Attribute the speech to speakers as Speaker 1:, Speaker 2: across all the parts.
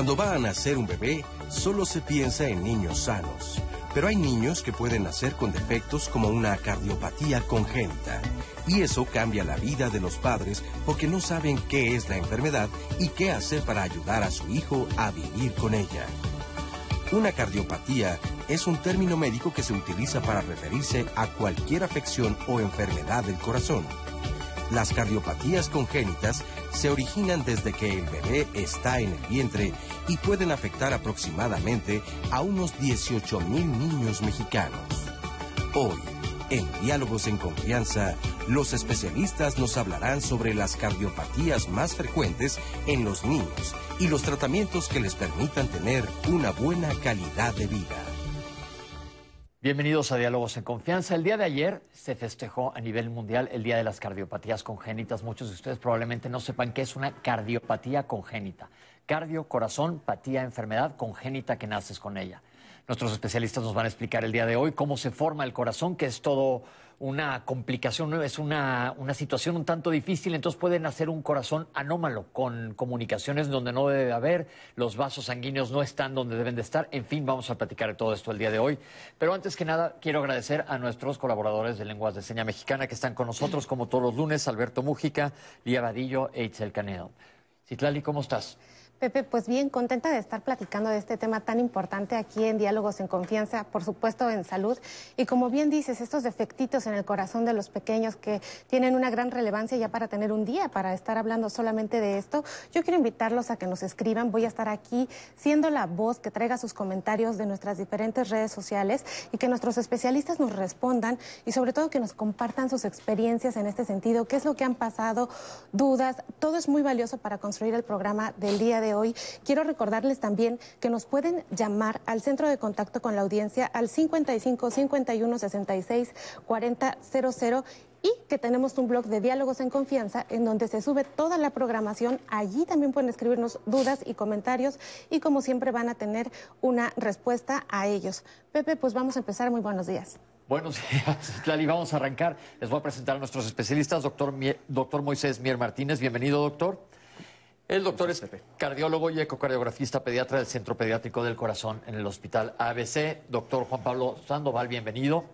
Speaker 1: Cuando va a nacer un bebé, solo se piensa en niños sanos. Pero hay niños que pueden nacer con defectos como una cardiopatía congénita. Y eso cambia la vida de los padres porque no saben qué es la enfermedad y qué hacer para ayudar a su hijo a vivir con ella. Una cardiopatía es un término médico que se utiliza para referirse a cualquier afección o enfermedad del corazón. Las cardiopatías congénitas se originan desde que el bebé está en el vientre y pueden afectar aproximadamente a unos 18 mil niños mexicanos. Hoy, en Diálogos en Confianza, los especialistas nos hablarán sobre las cardiopatías más frecuentes en los niños y los tratamientos que les permitan tener una buena calidad de vida.
Speaker 2: Bienvenidos a Diálogos en Confianza. El día de ayer se festejó a nivel mundial el Día de las Cardiopatías Congénitas. Muchos de ustedes probablemente no sepan qué es una cardiopatía congénita. Cardio, corazón, patía, enfermedad congénita que naces con ella. Nuestros especialistas nos van a explicar el día de hoy cómo se forma el corazón, que es todo una complicación, es una, una, situación un tanto difícil, entonces pueden hacer un corazón anómalo, con comunicaciones donde no debe haber, los vasos sanguíneos no están donde deben de estar, en fin, vamos a platicar de todo esto el día de hoy. Pero antes que nada, quiero agradecer a nuestros colaboradores de Lenguas de Seña Mexicana que están con nosotros, como todos los lunes, Alberto Mújica, Lía Vadillo e Itzel Canedo. Citlali, ¿cómo estás?
Speaker 3: Pepe, pues bien, contenta de estar platicando de este tema tan importante aquí en Diálogos en Confianza, por supuesto en salud. Y como bien dices, estos defectitos en el corazón de los pequeños que tienen una gran relevancia ya para tener un día, para estar hablando solamente de esto, yo quiero invitarlos a que nos escriban. Voy a estar aquí siendo la voz que traiga sus comentarios de nuestras diferentes redes sociales y que nuestros especialistas nos respondan y sobre todo que nos compartan sus experiencias en este sentido, qué es lo que han pasado, dudas. Todo es muy valioso para construir el programa del día de hoy, quiero recordarles también que nos pueden llamar al centro de contacto con la audiencia al 55 51 66 40 00 y que tenemos un blog de diálogos en confianza en donde se sube toda la programación. Allí también pueden escribirnos dudas y comentarios y como siempre van a tener una respuesta a ellos. Pepe, pues vamos a empezar. Muy buenos días.
Speaker 2: Buenos días, Lali. Vamos a arrancar. Les voy a presentar a nuestros especialistas, doctor, doctor Moisés Mier Martínez. Bienvenido, doctor. El doctor es cardiólogo y ecocardiografista pediatra del Centro Pediátrico del Corazón en el Hospital ABC. Doctor Juan Pablo Sandoval, bienvenido.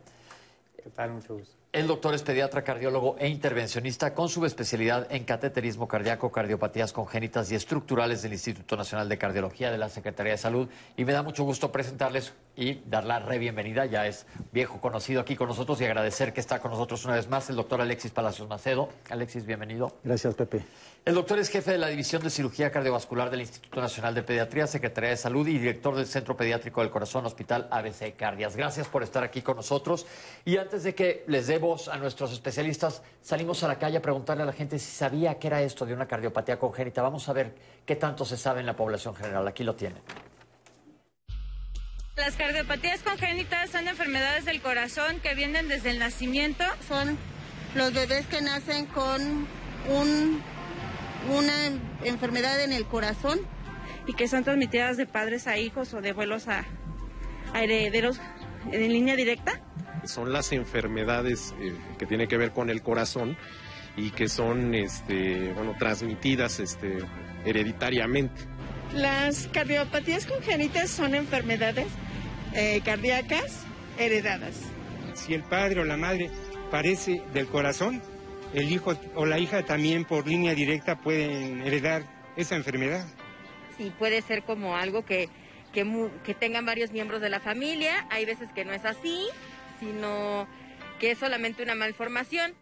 Speaker 4: ¿Qué tal? Mucho gusto.
Speaker 2: El doctor es pediatra, cardiólogo e intervencionista con subespecialidad en cateterismo cardíaco, cardiopatías congénitas y estructurales del Instituto Nacional de Cardiología de la Secretaría de Salud. Y me da mucho gusto presentarles y dar la re bienvenida. Ya es viejo conocido aquí con nosotros y agradecer que está con nosotros una vez más el doctor Alexis Palacios Macedo. Alexis, bienvenido.
Speaker 4: Gracias, Pepe.
Speaker 2: El doctor es jefe de la División de Cirugía Cardiovascular del Instituto Nacional de Pediatría, Secretaría de Salud y director del Centro Pediátrico del Corazón, Hospital ABC Cardias. Gracias por estar aquí con nosotros. Y antes de que les dé voz a nuestros especialistas, salimos a la calle a preguntarle a la gente si sabía qué era esto de una cardiopatía congénita. Vamos a ver qué tanto se sabe en la población general. Aquí lo tienen.
Speaker 5: Las cardiopatías congénitas son enfermedades del corazón que vienen desde el nacimiento.
Speaker 6: Son los bebés que nacen con un una enfermedad en el corazón.
Speaker 5: Y que son transmitidas de padres a hijos o de abuelos a, herederos en línea directa.
Speaker 7: Son las enfermedades eh, que tienen que ver con el corazón y que son este, bueno, transmitidas este, hereditariamente.
Speaker 8: Las cardiopatías congénitas son enfermedades eh, cardíacas heredadas.
Speaker 9: Si el padre o la madre parece del corazón, el hijo o la hija también por línea directa pueden heredar esa enfermedad.
Speaker 10: Sí, puede ser como algo que, que, tengan varios miembros de la familia. Hay veces que no es así, sino que es solamente una malformación.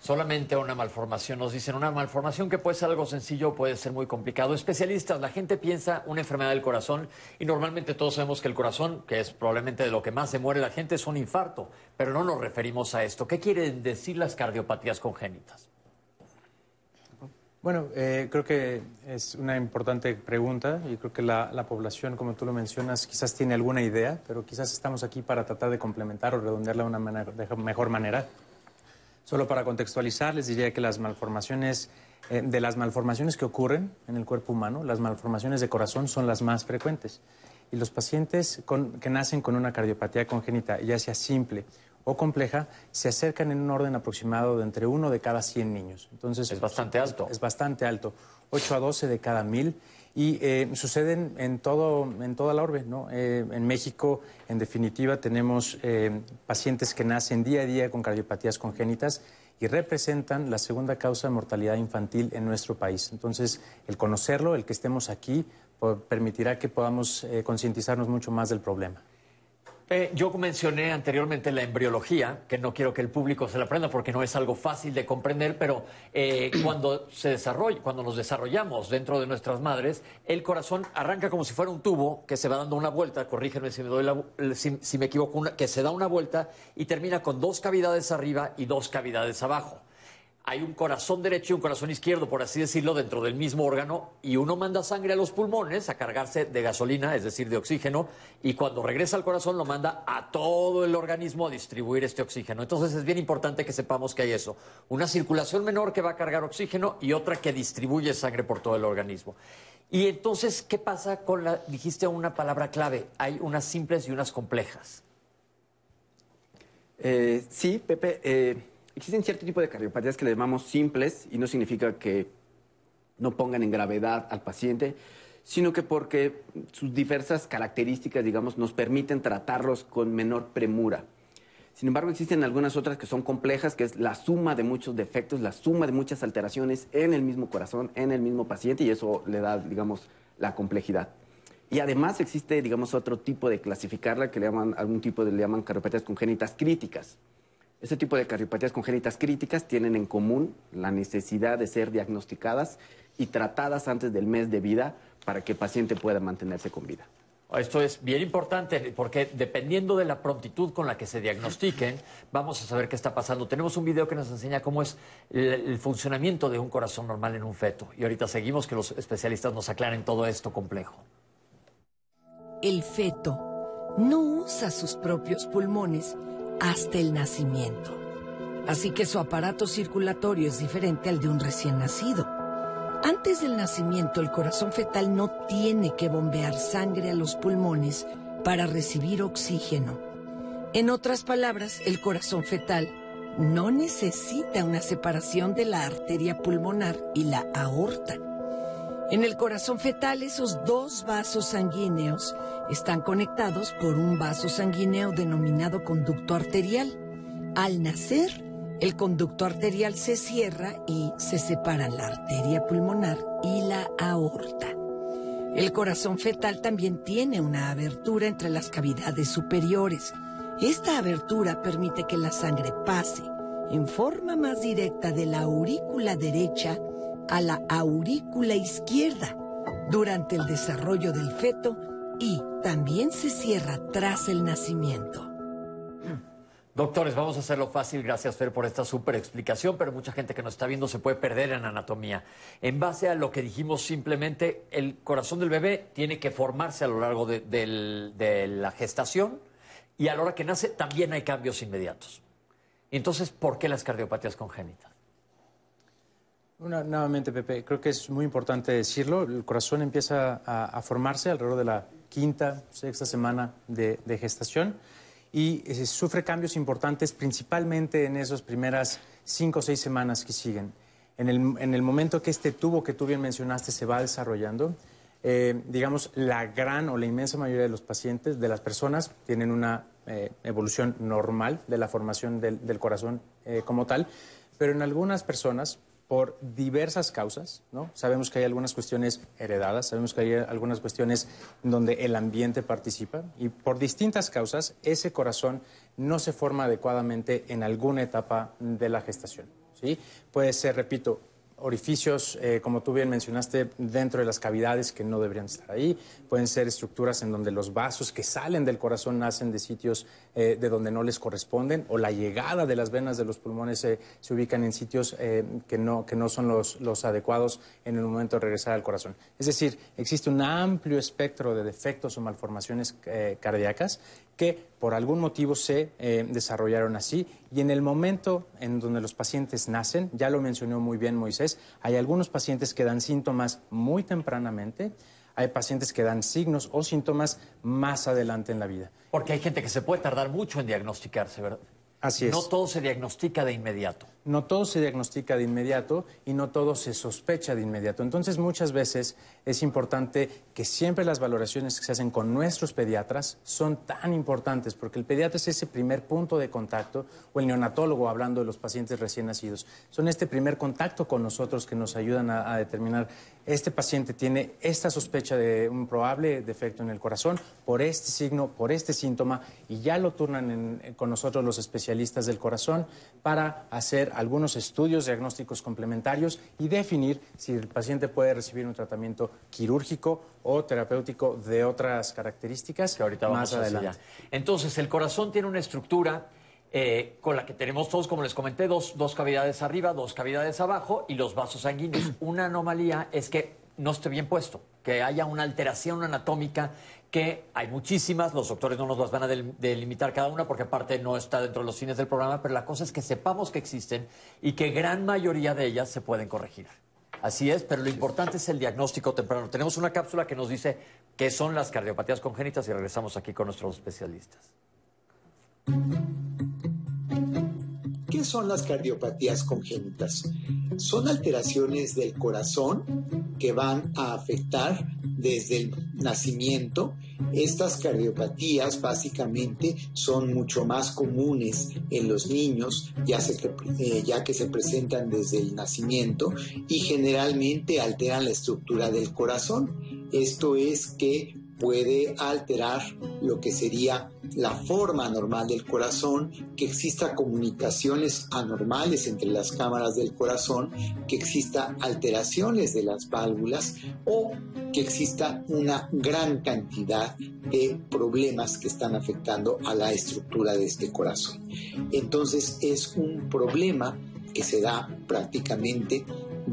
Speaker 2: Solamente una malformación, nos dicen una malformación que puede ser algo sencillo, puede ser muy complicado. Especialistas, la gente piensa una enfermedad del corazón y normalmente todos sabemos que el corazón, que es probablemente de lo que más se muere la gente, es un infarto, pero no nos referimos a esto. ¿Qué quieren decir las cardiopatías congénitas?
Speaker 4: Bueno, eh, creo que es una importante pregunta y creo que la, la, población, como tú lo mencionas, quizás tiene alguna idea, pero quizás estamos aquí para tratar de complementar o redondearla de una mejor manera. Solo para contextualizar, les diría que las malformaciones, eh, de las malformaciones que ocurren en el cuerpo humano, las malformaciones de corazón son las más frecuentes. Y los pacientes que nacen con una cardiopatía congénita, ya sea simple o compleja, se acercan en un orden aproximado de entre uno de cada 100 niños. Entonces,
Speaker 2: es bastante alto.
Speaker 4: Es bastante alto. 8 a 12 de cada mil y eh, suceden en, todo, en toda la orbe. ¿no? Eh, en México, en definitiva, tenemos eh, pacientes que nacen día a día con cardiopatías congénitas y representan la segunda causa de mortalidad infantil en nuestro país. Entonces, el conocerlo, el que estemos aquí, permitirá que podamos concientizarnos mucho más del problema.
Speaker 2: Eh, yo mencioné anteriormente la embriología, que no quiero que el público se la aprenda porque no es algo fácil de comprender, pero eh, cuando se desarrolla, cuando nos desarrollamos dentro de nuestras madres, el corazón arranca como si fuera un tubo que se va dando una vuelta, corrígeme si me, doy si, me equivoco, que se da una vuelta y termina con dos cavidades arriba y dos cavidades abajo hay un corazón derecho y un corazón izquierdo, por así decirlo, dentro del mismo órgano, y uno manda sangre a los pulmones a cargarse de gasolina, es decir, de oxígeno, y cuando regresa al corazón lo manda a todo el organismo a distribuir este oxígeno. Entonces es bien importante que sepamos que hay eso, una circulación menor que va a cargar oxígeno y otra que distribuye sangre por todo el organismo. Y entonces, ¿qué pasa con la, dijiste una palabra clave, hay unas simples y unas complejas?
Speaker 11: Eh, sí, Pepe. Eh existen cierto tipo de cardiopatías que le llamamos simples y no significa que no pongan en gravedad al paciente, sino que porque sus diversas características, digamos, nos permiten tratarlos con menor premura. Sin embargo, existen algunas otras que son complejas, que es la suma de muchos defectos, la suma de muchas alteraciones en el mismo corazón, en el mismo paciente, y eso le da, digamos, la complejidad. Y además existe, digamos, otro tipo de clasificarla que le llaman, algún tipo de, le llaman cardiopatías congénitas críticas. Este tipo de cardiopatías congénitas críticas tienen en común la necesidad de ser diagnosticadas y tratadas antes del mes de vida para que el paciente pueda mantenerse con vida.
Speaker 2: Esto es bien importante porque dependiendo de la prontitud con la que se diagnostiquen, vamos a saber qué está pasando. Tenemos un video que nos enseña cómo es el, funcionamiento de un corazón normal en un feto. Y ahorita seguimos que los especialistas nos aclaren todo esto complejo.
Speaker 12: El feto no usa sus propios pulmones hasta el nacimiento. Así que su aparato circulatorio es diferente al de un recién nacido. Antes del nacimiento, el corazón fetal no tiene que bombear sangre a los pulmones para recibir oxígeno. En otras palabras, el corazón fetal no necesita una separación de la arteria pulmonar y la aorta. En el corazón fetal esos dos vasos sanguíneos están conectados por un vaso sanguíneo denominado conducto arterial. Al nacer, el conducto arterial se cierra y se separan la arteria pulmonar y la aorta. El corazón fetal también tiene una abertura entre las cavidades superiores. Esta abertura permite que la sangre pase en forma más directa de la aurícula derecha a la aurícula izquierda durante el desarrollo del feto y también se cierra tras el nacimiento.
Speaker 2: Doctores, vamos a hacerlo fácil. Gracias, Fer, por esta súper explicación, pero mucha gente que nos está viendo se puede perder en anatomía. En base a lo que dijimos simplemente, el corazón del bebé tiene que formarse a lo largo de, de la gestación y a la hora que nace también hay cambios inmediatos. Entonces, ¿por qué las cardiopatías congénitas?
Speaker 4: Nuevamente, Pepe, creo que es muy importante decirlo. El corazón empieza a, formarse alrededor de la quinta, sexta semana de, gestación y eh, sufre cambios importantes principalmente en esas primeras cinco o seis semanas que siguen. En el, momento que este tubo que tú bien mencionaste se va desarrollando, eh, digamos, la gran o la inmensa mayoría de los pacientes, de las personas, tienen una eh, evolución normal de la formación del, corazón como tal, pero en algunas personas por diversas causas, ¿no? Sabemos que hay algunas cuestiones heredadas, sabemos que hay algunas cuestiones donde el ambiente participa y por distintas causas ese corazón no se forma adecuadamente en alguna etapa de la gestación, ¿sí? Puede ser, repito, orificios, eh, como tú bien mencionaste, dentro de las cavidades que no deberían estar ahí. Pueden ser estructuras en donde los vasos que salen del corazón nacen de sitios eh, de donde no les corresponden o la llegada de las venas de los pulmones se ubican en sitios eh, que, no, que no son los, los adecuados en el momento de regresar al corazón. Es decir, existe un amplio espectro de defectos o malformaciones cardíacas que por algún motivo se eh, desarrollaron así y en el momento en donde los pacientes nacen, ya lo mencionó muy bien Moisés, hay algunos pacientes que dan síntomas muy tempranamente, hay pacientes que dan signos o síntomas más adelante en la vida.
Speaker 2: Porque hay gente que se puede tardar mucho en diagnosticarse, ¿verdad?
Speaker 4: Así es.
Speaker 2: No todo se diagnostica de inmediato.
Speaker 4: No todo se diagnostica de inmediato y no todo se sospecha de inmediato. Entonces, muchas veces es importante que siempre las valoraciones que se hacen con nuestros pediatras son tan importantes, porque el pediatra es ese primer punto de contacto, o el neonatólogo hablando de los pacientes recién nacidos, son este primer contacto con nosotros que nos ayudan a, a determinar, este paciente tiene esta sospecha de un probable defecto en el corazón por este signo, por este síntoma, y ya lo turnan en- con nosotros los especialistas del corazón para hacer algunos estudios diagnósticos complementarios y definir si el paciente puede recibir un tratamiento quirúrgico o terapéutico de otras características
Speaker 2: que ahorita vamos
Speaker 4: más adelante.
Speaker 2: allá. Entonces, el corazón tiene una estructura eh, con la que tenemos todos, como les comenté, dos, dos cavidades arriba, dos cavidades abajo y los vasos sanguíneos. Una anomalía es que no esté bien puesto, que haya una alteración anatómica que hay muchísimas, los doctores no nos las van a del- delimitar cada una porque aparte no está dentro de los fines del programa, pero la cosa es que sepamos que existen y que gran mayoría de ellas se pueden corregir. Así es, pero lo importante es el diagnóstico temprano. Tenemos una cápsula que nos dice qué son las cardiopatías congénitas y regresamos aquí con nuestros especialistas.
Speaker 13: ¿Qué son las cardiopatías congénitas? Son alteraciones del corazón que van a afectar desde el nacimiento. Estas cardiopatías básicamente son mucho más comunes en los niños, ya, eh, ya que se presentan desde el nacimiento y generalmente alteran la estructura del corazón. Esto es que puede alterar lo que sería la forma normal del corazón, que exista comunicaciones anormales entre las cámaras del corazón, que exista alteraciones de las válvulas o que exista una gran cantidad de problemas que están afectando a la estructura de este corazón. Entonces es un problema que se da prácticamente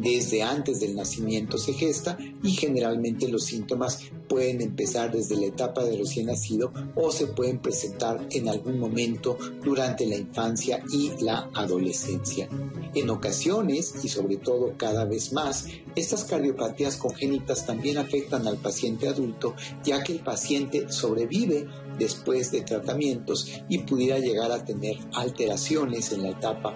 Speaker 13: desde antes del nacimiento se gesta y generalmente los síntomas pueden empezar desde la etapa de recién nacido o se pueden presentar en algún momento durante la infancia y la adolescencia. En ocasiones y sobre todo cada vez más, estas cardiopatías congénitas también afectan al paciente adulto ya que el paciente sobrevive después de tratamientos y pudiera llegar a tener alteraciones en la etapa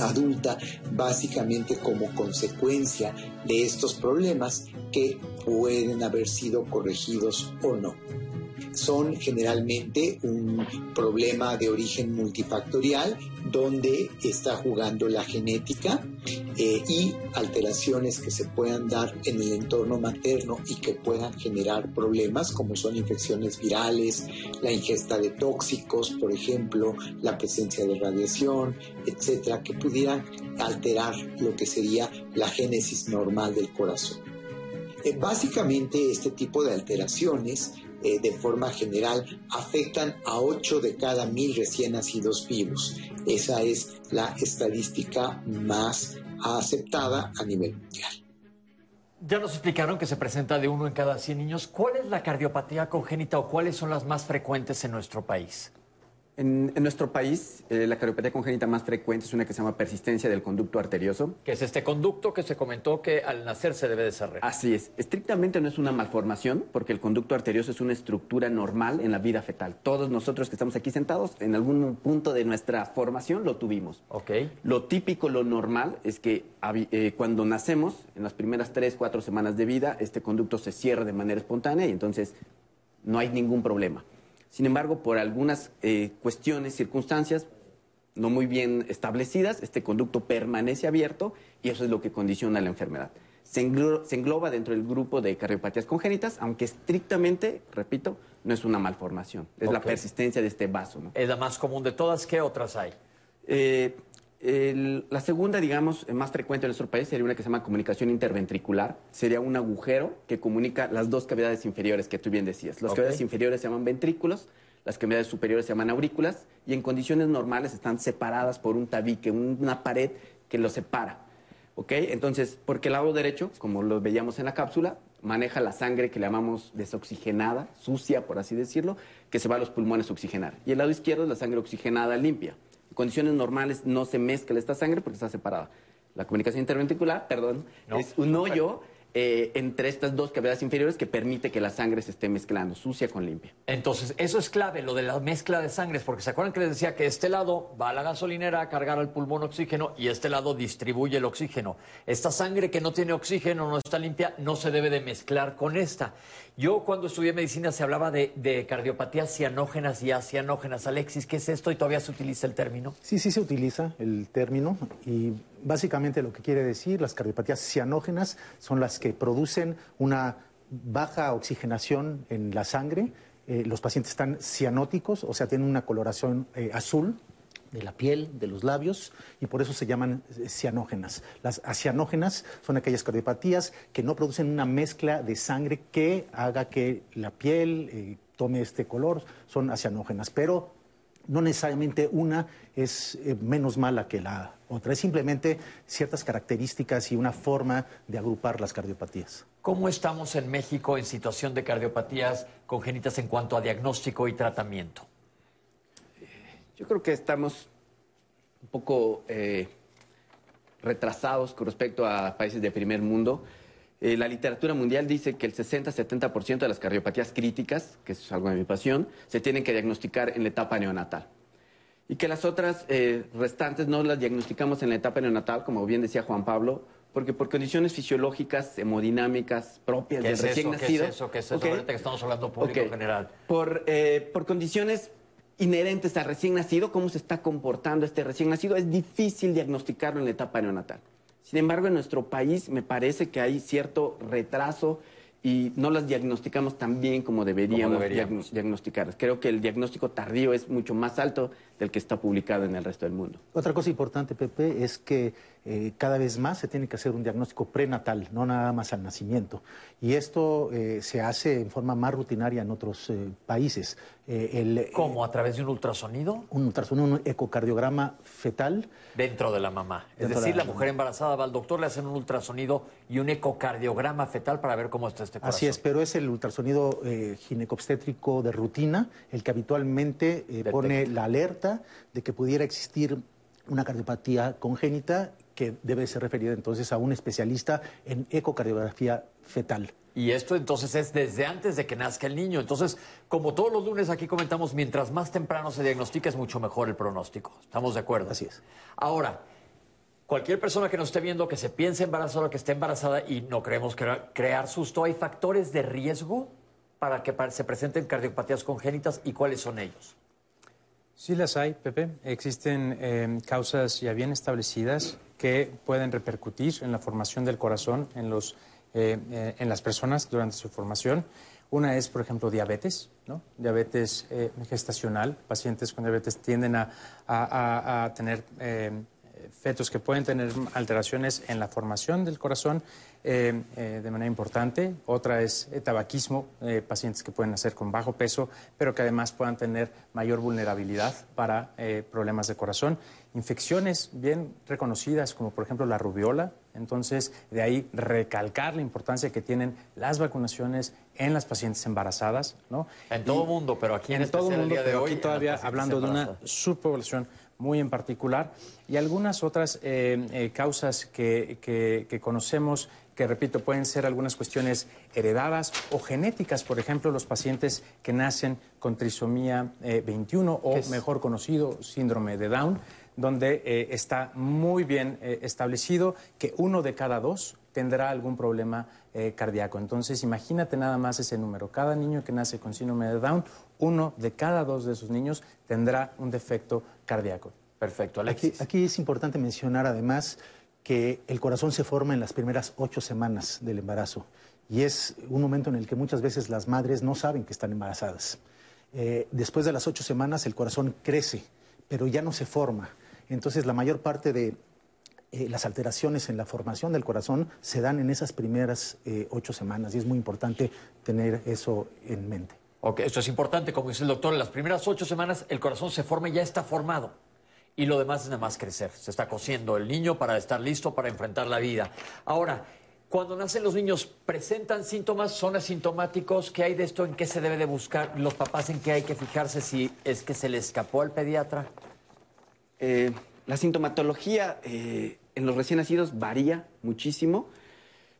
Speaker 13: adulta básicamente como consecuencia de estos problemas que pueden haber sido corregidos o no. Son generalmente un problema de origen multifactorial donde está jugando la genética eh, y alteraciones que se puedan dar en el entorno materno y que puedan generar problemas como son infecciones virales, la ingesta de tóxicos, por ejemplo, la presencia de radiación, etcétera, que pudieran alterar lo que sería la génesis normal del corazón. Eh, básicamente este tipo de alteraciones eh, de forma general afectan a 8 de cada mil recién nacidos vivos. Esa es la estadística más aceptada a nivel mundial.
Speaker 2: Ya nos explicaron que se presenta de uno en cada 100 niños. ¿Cuál es la cardiopatía congénita o cuáles son las más frecuentes en nuestro país?
Speaker 11: En, en nuestro país, eh, la cardiopatía congénita más frecuente es una que se llama persistencia del conducto arterioso.
Speaker 2: Que es este conducto que se comentó que al nacer se debe de cerrar.
Speaker 11: Así es. Estrictamente no es una malformación, porque el conducto arterioso es una estructura normal en la vida fetal. Todos nosotros que estamos aquí sentados, en algún punto de nuestra formación lo tuvimos.
Speaker 2: Ok.
Speaker 11: Lo típico, lo normal, es que eh, cuando nacemos, en las primeras tres, cuatro semanas de vida, este conducto se cierra de manera espontánea y entonces no hay ningún problema. Sin embargo, por algunas eh, cuestiones, circunstancias no muy bien establecidas, este conducto permanece abierto y eso es lo que condiciona la enfermedad. Se, englo- se engloba dentro del grupo de cardiopatías congénitas, aunque estrictamente, repito, no es una malformación, es la persistencia de este vaso. ¿no?
Speaker 2: Es la más común de todas. ¿Qué otras hay?
Speaker 11: Eh, el- la segunda, digamos, eh, más frecuente en nuestro país sería una que se llama comunicación interventricular. Sería un agujero que comunica las dos cavidades inferiores que tú bien decías. Las cavidades inferiores se llaman ventrículos, las cavidades superiores se llaman aurículas y en condiciones normales están separadas por un tabique, un- una pared que los separa. ¿Ok? Entonces, porque el lado derecho, como lo veíamos en la cápsula, maneja la sangre que le llamamos desoxigenada, sucia, por así decirlo, que se va a los pulmones a oxigenar. Y el lado izquierdo es la sangre oxigenada limpia. En condiciones normales no se mezcla esta sangre porque está separada. La comunicación interventricular, perdón,
Speaker 2: No,
Speaker 11: es un hoyo eh, entre estas dos cavidades inferiores que permite que la sangre se esté mezclando, sucia con limpia.
Speaker 2: Entonces, eso es clave, lo de la mezcla de sangres, porque se acuerdan que les decía que este lado va a la gasolinera a cargar al pulmón oxígeno y este lado distribuye el oxígeno. Esta sangre que no tiene oxígeno, no está limpia, no se debe de mezclar con esta. Yo cuando estudié medicina se hablaba de, de cardiopatías cianógenas y acianógenas. Alexis, ¿qué es esto y todavía se utiliza el término?
Speaker 14: Sí, sí se utiliza el término y básicamente lo que quiere decir, las cardiopatías cianógenas son las que producen una baja oxigenación en la sangre. Eh, los pacientes están cianóticos, o sea, tienen una coloración eh, azul de la piel, de los labios, y por eso se llaman eh, cianógenas. Las acianógenas son aquellas cardiopatías que no producen una mezcla de sangre que haga que la piel tome este color, son acianógenas, pero no necesariamente una es eh, menos mala que la otra, es simplemente ciertas características y una forma de agrupar las cardiopatías.
Speaker 2: ¿Cómo estamos en México en situación de cardiopatías congénitas en cuanto a diagnóstico y tratamiento?
Speaker 11: Yo creo que estamos un poco eh, retrasados con respecto a países de primer mundo. Eh, la literatura mundial dice que el 60-70% de las cardiopatías críticas, que es algo de mi pasión, se tienen que diagnosticar en la etapa neonatal. Y que las otras eh, restantes no las diagnosticamos en la etapa neonatal, como bien decía Juan Pablo, porque por condiciones fisiológicas, hemodinámicas propias
Speaker 2: ¿Qué
Speaker 11: del
Speaker 2: es
Speaker 11: recién
Speaker 2: eso? ¿Qué
Speaker 11: nacido.
Speaker 2: es eso? ¿Qué es eso?
Speaker 11: Ok.
Speaker 2: Ahorita que estamos hablando público
Speaker 11: Ok.
Speaker 2: en general.
Speaker 11: Por, eh, por condiciones inherentes al recién nacido, cómo se está comportando este recién nacido, es difícil diagnosticarlo en la etapa neonatal. Sin embargo, en nuestro país me parece que hay cierto retraso y no las diagnosticamos tan bien como deberíamos,
Speaker 2: deberíamos.
Speaker 11: diagno- diagnosticarlas. Creo que el diagnóstico tardío es mucho más alto del que está publicado en el resto del mundo.
Speaker 14: Otra cosa importante, Pepe, es que eh, cada vez más se tiene que hacer un diagnóstico prenatal, no nada más al nacimiento. Y esto eh, se hace en forma más rutinaria en otros eh, países. El,
Speaker 2: ¿Cómo? ¿A través de un ultrasonido?
Speaker 14: Un ultrasonido, un ecocardiograma fetal.
Speaker 2: Dentro de la mamá. Es
Speaker 14: de
Speaker 2: decir,
Speaker 14: la
Speaker 2: la mujer embarazada va al doctor, le hacen un ultrasonido y un ecocardiograma fetal para ver cómo está este corazón.
Speaker 14: Así es, pero es el ultrasonido ginecobstétrico de rutina el que habitualmente pone la alerta de que pudiera existir una cardiopatía congénita que debe ser referida entonces a un especialista en ecocardiografía fetal.
Speaker 2: Y esto entonces es desde antes de que nazca el niño. Entonces, como todos los lunes aquí comentamos, mientras más temprano se diagnostica es mucho mejor el pronóstico. ¿Estamos de acuerdo?
Speaker 14: Así es.
Speaker 2: Ahora, cualquier persona que nos esté viendo que se piense embarazada o que esté embarazada y no queremos crea- crear susto, ¿hay factores de riesgo para que se presenten cardiopatías congénitas y cuáles son ellos?
Speaker 4: Sí las hay, Pepe. Existen eh, causas ya bien establecidas que pueden repercutir en la formación del corazón en, los, eh, eh, en las personas durante su formación. Una es, por ejemplo, diabetes, ¿no? diabetes eh, gestacional. Pacientes con diabetes tienden a, a- a- tener eh, fetos que pueden tener alteraciones en la formación del corazón eh, eh, de manera importante. Otra es eh, tabaquismo, pacientes que pueden nacer con bajo peso, pero que además puedan tener mayor vulnerabilidad para problemas de corazón. Infecciones bien reconocidas, como por ejemplo la rubiola. Entonces, de ahí recalcar la importancia que tienen las vacunaciones en las pacientes embarazadas. ¿no?
Speaker 2: En todo mundo, pero aquí en,
Speaker 4: en todo el mundo,
Speaker 2: día de hoy,
Speaker 4: aquí todavía hablando de una subpoblación muy en particular y algunas otras eh, eh, causas que, que- que conocemos que, repito, pueden ser algunas cuestiones heredadas o genéticas, por ejemplo, los pacientes que nacen con trisomía eh, 21 o, mejor conocido, síndrome de Down, donde eh, está muy bien eh, establecido que uno de cada dos tendrá algún problema eh, cardíaco. Entonces, imagínate nada más ese número. Cada niño que nace con síndrome de Down, uno de cada dos de esos niños tendrá un defecto cardíaco.
Speaker 2: Perfecto,
Speaker 14: Aquí, aquí es importante mencionar además que el corazón se forma en las primeras ocho semanas del embarazo y es un momento en el que muchas veces las madres no saben que están embarazadas. Eh, después de las ocho semanas el corazón crece, pero ya no se forma. Entonces la mayor parte de eh, las alteraciones en la formación del corazón se dan en esas primeras eh, ocho semanas y es muy importante tener eso en mente.
Speaker 2: Ok, esto es importante, como dice el doctor, en las primeras ocho semanas el corazón se forma y ya está formado. Y lo demás es nada más crecer. Se está cociendo el niño para estar listo para enfrentar la vida. Ahora, cuando nacen los niños, ¿presentan síntomas? ¿Son asintomáticos? ¿Qué hay de esto? ¿En qué se debe de buscar? ¿Los papás en qué hay que fijarse si es que se le escapó al pediatra?
Speaker 11: Eh, la sintomatología eh, en los recién nacidos varía muchísimo.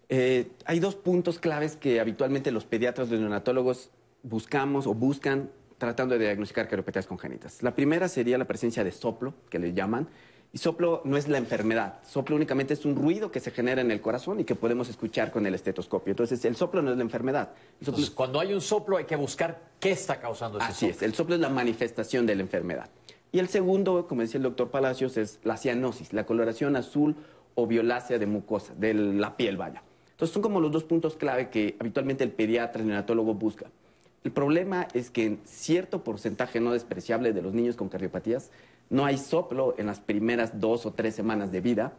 Speaker 11: Eh, hay dos puntos claves que habitualmente los pediatras los neonatólogos buscamos o buscan tratando de diagnosticar cardiopatías congénitas. La primera sería la presencia de soplo, que le llaman, y soplo no es la enfermedad, soplo únicamente es un ruido que se genera en el corazón y que podemos escuchar con el estetoscopio. Entonces, el soplo no es la enfermedad.
Speaker 2: Entonces, cuando hay un soplo hay que buscar qué está causando ese
Speaker 11: Así
Speaker 2: soplo.
Speaker 11: es, el soplo es la manifestación de la enfermedad. Y el segundo, como decía el doctor Palacios, es la cianosis, la coloración azul o violácea de mucosa, de la piel, vaya. Entonces, son como los dos puntos clave que habitualmente el pediatra, el neonatólogo busca. El problema es que en cierto porcentaje no despreciable de los niños con cardiopatías no hay soplo en las primeras dos o tres semanas de vida.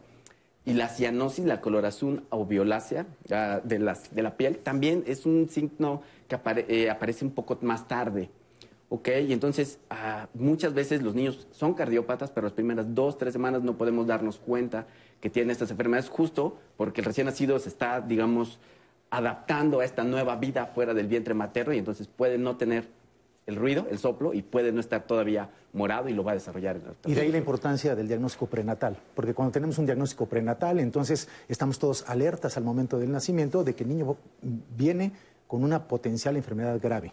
Speaker 11: Y la cianosis, la coloración o violácea ah, de, la piel, también es un signo que apare- eh, aparece un poco más tarde. ¿Ok? Y entonces, ah, muchas veces los niños son cardiópatas, pero las primeras dos, tres semanas no podemos darnos cuenta que tienen estas enfermedades justo porque el recién nacido se está, digamos, adaptando a esta nueva vida fuera del vientre materno y entonces puede no tener el ruido, el soplo, y puede no estar todavía morado y lo va a desarrollar en el
Speaker 14: Y de ahí la importancia del diagnóstico prenatal, porque cuando tenemos un diagnóstico prenatal, entonces estamos todos alertas al momento del nacimiento de que el niño viene con una potencial enfermedad grave.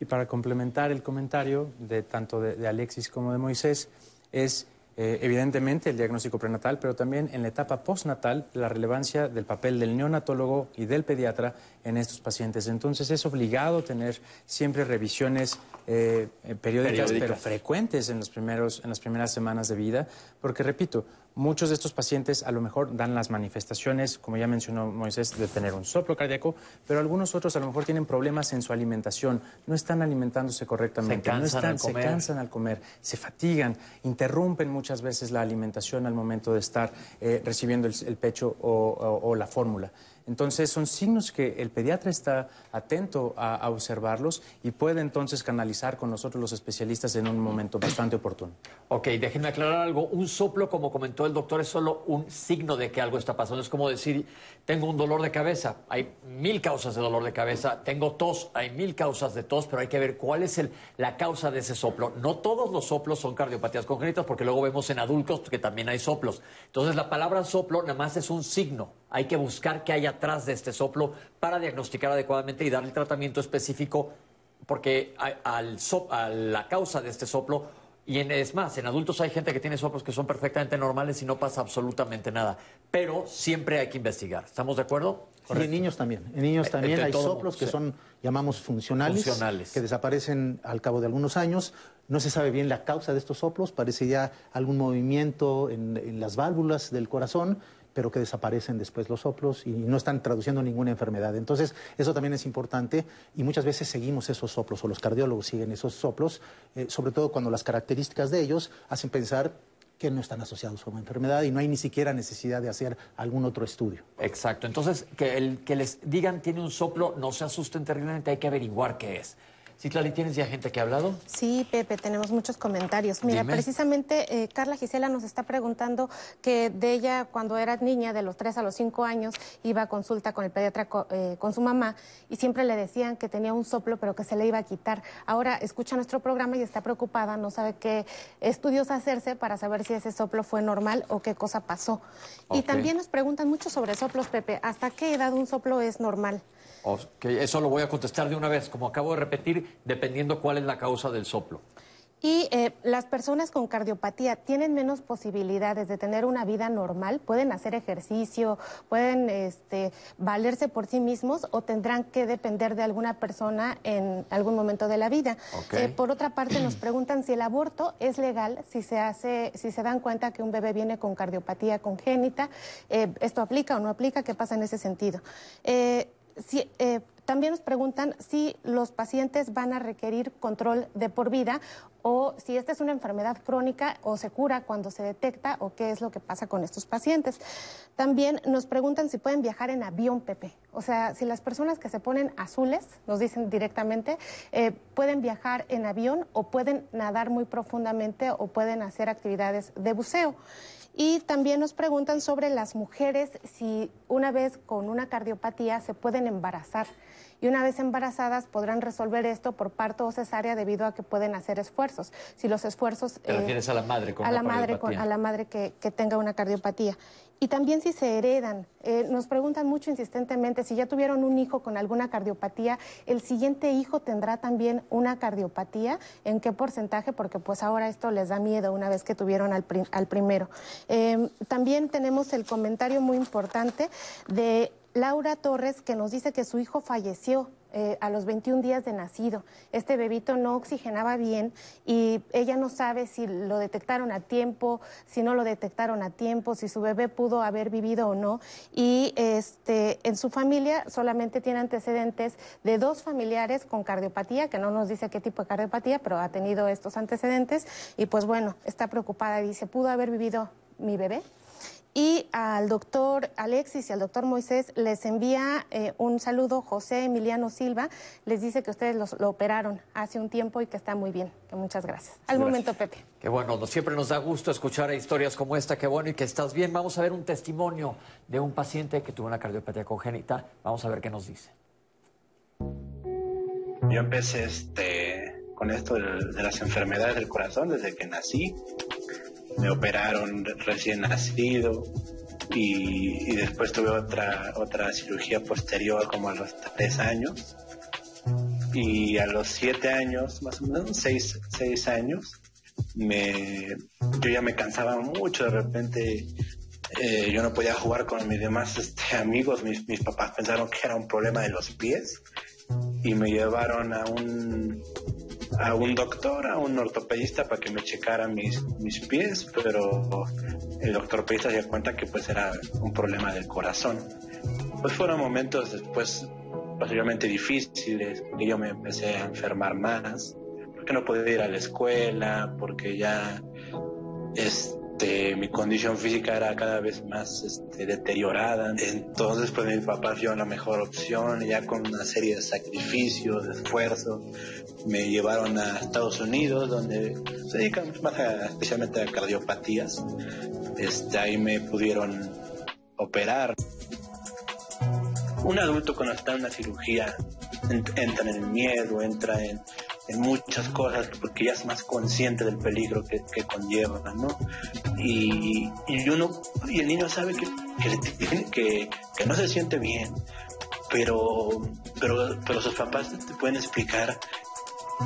Speaker 4: Y para complementar el comentario de tanto de, de Alexis como de Moisés, es eh, evidentemente el diagnóstico prenatal, pero también en la etapa postnatal la relevancia del papel del neonatólogo y del pediatra en estos pacientes. Entonces es obligado tener siempre revisiones eh, periódicas,
Speaker 11: Periódicas.
Speaker 4: pero frecuentes en, los primeros, en las primeras semanas de vida, porque repito, muchos de estos pacientes a lo mejor dan las manifestaciones, como ya mencionó Moisés, de tener un soplo cardíaco, pero algunos otros a lo mejor tienen problemas en su alimentación, no están alimentándose correctamente,
Speaker 2: Se
Speaker 4: no
Speaker 2: cansan
Speaker 4: están,
Speaker 2: al
Speaker 4: se
Speaker 2: comer.
Speaker 4: cansan al comer, se fatigan, interrumpen muchas veces la alimentación al momento de estar eh, recibiendo el, el pecho o, o- o la fórmula. Entonces son signos que el pediatra está atento a, a observarlos y puede entonces canalizar con nosotros los especialistas en un momento bastante oportuno.
Speaker 2: Ok, déjenme aclarar algo. Un soplo, como comentó el doctor, es solo un signo de que algo está pasando. Es como decir, tengo un dolor de cabeza. Hay mil causas de dolor de cabeza. Tengo tos. Hay mil causas de tos, pero hay que ver cuál es el- la causa de ese soplo. No todos los soplos son cardiopatías congénitas, porque luego vemos en adultos que también hay soplos. Entonces, la palabra soplo nada más es un signo. Hay que buscar qué hay atrás de este soplo para diagnosticar adecuadamente y darle tratamiento específico porque a, al sop- a la causa de este soplo, y en, es más, en adultos hay gente que tiene soplos que son perfectamente normales y no pasa absolutamente nada. Pero siempre hay que investigar. ¿Estamos de acuerdo?
Speaker 14: Y en niños también. En niños
Speaker 2: Eh,
Speaker 14: también hay soplos
Speaker 2: mundo,
Speaker 14: que
Speaker 2: sí.
Speaker 14: son, llamamos funcionales,
Speaker 2: Funcionales.
Speaker 14: que desaparecen al cabo de algunos años. No se sabe bien la causa de estos soplos, parece ya algún movimiento en, en las válvulas del corazón, pero que desaparecen después los soplos y no están traduciendo ninguna enfermedad. Entonces, eso también es importante y muchas veces seguimos esos soplos o los cardiólogos siguen esos soplos, eh, sobre todo cuando las características de ellos hacen pensar que no están asociados una enfermedad y no hay ni siquiera necesidad de hacer algún otro estudio.
Speaker 2: Exacto. Entonces, que, el, que les digan tiene un soplo, no se asusten terriblemente, hay que averiguar qué es. Citlali, ¿tienes ya gente que ha hablado?
Speaker 3: Sí, Pepe, tenemos muchos comentarios. Mira,
Speaker 2: Dime.
Speaker 3: precisamente eh, Carla Gisela nos está preguntando que de ella, cuando era niña, de los 3 a los 5 años, iba a consulta con el pediatra co- eh, con su mamá y siempre le decían que tenía un soplo, pero que se le iba a quitar. Ahora escucha nuestro programa y está preocupada, no sabe qué estudios hacerse para saber si ese soplo fue normal o qué cosa pasó. Y también nos preguntan mucho sobre soplos, Pepe. ¿Hasta qué edad un soplo es normal?
Speaker 2: Eso lo voy a contestar de una vez, como acabo de repetir, dependiendo cuál es la causa del soplo.
Speaker 3: Y eh, las personas con cardiopatía tienen menos posibilidades de tener una vida normal, pueden hacer ejercicio, pueden este, valerse por sí mismos o tendrán que depender de alguna persona en algún momento de la vida.
Speaker 15: Ok.
Speaker 3: Eh, por otra parte, nos preguntan si el aborto es legal, si se hace, si se dan cuenta que un bebé viene con cardiopatía congénita, eh, esto aplica o no aplica, qué pasa en ese sentido. Si, también nos preguntan si los pacientes van a requerir control de por vida o si esta es una enfermedad crónica o se cura cuando se detecta o qué es lo que pasa con estos pacientes. También nos preguntan si pueden viajar en avión, Pepe. O sea, si las personas que se ponen azules, nos dicen directamente, eh, pueden viajar en avión o pueden nadar muy profundamente o pueden hacer actividades de buceo. Y también nos preguntan sobre las mujeres si una vez con una cardiopatía se pueden embarazar. Y una vez embarazadas podrán resolver esto por parto o cesárea debido a que pueden hacer esfuerzos. Si los esfuerzos...
Speaker 2: Te
Speaker 3: eh,
Speaker 2: refieres a la madre con
Speaker 3: a la madre con- a la madre que, que tenga una cardiopatía. y también si se heredan. Eh, nos preguntan mucho insistentemente si ya tuvieron un hijo con alguna cardiopatía, ¿el siguiente hijo tendrá también una cardiopatía? ¿En qué porcentaje? Porque pues ahora esto les da miedo una vez que tuvieron al, al primero. Em, también tenemos el comentario muy importante de Laura Torres que nos dice que su hijo falleció eh, a los 21 días de nacido. Este bebito no oxigenaba bien y ella no sabe si lo detectaron a tiempo, si no lo detectaron a tiempo, si su bebé pudo haber vivido o no. Y este, en su familia solamente tiene antecedentes de dos familiares con cardiopatía, que no nos dice qué tipo de cardiopatía, pero ha tenido estos antecedentes. Y pues bueno, está preocupada, dice, ¿pudo haber vivido mi bebé? Y al doctor Alexis y al doctor Moisés les envía eh, un saludo José Emiliano Silva. Les dice que ustedes lo operaron hace un tiempo y que está muy bien. Que muchas gracias. Al momento, Pepe.
Speaker 2: Qué bueno, siempre nos da gusto escuchar historias como esta. Qué bueno y que estás bien. Vamos a ver un testimonio de un paciente que tuvo una cardiopatía congénita. Vamos a ver qué nos dice.
Speaker 16: Yo empecé este, con esto de las enfermedades del corazón desde que nací me operaron recién nacido y, después tuve otra, otra cirugía posterior como a los tres años. Y a los siete años, más o menos seis, seis años, me, yo ya me cansaba mucho, de repente eh, yo no podía jugar con mis demás este, amigos, mis, mis papás pensaron que era un problema de los pies y me llevaron a un a un doctor, a un ortopedista para que me checara mis, mis pies, pero el ortopedista se dio cuenta que pues era un problema del corazón. Pues fueron momentos después posiblemente difíciles, porque yo me empecé a enfermar más, porque no podía ir a la escuela, porque ya es este, mi condición física era cada vez más este, deteriorada. Entonces, pues mi papá vio la mejor opción, ya con una serie de sacrificios, de esfuerzos, me llevaron a Estados Unidos, donde se dedican más especialmente a cardiopatías. Este, ahí me pudieron operar. Un adulto cuando está en una cirugía entra en el miedo, entra en, en muchas cosas porque ya es más consciente del peligro que, que conlleva, ¿no? Y, y, uno, y el niño sabe que, que, que, que no se siente bien, pero, pero, pero sus papás te pueden explicar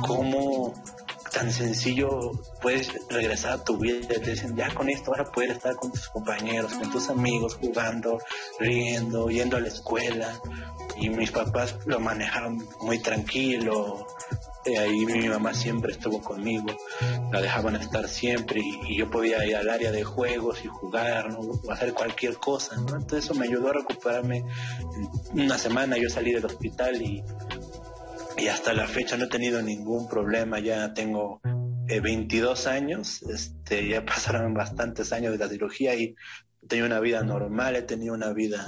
Speaker 16: cómo tan sencillo puedes regresar a tu vida. Te dicen, ya con esto ahora puedes estar con tus compañeros, con tus amigos, jugando, riendo, yendo a la escuela. Y mis papás lo manejaron muy tranquilo, ahí mi mamá siempre estuvo conmigo, la dejaban estar siempre y, yo podía ir al área de juegos y jugar, ¿no? o hacer cualquier cosa, ¿no? Entonces eso me ayudó a recuperarme. Una semana yo salí del hospital y, y hasta la fecha no he tenido ningún problema, ya tengo 22 eh, años, este, ya pasaron bastantes años de la cirugía y he tenido una vida normal, he tenido una vida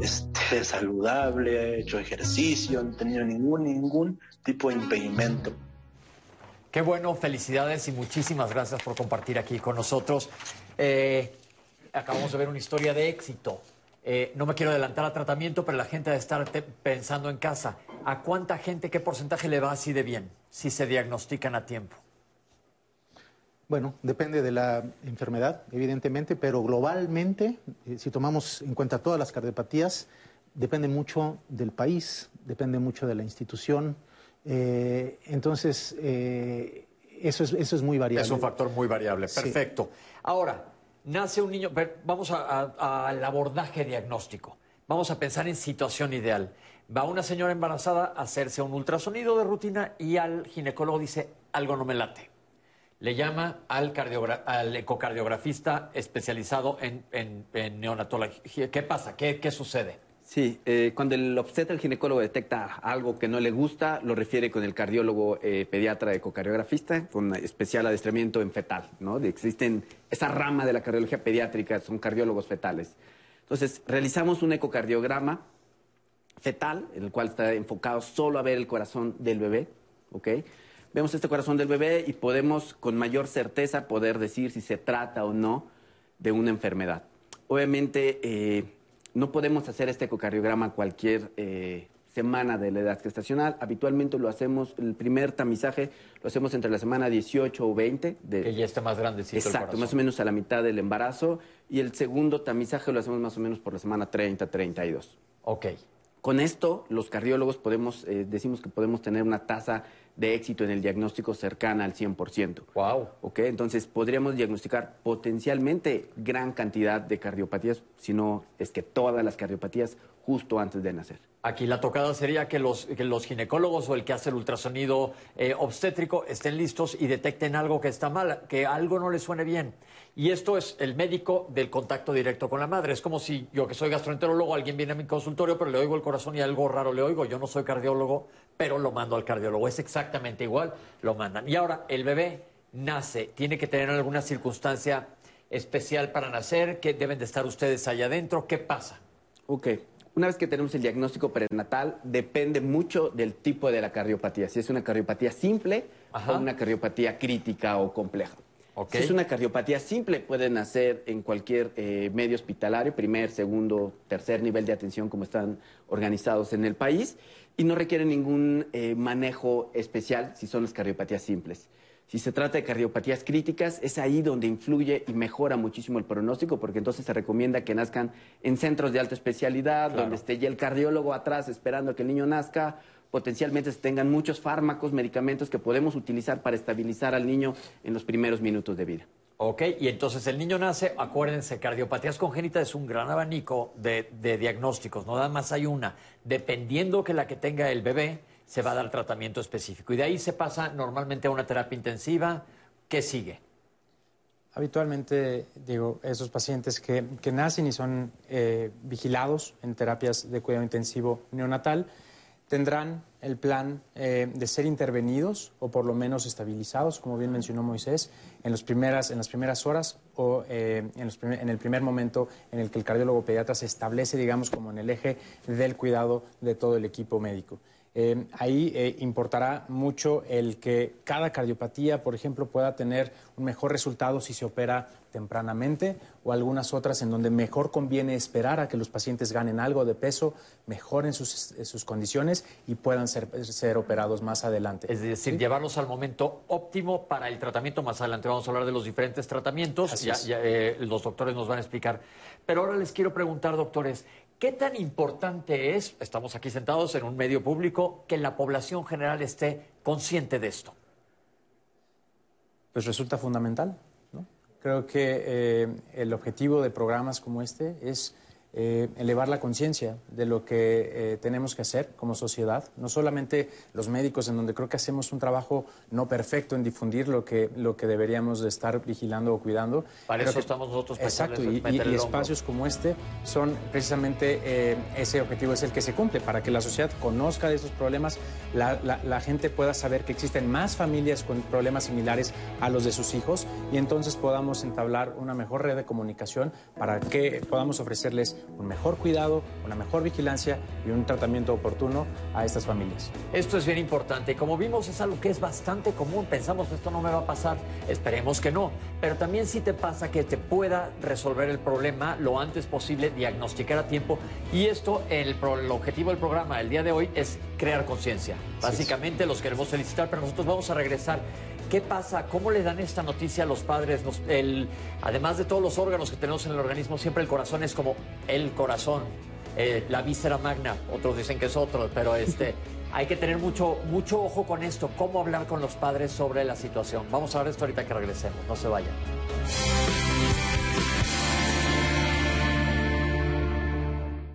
Speaker 16: este, saludable, he hecho ejercicio, no he tenido ningún, ningún tipo de impedimento.
Speaker 2: Qué bueno, felicidades y muchísimas gracias por compartir aquí con nosotros. Eh, acabamos de ver una historia de éxito. Eh, no me quiero adelantar al tratamiento, pero la gente debe estar pensando en casa. ¿A cuánta gente, qué porcentaje le va así de bien si se diagnostican a tiempo?
Speaker 14: Bueno, depende de la enfermedad, evidentemente, pero globalmente, eh, si tomamos en cuenta todas las cardiopatías, depende mucho del país, depende mucho de la institución. Eh, entonces, eh, eso, es, eso es muy variable.
Speaker 2: Es un factor muy variable, perfecto. Ahora, nace un niño, vamos al abordaje diagnóstico. Vamos a pensar en situación ideal. Va una señora embarazada a hacerse un ultrasonido de rutina y al ginecólogo dice, algo no me late le llama al, al ecocardiografista especializado en, neonatología. ¿Qué pasa? ¿Qué, sucede?
Speaker 11: Sí, eh, cuando el obstetra, el ginecólogo detecta algo que no le gusta, lo refiere con el cardiólogo eh, pediatra ecocardiografista con especial adiestramiento en fetal, ¿no? Existen esa rama de la cardiología pediátrica, son cardiólogos fetales. Entonces, realizamos un ecocardiograma fetal, en el cual está enfocado solo a ver el corazón del bebé, ¿ok? Vemos este corazón del bebé y podemos con mayor certeza poder decir si se trata o no de una enfermedad. Obviamente eh, no podemos hacer este ecocardiograma cualquier eh, semana de la edad gestacional. Habitualmente lo hacemos, el primer tamizaje lo hacemos entre la semana 18 o 20. De,
Speaker 2: que ya esté más grandecito el
Speaker 11: Exacto,
Speaker 2: corazón.
Speaker 11: más o menos a la mitad del embarazo. Y el segundo tamizaje lo hacemos más o menos por la semana 30, 32.
Speaker 2: Ok.
Speaker 11: Con esto, los cardiólogos podemos, eh, decimos que podemos tener una tasa de éxito en el diagnóstico cercana al 100%.
Speaker 2: Wow.
Speaker 11: ¿Ok? Entonces, podríamos diagnosticar potencialmente gran cantidad de cardiopatías, si no es que todas las cardiopatías justo antes de nacer.
Speaker 2: Aquí la tocada sería que los, que los ginecólogos o el que hace el ultrasonido eh, obstétrico estén listos y detecten algo que está mal, que algo no le suene bien. Y esto es el médico del contacto directo con la madre. Es como si yo que soy gastroenterólogo, alguien viene a mi consultorio, pero le oigo el corazón y algo raro le oigo. Yo no soy cardiólogo, pero lo mando al cardiólogo. Es exactamente igual, lo mandan. Y ahora, el bebé nace, tiene que tener alguna circunstancia especial para nacer, que deben de estar ustedes allá adentro. ¿Qué pasa?
Speaker 11: Ok. Una vez que tenemos el diagnóstico prenatal, depende mucho del tipo de la cardiopatía. Si es una cardiopatía simple o una cardiopatía crítica o compleja. Si es una cardiopatía simple, puede nacer en cualquier eh, medio hospitalario, primer, segundo, tercer nivel de atención, como están organizados en el país, y no requiere ningún eh, manejo especial si son las cardiopatías simples. Si se trata de cardiopatías críticas, es ahí donde influye y mejora muchísimo el pronóstico, porque entonces se recomienda que nazcan en centros de alta especialidad,
Speaker 2: Claro.
Speaker 11: donde esté ya el cardiólogo atrás esperando que el niño nazca. Potencialmente se tengan muchos fármacos, medicamentos que podemos utilizar para estabilizar al niño en los primeros minutos de vida.
Speaker 2: Ok, y entonces el niño nace, acuérdense, cardiopatías congénitas es un gran abanico de, de diagnósticos, no nada más hay una. Dependiendo que la que tenga el bebé, se va a dar tratamiento específico. Y de ahí se pasa normalmente a una terapia intensiva. ¿Qué sigue?
Speaker 4: Habitualmente, digo, esos pacientes que, que nacen y son eh, vigilados en terapias de cuidado intensivo neonatal tendrán el plan eh, de ser intervenidos o por lo menos estabilizados, como bien mencionó Moisés, en, los primeras, en las primeras horas o eh, en, en el primer momento en el que el cardiólogo pediatra se establece, digamos, como en el eje del cuidado de todo el equipo médico. Eh, ahí eh, importará mucho el que cada cardiopatía, por ejemplo, pueda tener un mejor resultado si se opera tempranamente o algunas otras en donde mejor conviene esperar a que los pacientes ganen algo de peso, mejoren sus, eh, sus condiciones y puedan ser, ser operados más adelante.
Speaker 2: Es decir, llevarlos al momento óptimo para el tratamiento. Más adelante vamos a hablar de los diferentes tratamientos.
Speaker 4: Así
Speaker 2: Ya- eh, los doctores nos van a explicar. Pero ahora les quiero preguntar, doctores, ¿qué tan importante es, estamos aquí sentados en un medio público, que la población general esté consciente de esto?
Speaker 4: pues resulta fundamental. ¿no? Creo que eh, el objetivo de programas como este es eh, elevar la conciencia de lo que eh, tenemos que hacer como sociedad, no solamente los médicos, en donde creo que hacemos un trabajo no perfecto en difundir lo que, lo que deberíamos de estar vigilando o cuidando.
Speaker 2: Para
Speaker 4: Creo
Speaker 2: eso
Speaker 4: que-
Speaker 2: estamos nosotros,
Speaker 4: Exacto, y, y- y espacios como este son precisamente eh, ese objetivo es el que se cumple, para que la sociedad conozca de esos problemas, la, la- la gente pueda saber que existen más familias con problemas similares a los de sus hijos y entonces podamos entablar una mejor red de comunicación para que podamos ofrecerles un mejor cuidado, una mejor vigilancia y un tratamiento oportuno a estas familias.
Speaker 2: Esto es bien importante como vimos es algo que es bastante común. Pensamos esto no me va a pasar, esperemos que no. Pero también si te pasa que te pueda resolver el problema lo antes posible, diagnosticar a tiempo. Y esto, el, pro- el objetivo del programa el día de hoy es crear conciencia. Básicamente los queremos felicitar, pero nosotros vamos a regresar. ¿Qué pasa? ¿Cómo le dan esta noticia a los padres? Nos- el- además de todos los órganos que tenemos en el organismo, siempre el corazón es como el corazón, eh, la víscera magna. Otros dicen que es otro, pero este, hay que tener mucho, mucho ojo con esto. ¿Cómo hablar con los padres sobre la situación? Vamos a ver esto ahorita que regresemos. No se vayan.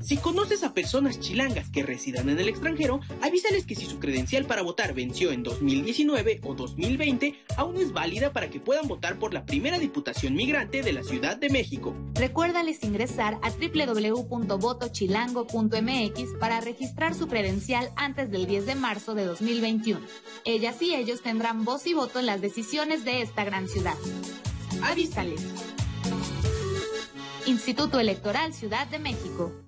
Speaker 17: Si conoces a personas chilangas que residan en el extranjero, avísales que si su credencial para votar venció en 2019 o 2020, aún es válida para que puedan votar por la primera diputación migrante de la Ciudad de México.
Speaker 18: Recuérdales ingresar a www.votochilango.mx para registrar su credencial antes del 10 de marzo de 2021. Ellas y ellos tendrán voz y voto en las decisiones de esta gran ciudad. Avísales. Instituto Electoral Ciudad de México.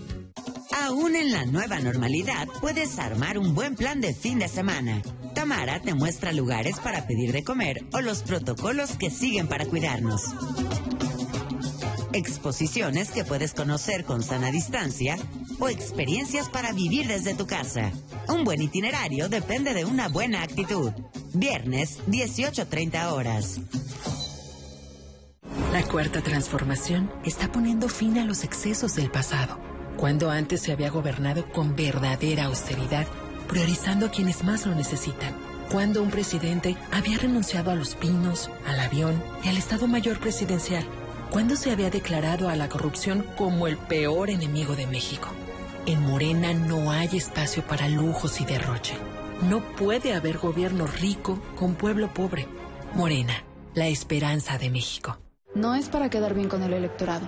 Speaker 19: Aún en la nueva normalidad, puedes armar un buen plan de fin de semana. Tamara te muestra lugares para pedir de comer o los protocolos que siguen para cuidarnos. Exposiciones que puedes conocer con sana distancia o experiencias para vivir desde tu casa. Un buen itinerario depende de una buena actitud. Viernes, 18.30 horas.
Speaker 20: La cuarta transformación está poniendo fin a los excesos del pasado, cuando antes se había gobernado con verdadera austeridad, priorizando a quienes más lo necesitan, cuando un presidente había renunciado a los pinos, al avión y al Estado Mayor Presidencial, cuando se había declarado a la corrupción como el peor enemigo de México. En Morena no hay espacio para lujos y derroche. No puede haber gobierno rico con pueblo pobre. Morena, la esperanza de México.
Speaker 21: No es para quedar bien con el electorado.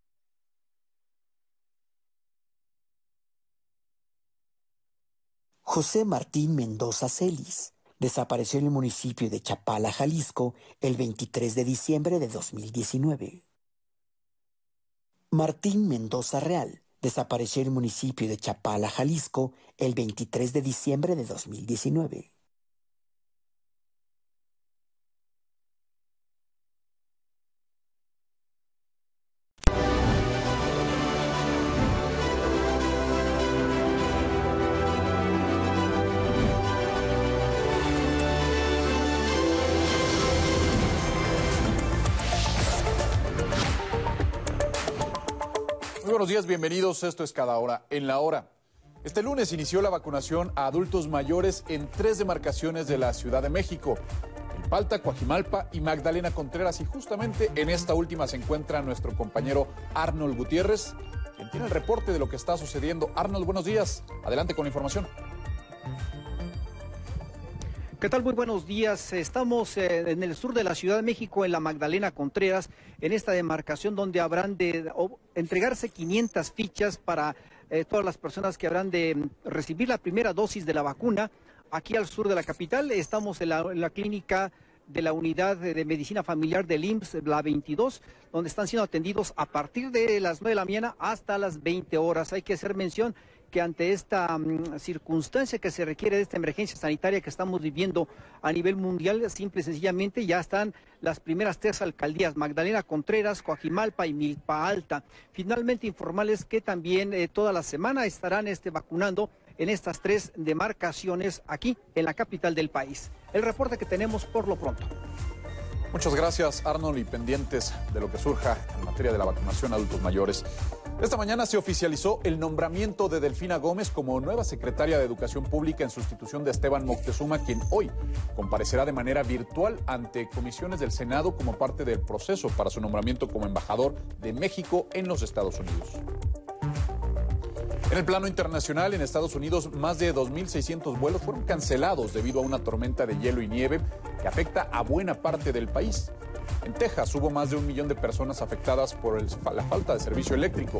Speaker 22: José Martín Mendoza Celis desapareció en el municipio de Chapala, Jalisco, el 23 de diciembre de 2019. Martín Mendoza Real desapareció en el municipio de Chapala, Jalisco, el 23 de diciembre de 2019.
Speaker 23: Buenos días, bienvenidos. Esto es Cada Hora en la Hora. Este lunes inició la vacunación a adultos mayores en tres demarcaciones de la Ciudad de México. En Palta, Coajimalpa y Magdalena Contreras. Y justamente en esta última se encuentra nuestro compañero Arnold Gutiérrez, quien tiene el reporte de lo que está sucediendo. Arnold, buenos días. Adelante con la información.
Speaker 24: ¿Qué tal? Muy buenos días. Estamos eh, en el sur de la Ciudad de México, en la Magdalena Contreras, en esta demarcación donde habrán de entregarse 500 fichas para eh, todas las personas que habrán de mm, recibir la primera dosis de la vacuna. Aquí al sur de la capital estamos en la, en la clínica de la unidad de medicina familiar del IMSS, la 22, donde están siendo atendidos a partir de las 9 de la mañana hasta las 20 horas. Hay que hacer mención que ante esta um, circunstancia que se requiere de esta emergencia sanitaria que estamos viviendo a nivel mundial, simple y sencillamente ya están las primeras tres alcaldías, Magdalena Contreras, Coajimalpa y Milpa Alta. Finalmente informarles que también eh, toda la semana estarán este, vacunando en estas tres demarcaciones aquí en la capital del país. El reporte que tenemos por lo pronto.
Speaker 23: Muchas gracias, Arnold, y pendientes de lo que surja en materia de la vacunación a adultos mayores. Esta mañana se oficializó el nombramiento de Delfina Gómez como nueva secretaria de Educación Pública en sustitución de Esteban Moctezuma, quien hoy comparecerá de manera virtual ante comisiones del Senado como parte del proceso para su nombramiento como embajador de México en los Estados Unidos. En el plano internacional, en Estados Unidos, más de 2.600 vuelos fueron cancelados debido a una tormenta de hielo y nieve que afecta a buena parte del país. En Texas hubo más de un millón de personas afectadas por la falta de servicio eléctrico.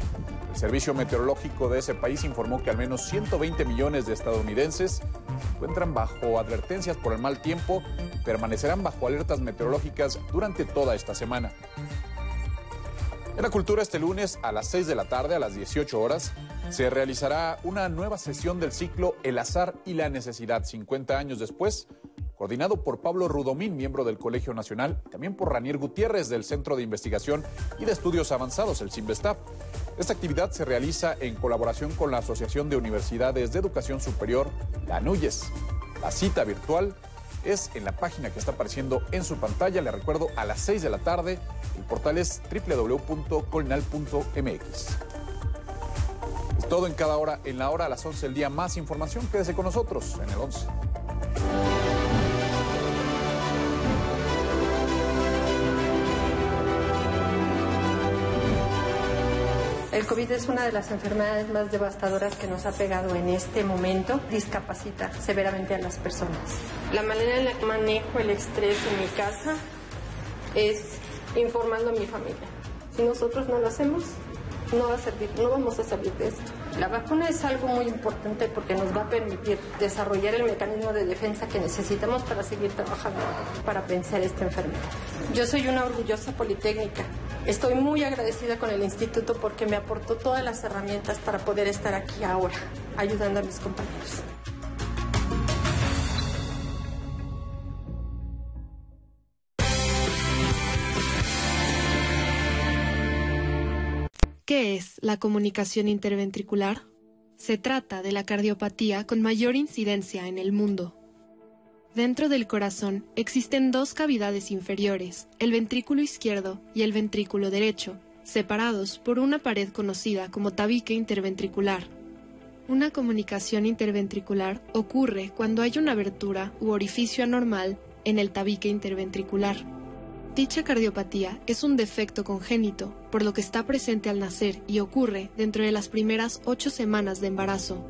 Speaker 23: El Servicio Meteorológico de ese país informó que al menos 120 millones de estadounidenses se encuentran bajo advertencias por el mal tiempo y permanecerán bajo alertas meteorológicas durante toda esta semana. En la cultura este lunes a las 6 de la tarde, a las 18 horas, se realizará una nueva sesión del ciclo El azar y la necesidad, 50 años después, coordinado por Pablo Rudomín, miembro del Colegio Nacional, también por Ranier Gutiérrez del Centro de Investigación y de Estudios Avanzados, el CIMBESTAP. Esta actividad se realiza en colaboración con la Asociación de Universidades de Educación Superior, la ANUYES. La cita virtual es en la página que está apareciendo en su pantalla. Le recuerdo a las 6 de la tarde. El portal es www.colnal.mx. Es todo en cada hora. En la hora a las 11 del día. Más información. Quédese con nosotros en el 11.
Speaker 25: El COVID es una de las enfermedades más devastadoras que nos ha pegado en este momento. Discapacita severamente a las personas. La manera en la que manejo el estrés en mi casa es informando a mi familia. Si nosotros no lo hacemos, no va a servir, no vamos a salir de esto. La vacuna es algo muy importante porque nos va a permitir desarrollar el mecanismo de defensa que necesitamos para seguir trabajando para vencer esta enfermedad. Yo soy una orgullosa politécnica. Estoy muy agradecida con el instituto porque me aportó todas las herramientas para poder estar aquí ahora, ayudando a mis compañeros.
Speaker 26: ¿Qué es la comunicación interventricular? Se trata de la cardiopatía con mayor incidencia en el mundo. Dentro del corazón existen dos cavidades inferiores, el ventrículo izquierdo y el ventrículo derecho, separados por una pared conocida como tabique interventricular. Una comunicación interventricular ocurre cuando hay una abertura u orificio anormal en el tabique interventricular. Dicha cardiopatía es un defecto congénito, por lo que está presente al nacer y ocurre dentro de las primeras ocho semanas de embarazo.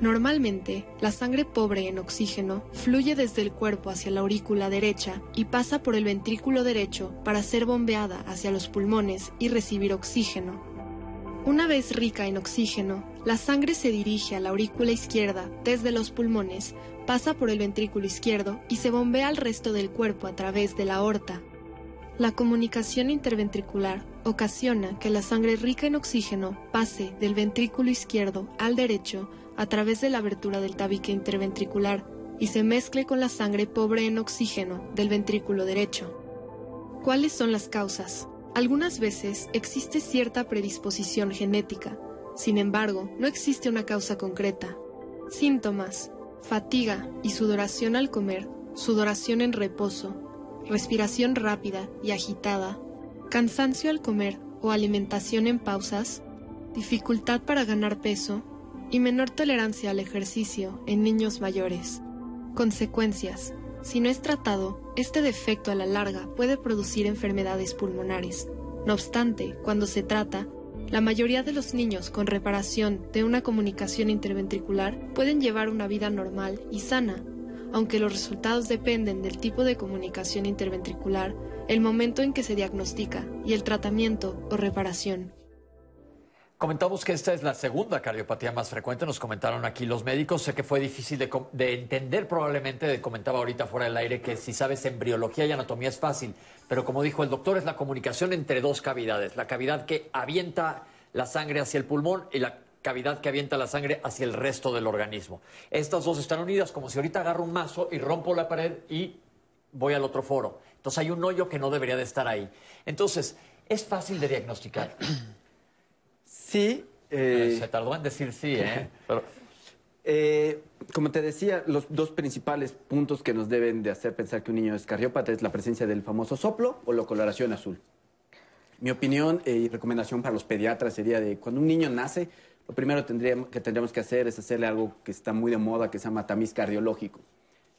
Speaker 26: Normalmente, la sangre pobre en oxígeno fluye desde el cuerpo hacia la aurícula derecha y pasa por el ventrículo derecho para ser bombeada hacia los pulmones y recibir oxígeno. Una vez rica en oxígeno, la sangre se dirige a la aurícula izquierda desde los pulmones, pasa por el ventrículo izquierdo y se bombea al resto del cuerpo a través de la aorta. La comunicación interventricular ocasiona que la sangre rica en oxígeno pase del ventrículo izquierdo al derecho a través de la abertura del tabique interventricular y se mezcle con la sangre pobre en oxígeno del ventrículo derecho. ¿Cuáles son las causas? Algunas veces existe cierta predisposición genética, sin embargo, no existe una causa concreta. Síntomas: fatiga y sudoración al comer, sudoración en reposo, respiración rápida y agitada, cansancio al comer o alimentación en pausas, dificultad para ganar peso y menor tolerancia al ejercicio en niños mayores. Consecuencias. Si no es tratado, este defecto a la larga puede producir enfermedades pulmonares. No obstante, cuando se trata, la mayoría de los niños con reparación de una comunicación interventricular pueden llevar una vida normal y sana aunque los resultados dependen del tipo de comunicación interventricular, el momento en que se diagnostica y el tratamiento o reparación.
Speaker 2: Comentamos que esta es la segunda cardiopatía más frecuente, nos comentaron aquí los médicos. Sé que fue difícil de, entender probablemente, comentaba ahorita fuera del aire, que si sabes embriología y anatomía es fácil, pero como dijo el doctor, es la comunicación entre dos cavidades, la cavidad que avienta la sangre hacia el pulmón y la cavidad que avienta la sangre hacia el resto del organismo. Estas dos están unidas como si ahorita agarro un mazo y rompo la pared y voy al otro foro. Entonces hay un hoyo que no debería de estar ahí. Entonces, ¿es fácil de diagnosticar?
Speaker 11: Sí.
Speaker 2: Eh, se tardó en decir sí, ¿eh?
Speaker 11: Eh, como te decía, los dos principales puntos que nos deben de hacer pensar que un niño es cardiópata es la presencia del famoso soplo o la coloración azul. Mi opinión eh, y recomendación para los pediatras sería de cuando un niño nace, lo primero tendríamos, que tendríamos que hacer es hacerle algo que está muy de moda, que se llama tamiz cardiológico,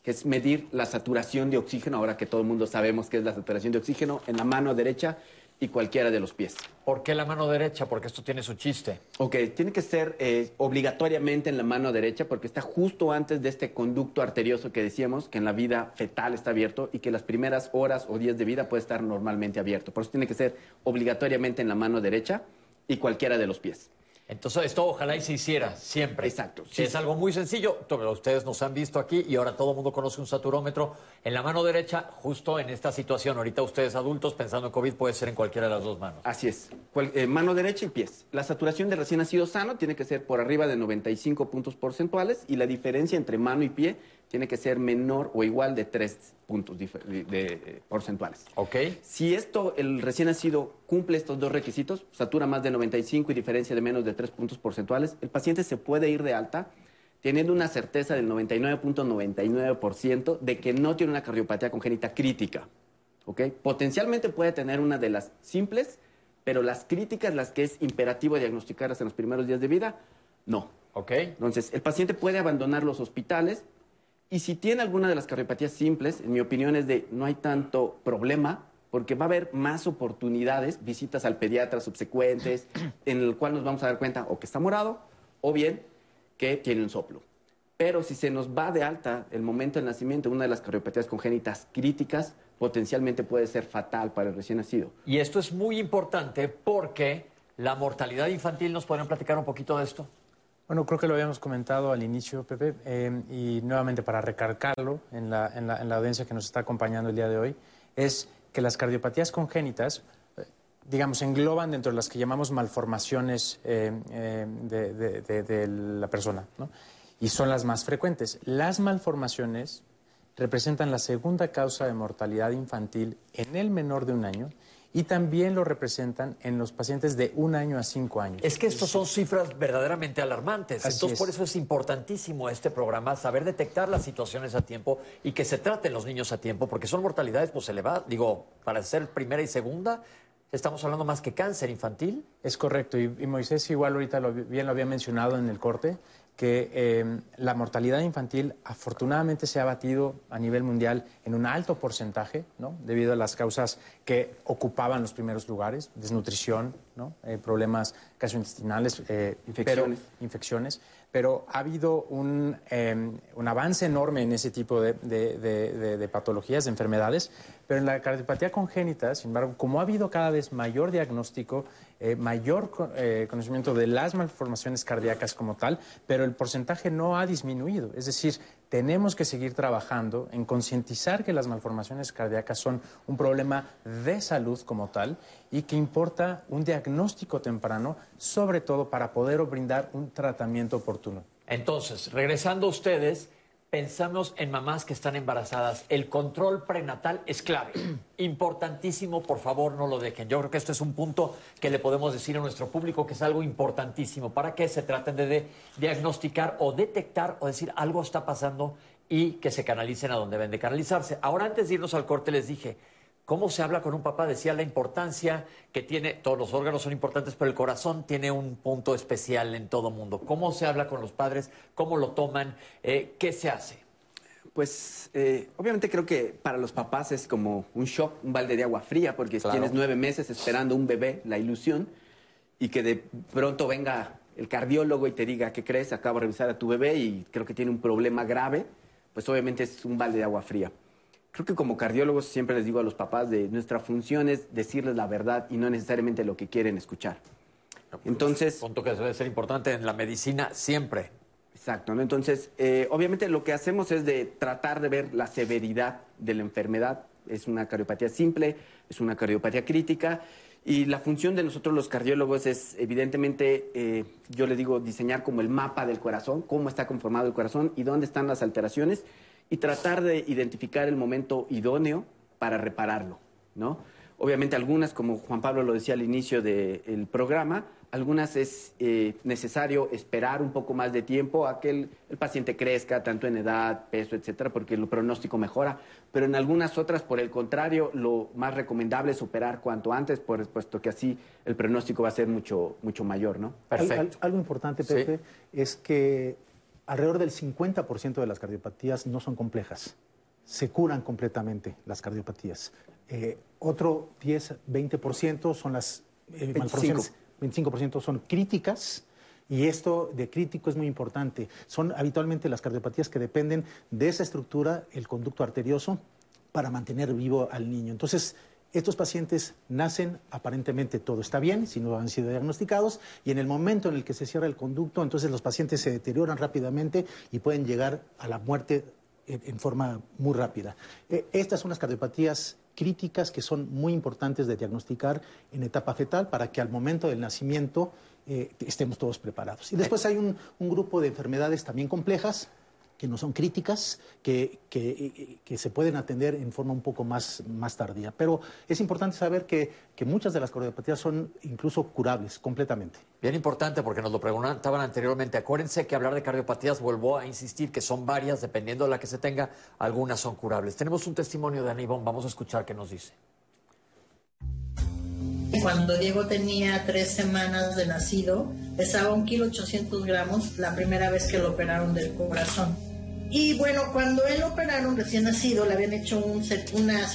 Speaker 11: que es medir la saturación de oxígeno, ahora que todo el mundo sabemos qué es la saturación de oxígeno, en la mano derecha y cualquiera de los pies.
Speaker 2: ¿Por qué la mano derecha? Porque esto tiene su chiste.
Speaker 11: Ok, tiene que ser eh, obligatoriamente en la mano derecha porque está justo antes de este conducto arterioso que decíamos, que en la vida fetal está abierto y que las primeras horas o días de vida puede estar normalmente abierto. Por eso tiene que ser obligatoriamente en la mano derecha y cualquiera de los pies.
Speaker 2: Entonces, esto ojalá y se hiciera siempre.
Speaker 11: Exacto.
Speaker 2: es algo muy sencillo. Ustedes nos han visto aquí y ahora todo el mundo conoce un saturómetro en la mano derecha, justo en esta situación. Ahorita ustedes adultos pensando en COVID puede ser en cualquiera de las dos manos.
Speaker 11: Así es. Eh, mano derecha y pies. La saturación de recién nacido sano tiene que ser por arriba de 95 puntos porcentuales y la diferencia entre mano y pie tiene que ser menor o igual de tres puntos de, eh, porcentuales.
Speaker 2: Ok.
Speaker 11: Si esto, el recién nacido, cumple estos dos requisitos, satura más de 95 y diferencia de menos de tres puntos porcentuales, el paciente se puede ir de alta teniendo una certeza del 99.99% de que no tiene una cardiopatía congénita crítica. ¿Ok? Potencialmente puede tener una de las simples, pero las críticas, las que es imperativo diagnosticarlas en los primeros días de vida, no.
Speaker 2: Ok.
Speaker 11: Entonces, el paciente puede abandonar los hospitales, y si tiene alguna de las cardiopatías simples, en mi opinión es de no hay tanto problema, porque va a haber más oportunidades, visitas al pediatra subsecuentes, en el cual nos vamos a dar cuenta o que está morado o bien que tiene un soplo. Pero si se nos va de alta el momento del nacimiento, una de las cardiopatías congénitas críticas, potencialmente puede ser fatal para el recién nacido.
Speaker 2: Y esto es muy importante porque la mortalidad infantil, ¿nos podrían platicar un poquito de esto?
Speaker 4: Bueno, creo que lo habíamos comentado al inicio, Pepe, eh, y nuevamente para recargarlo en la, en, la, audiencia que nos está acompañando el día de hoy, es que las cardiopatías congénitas, eh, digamos, engloban dentro de las que llamamos malformaciones eh, de, de, la persona, ¿no? y son las más frecuentes. Las malformaciones representan la segunda causa de mortalidad infantil en el menor de un año y también lo representan en los pacientes de un año a cinco años.
Speaker 2: Es que estos son cifras verdaderamente alarmantes. Entonces, por eso es importantísimo este programa, saber detectar las situaciones a tiempo y que se traten los niños a tiempo, porque son mortalidades pues elevadas. Digo, para ser primera y segunda, estamos hablando más que cáncer infantil.
Speaker 4: Es correcto, y, Moisés igual ahorita bien lo había mencionado en el corte que em, la mortalidad infantil afortunadamente se ha batido a nivel mundial en un alto porcentaje, ¿no? debido a las causas que ocupaban los primeros lugares, desnutrición, ¿no? Eh, problemas gastrointestinales, eh,
Speaker 11: infecciones.
Speaker 4: infecciones. Pero ha habido un, em, un, avance enorme en ese tipo de, de patologías, de enfermedades, pero en la cardiopatía congénita, sin embargo, como ha habido cada vez mayor diagnóstico, eh, mayor eh, conocimiento de las malformaciones cardíacas como tal, pero el porcentaje no ha disminuido. Es decir, tenemos que seguir trabajando en concientizar que las malformaciones cardíacas son un problema de salud como tal y que importa un diagnóstico temprano, sobre todo para poder brindar un tratamiento oportuno.
Speaker 2: Entonces, regresando a ustedes, pensamos en mamás que están embarazadas. El control prenatal es clave. Importantísimo, por favor, no lo dejen. Yo creo que esto es un punto que le podemos decir a nuestro público que es algo importantísimo para que se traten de, diagnosticar o detectar o decir algo está pasando y que se canalicen a donde deben de canalizarse. Ahora, antes de irnos al corte, les dije, ¿Cómo se habla con un papá? Decía la importancia que tiene, todos los órganos son importantes, pero el corazón tiene un punto especial en todo mundo. ¿Cómo se habla con los padres? ¿Cómo lo toman? Eh, ¿Qué se hace?
Speaker 11: Pues eh, obviamente creo que para los papás es como un shock, un balde de agua fría, porque tienes nueve meses esperando un bebé, la ilusión, y que de pronto venga el cardiólogo y te diga, ¿qué crees? Acabo de revisar a tu bebé y creo que tiene un problema grave, pues obviamente es un balde de agua fría creo que como cardiólogos siempre les digo a los papás de nuestra función es decirles la verdad y no necesariamente lo que quieren escuchar.
Speaker 2: Pues, Entonces... Punto que debe ser importante en la medicina siempre.
Speaker 11: Exacto, ¿no? Entonces, eh, obviamente lo que hacemos es de tratar de ver la severidad de la enfermedad. Es una cardiopatía simple, es una cardiopatía crítica. Y la función de nosotros los cardiólogos es, evidentemente, eh, yo le digo, diseñar como el mapa del corazón, cómo está conformado el corazón y dónde están las alteraciones y tratar de identificar el momento idóneo para repararlo, ¿no? Obviamente algunas, como Juan Pablo lo decía al inicio del programa, algunas es eh, necesario esperar un poco más de tiempo a que el, el, paciente crezca, tanto en edad, peso, etcétera, porque el pronóstico mejora. Pero en algunas otras, por el contrario, lo más recomendable es operar cuanto antes, por, puesto que así el pronóstico va a ser mucho, mucho mayor, ¿no?
Speaker 14: Perfecto. algo importante, Pepe, sí. es que alrededor del 50% de las cardiopatías no son complejas. Se curan completamente las cardiopatías. Eh, otro 10-20% son las eh, malformaciones 25% son críticas. Y esto de crítico es muy importante. Son habitualmente las cardiopatías que dependen de esa estructura, el conducto arterioso, para mantener vivo al niño. Entonces, estos pacientes nacen, aparentemente todo está bien, si no han sido diagnosticados, y en el momento en el que se cierra el conducto, entonces los pacientes se deterioran rápidamente y pueden llegar a la muerte en, forma muy rápida. Eh, estas son las cardiopatías críticas que son muy importantes de diagnosticar en etapa fetal para que al momento del nacimiento eh, estemos todos preparados. Y después hay un, un grupo de enfermedades también complejas que no son críticas, que, que, que, se pueden atender en forma un poco más, más tardía. Pero es importante saber que, que muchas de las cardiopatías son incluso curables completamente.
Speaker 2: Bien importante porque nos lo preguntaban anteriormente. Acuérdense que hablar de cardiopatías, vuelvo a insistir que son varias, dependiendo de la que se tenga, algunas son curables. Tenemos un testimonio de Aníbal, vamos a escuchar qué nos dice.
Speaker 27: Cuando Diego tenía tres semanas de nacido, pesaba un kilo 800 gramos la primera vez que lo operaron del corazón. Y bueno, cuando él operaron recién nacido, le habían hecho un, una,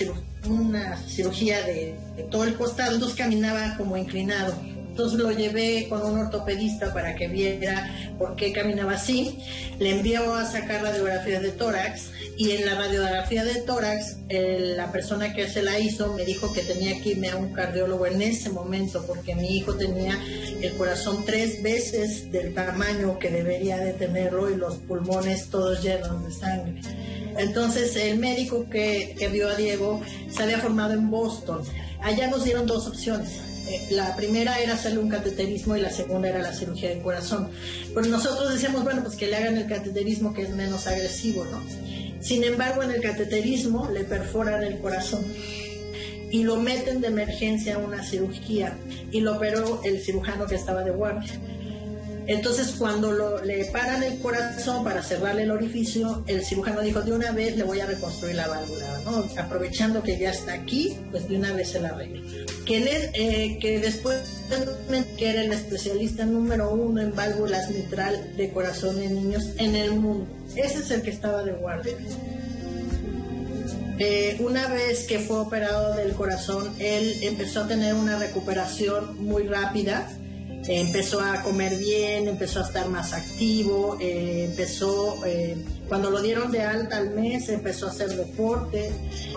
Speaker 27: una, cirugía de, de, todo el costado, entonces caminaba como inclinado. Entonces lo llevé con un ortopedista para que viera por qué caminaba así. Le envió a sacar radiografías de tórax y en la radiografía de tórax el, la persona que se la hizo me dijo que tenía que irme a un cardiólogo en ese momento porque mi hijo tenía el corazón tres veces del tamaño que debería de tenerlo y los pulmones todos llenos de sangre. Entonces el médico que, que vio a Diego se había formado en Boston. Allá nos dieron dos opciones la primera era hacerle un cateterismo y la segunda era la cirugía del corazón. Pero nosotros decíamos, bueno, pues que le hagan el cateterismo que es menos agresivo, ¿no? Sin embargo, en el cateterismo le perforan el corazón y lo meten de emergencia a una cirugía y lo operó el cirujano que estaba de guardia. Entonces, cuando lo, le paran el corazón para cerrarle el orificio, el cirujano dijo, de una vez le voy a reconstruir la válvula, ¿no? Aprovechando que ya está aquí, pues de una vez se la arreglo. Que, eh, que después que era el especialista número uno en válvulas mitral de corazón en niños en el mundo. Ese es el que estaba de guardia. Eh, una vez que fue operado del corazón, él empezó a tener una recuperación muy rápida empezó a comer bien, empezó a estar más activo, eh, empezó, eh, cuando lo dieron de alta al mes, empezó a hacer deporte,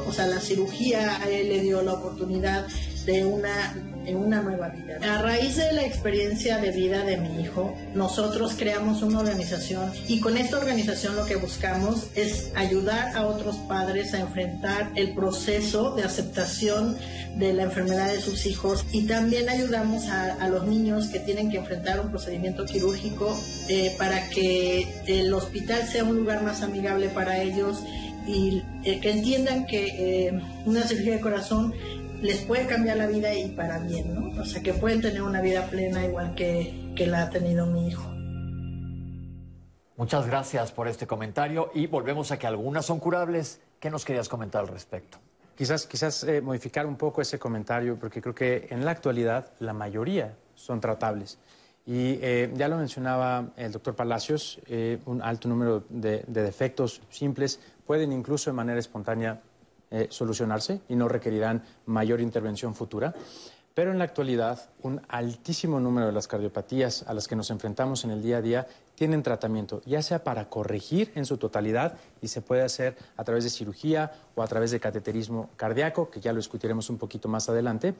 Speaker 27: o sea, la cirugía le dio la oportunidad de una en una nueva vida. A raíz de la experiencia de vida de mi hijo, nosotros creamos una organización y con esta organización lo que buscamos es ayudar a otros padres a enfrentar el proceso de aceptación de la enfermedad de sus hijos y también ayudamos a, los niños que tienen que enfrentar un procedimiento quirúrgico eh, para que el hospital sea un lugar más amigable para ellos y eh, que entiendan que eh, una cirugía de corazón les puede cambiar la vida y para bien, ¿no? O sea, que pueden tener una vida plena igual que, que la ha tenido mi hijo.
Speaker 2: Muchas gracias por este comentario y volvemos a que algunas son curables. ¿Qué nos querías comentar al respecto?
Speaker 4: Quizás, quizás eh, modificar un poco ese comentario, porque creo que en la actualidad la mayoría son tratables. Y eh, ya lo mencionaba el doctor Palacios, eh, un alto número de, de defectos simples pueden incluso de manera espontánea eh, solucionarse y no requerirán mayor intervención futura. Pero en la actualidad, un altísimo número de las cardiopatías a las que nos enfrentamos en el día a día tienen tratamiento, ya sea para corregir en su totalidad y se puede hacer a través de cirugía o a través de cateterismo cardíaco, que ya lo discutiremos un poquito más adelante.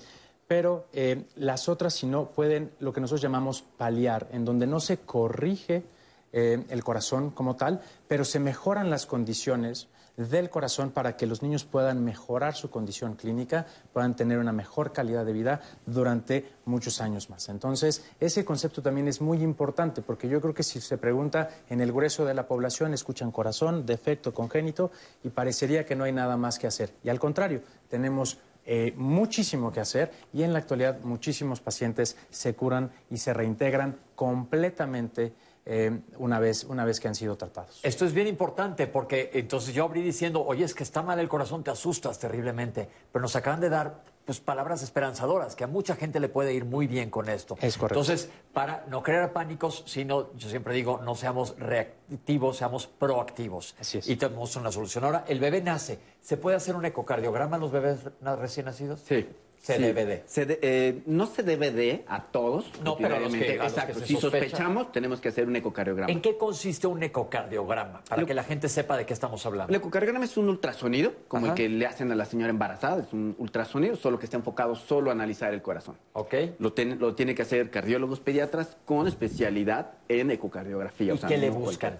Speaker 4: Pero eh, las otras, si no, pueden lo que nosotros llamamos paliar, en donde no se corrige eh, el corazón como tal, pero se mejoran las condiciones del corazón para que los niños puedan mejorar su condición clínica, puedan tener una mejor calidad de vida durante muchos años más. Entonces, ese concepto también es muy importante porque yo creo que si se pregunta en el grueso de la población, escuchan corazón, defecto congénito y parecería que no hay nada más que hacer. Y al contrario, tenemos eh, muchísimo que hacer y en la actualidad muchísimos pacientes se curan y se reintegran completamente eh, una, vez, una vez que han sido tratados.
Speaker 2: Esto es bien importante porque entonces yo abrí diciendo, oye, es que está mal el corazón, te asustas terriblemente, pero nos acaban de dar pues, palabras esperanzadoras, que a mucha gente le puede ir muy bien con esto.
Speaker 4: Es correcto.
Speaker 2: Entonces, para no crear pánicos, sino, yo siempre digo, no seamos reactivos, seamos proactivos.
Speaker 4: Así es.
Speaker 2: Y tenemos una solución. Ahora, el bebé nace. ¿Se puede hacer un ecocardiograma a los bebés recién nacidos?
Speaker 11: Sí.
Speaker 2: Se
Speaker 11: Sí.
Speaker 2: debe de.
Speaker 11: Se de- eh, no se debe de a todos.
Speaker 2: No, pero a los que-
Speaker 11: ordinariamente.
Speaker 2: a los que
Speaker 11: Exacto.
Speaker 2: se
Speaker 11: si
Speaker 2: sospecha.
Speaker 11: sospechamos, tenemos que hacer un ecocardiograma.
Speaker 2: ¿En qué consiste un ecocardiograma? Para que la gente sepa de qué estamos hablando.
Speaker 11: El ecocardiograma es un ultrasonido, como
Speaker 2: Ajá.
Speaker 11: el que le hacen a la señora embarazada. Es un ultrasonido, solo que está enfocado solo a analizar el corazón.
Speaker 2: Ok.
Speaker 11: Lo, ten- lo tiene que hacer cardiólogos pediatras con especialidad en ecocardiografía.
Speaker 2: ¿Y
Speaker 11: o sea,
Speaker 2: qué le buscan?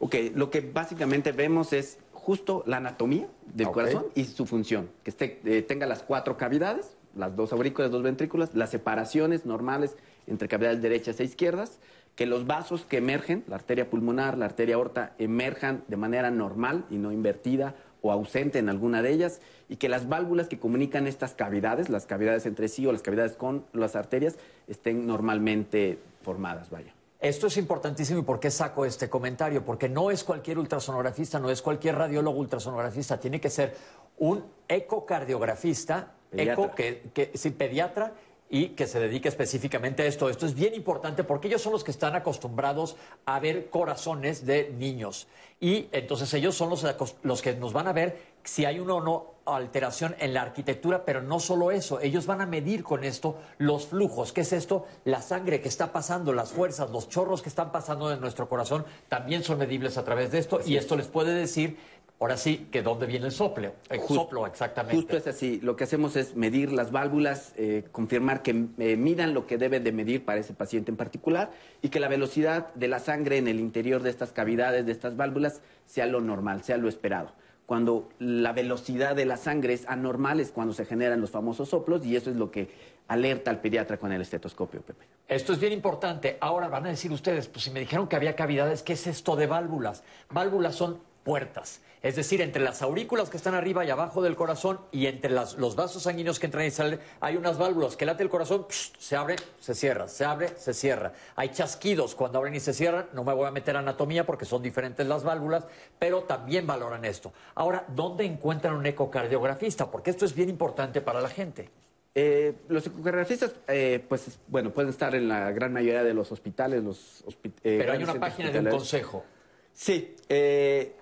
Speaker 11: Ok, lo que básicamente vemos es justo la anatomía del corazón y su función. Que esté, eh, tenga las cuatro cavidades, las dos aurículas, dos ventrículas, las separaciones normales entre cavidades derechas e izquierdas, que los vasos que emergen, la arteria pulmonar, la arteria aorta, emerjan de manera normal y no invertida o ausente en alguna de ellas, y que las válvulas que comunican estas cavidades, las cavidades entre sí o las cavidades con las arterias, estén normalmente formadas, vaya.
Speaker 2: Esto es importantísimo y ¿por qué saco este comentario? Porque no es cualquier ultrasonografista, no es cualquier radiólogo ultrasonografista, tiene que ser un ecocardiografista,
Speaker 11: Pediatra.
Speaker 2: eco que, que sí, pediatra y que se dedique específicamente a esto. Esto es bien importante porque ellos son los que están acostumbrados a ver corazones de niños. Y entonces ellos son los, los que nos van a ver si hay una o no alteración en la arquitectura, pero no solo eso, ellos van a medir con esto los flujos. ¿Qué es esto? La sangre que está pasando, las fuerzas, los chorros que están pasando en nuestro corazón también son medibles a través de esto y esto les puede decir, ahora sí, que dónde viene el sople, el soplo exactamente.
Speaker 11: Justo es así. Lo que hacemos es medir las válvulas, eh, confirmar que eh, midan lo que deben de medir para ese paciente en particular y que la velocidad de la sangre en el interior de estas cavidades, de estas válvulas, sea lo normal, sea lo esperado. Cuando la velocidad de la sangre es anormal es cuando se generan los famosos soplos y eso es lo que alerta al pediatra con el estetoscopio, Pepe.
Speaker 2: Esto es bien importante. Ahora van a decir ustedes, pues si me dijeron que había cavidades, ¿qué es esto de válvulas? Válvulas son puertas, es decir, entre las aurículas que están arriba y abajo del corazón y entre las- los vasos sanguíneos que entran y salen, hay unas válvulas que late el corazón, psh, se abre, se cierra, se abre, se cierra. Hay chasquidos cuando abren y se cierran, no me voy a meter a anatomía porque son diferentes las válvulas, pero también valoran esto. Ahora, ¿dónde encuentran un ecocardiografista? Porque esto es bien importante para la gente.
Speaker 11: Eh, los ecocardiografistas, eh, pues, bueno, pueden estar en la gran mayoría de los hospitales, los hospi- eh,
Speaker 2: Pero hay una página de un consejo.
Speaker 11: Sí, eh,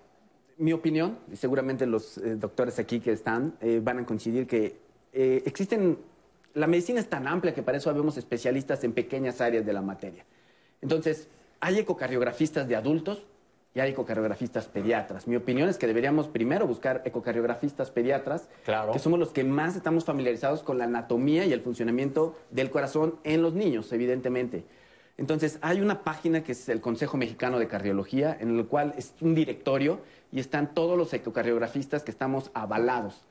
Speaker 11: mi opinión, y seguramente los eh, doctores aquí que están eh, van a coincidir que eh, existen, la medicina es tan amplia que para eso habemos especialistas en pequeñas áreas de la materia. Entonces, hay ecocardiografistas de adultos y hay ecocardiografistas pediatras. Mi opinión es que deberíamos primero buscar ecocardiografistas pediatras,
Speaker 2: Claro.
Speaker 11: que somos los que más estamos familiarizados con la anatomía y el funcionamiento del corazón en los niños, evidentemente. Entonces, hay una página que es el Consejo Mexicano de Cardiología, en el cual es un directorio y están todos los ecocardiografistas que estamos avalados.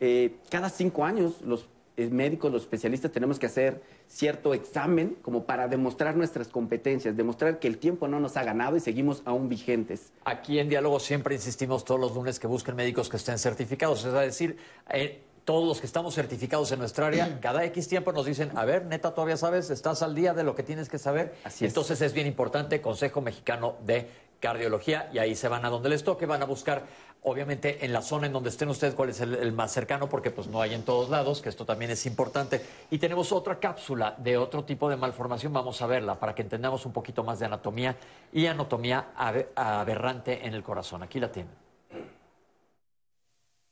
Speaker 11: Eh, cada cinco años, los eh, médicos, los especialistas, tenemos que hacer cierto examen como para demostrar nuestras competencias, demostrar que el tiempo no nos ha ganado y seguimos aún vigentes.
Speaker 2: Aquí en Diálogo siempre insistimos todos los lunes que busquen médicos que estén certificados. Es decir, eh, todos los que estamos certificados en nuestra área, cada X tiempo nos dicen, a ver, neta, todavía sabes, estás al día de lo que tienes que saber.
Speaker 11: Así es.
Speaker 2: Entonces es bien importante, Consejo Mexicano de Cardiología, y ahí se van a donde les toque, van a buscar, obviamente, en la zona en donde estén ustedes, cuál es el, más cercano, porque pues no hay en todos lados, que esto también es importante. Y tenemos otra cápsula de otro tipo de malformación, vamos a verla, para que entendamos un poquito más de anatomía y anatomía abe- aberrante en el corazón. Aquí la tienen.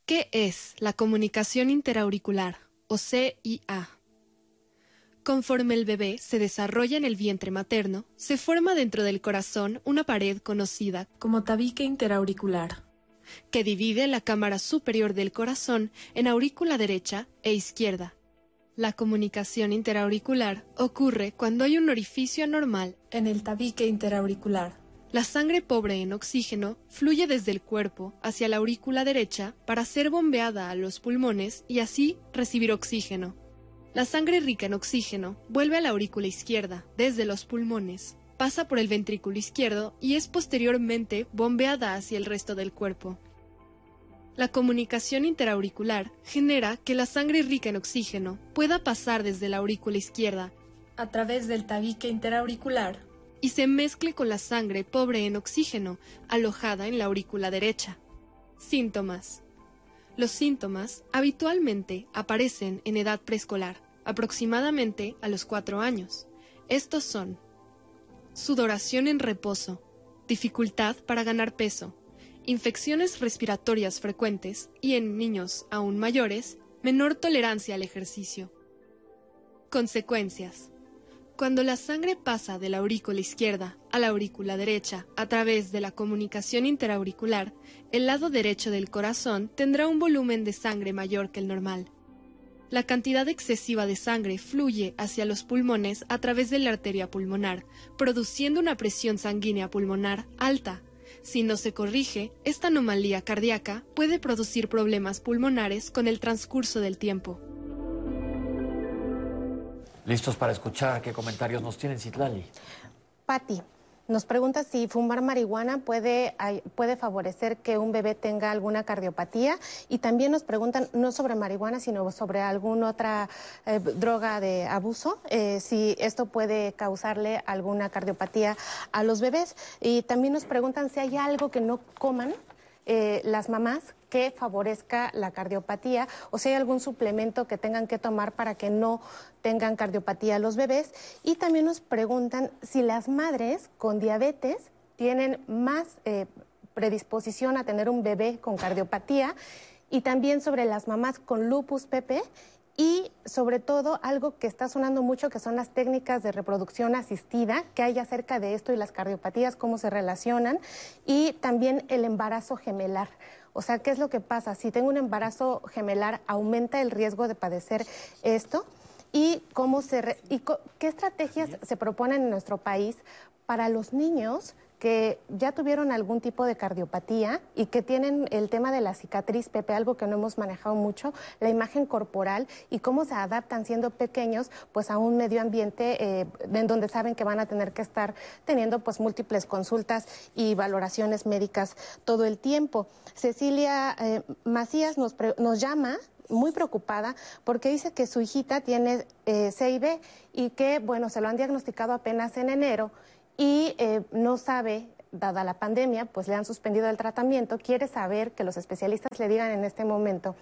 Speaker 26: ¿Qué es la comunicación interauricular o CIA? Conforme el bebé se desarrolla en el vientre materno, se forma dentro del corazón una pared conocida
Speaker 21: como tabique interauricular.
Speaker 26: que divide la cámara superior del corazón en aurícula derecha e izquierda. La comunicación interauricular ocurre cuando hay un orificio anormal
Speaker 21: En el tabique interauricular.
Speaker 26: La sangre pobre en oxígeno fluye desde el cuerpo hacia la aurícula derecha para ser bombeada a los pulmones y así recibir oxígeno. La sangre rica en oxígeno vuelve a la aurícula izquierda desde los pulmones, pasa por el ventrículo izquierdo y es posteriormente bombeada hacia el resto del cuerpo. La comunicación interauricular genera que la sangre rica en oxígeno pueda pasar desde la aurícula izquierda a través del tabique interauricular y se mezcle con la sangre pobre en oxígeno alojada en la aurícula derecha. Síntomas. Los síntomas habitualmente aparecen en edad preescolar, aproximadamente a los 4 años. Estos son sudoración en reposo, dificultad para ganar peso, infecciones respiratorias frecuentes y en niños aún mayores, menor tolerancia al ejercicio. Consecuencias. Cuando la sangre pasa de la aurícula izquierda a la aurícula derecha a través de la comunicación interauricular, el lado derecho del corazón tendrá un volumen de sangre mayor que el normal. La cantidad excesiva de sangre fluye hacia los pulmones a través de la arteria pulmonar, produciendo una presión sanguínea pulmonar alta, si no se corrige, esta anomalía cardíaca puede producir problemas pulmonares con el transcurso del tiempo.
Speaker 2: ¿Listos para escuchar qué comentarios nos tienen, Citlali?
Speaker 3: Patti, nos pregunta si fumar marihuana puede, puede favorecer que un bebé tenga alguna cardiopatía. Y también nos preguntan no sobre marihuana sino sobre alguna otra eh, droga de abuso, eh, si esto puede causarle alguna cardiopatía a los bebés. Y también nos preguntan si hay algo que no coman eh, las mamás que favorezca la cardiopatía o si hay algún suplemento que tengan que tomar para que no tengan cardiopatía los bebés. Y también nos preguntan si las madres con diabetes tienen más eh, predisposición a tener un bebé con cardiopatía y también sobre las mamás con lupus PP y sobre todo algo que está sonando mucho que son las técnicas de reproducción asistida, que hay acerca de esto y las cardiopatías, cómo se relacionan y también el embarazo gemelar. O sea, ¿qué es lo que pasa? Si tengo un embarazo gemelar, ¿aumenta el riesgo de padecer esto? ¿Y, cómo se y qué estrategias se proponen en nuestro país para los niños que ya tuvieron algún tipo de cardiopatía y que tienen el tema de la cicatriz, Pepe, algo que no hemos manejado mucho, la imagen corporal y cómo se adaptan siendo pequeños pues a un medio ambiente eh, en donde saben que van a tener que estar teniendo pues múltiples consultas y valoraciones médicas todo el tiempo. Cecilia eh, Macías nos, nos llama muy preocupada porque dice que su hijita tiene eh, CIB y que, bueno, se lo han diagnosticado apenas en enero y eh, no sabe, dada la pandemia, pues le han suspendido el tratamiento, quiere saber que los especialistas le digan en este momento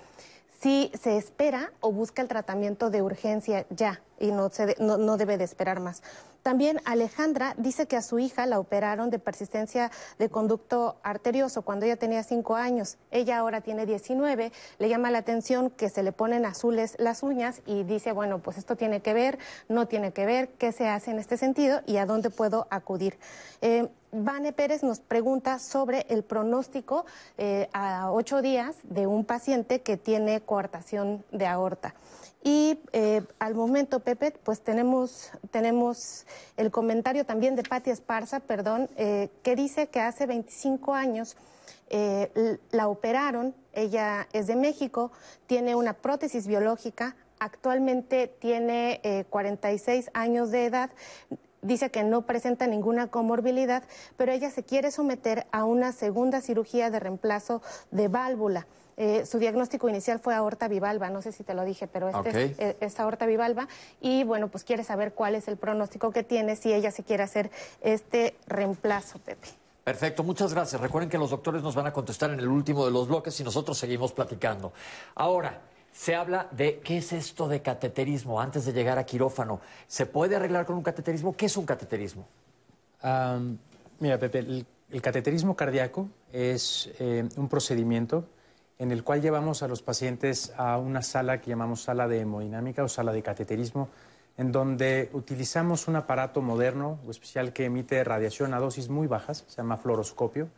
Speaker 3: si se espera o busca el tratamiento de urgencia ya y no, se no, debe de esperar más. También Alejandra dice que a su hija la operaron de persistencia de conducto arterioso cuando ella tenía 5 años. Ella ahora tiene 19. Le llama la atención que se le ponen azules las uñas y dice, bueno, pues esto tiene que ver, no tiene que ver, qué se hace en este sentido y a dónde puedo acudir. Eh, Vane Pérez nos pregunta sobre el pronóstico eh, a ocho días de un paciente que tiene coartación de aorta. Y eh, al momento, Pepe, pues tenemos, tenemos el comentario también de Patti Esparza, perdón, eh, que dice que hace 25 años la operaron, ella es de México, tiene una prótesis biológica, actualmente tiene 46 años de edad, dice que no presenta ninguna comorbilidad, pero ella se quiere someter a una segunda cirugía de reemplazo de válvula. Eh, su diagnóstico inicial fue aorta bivalva, no sé si te lo dije, pero este eh, es, aorta bivalva y bueno, pues quiere saber cuál es el pronóstico que tiene si ella se quiere hacer este reemplazo, Pepe.
Speaker 2: Perfecto, muchas gracias. Recuerden que los doctores nos van a contestar en el último de los bloques y nosotros seguimos platicando. Ahora, se habla de qué es esto de cateterismo antes de llegar a quirófano. ¿Se puede arreglar con un cateterismo? ¿Qué es un cateterismo?
Speaker 4: mira, Pepe, el, cateterismo cardíaco es eh, un procedimiento en el cual llevamos a los pacientes a una sala que llamamos sala de hemodinámica o sala de cateterismo, en donde utilizamos un aparato moderno o especial que emite radiación a dosis muy bajas, se llama fluoroscopio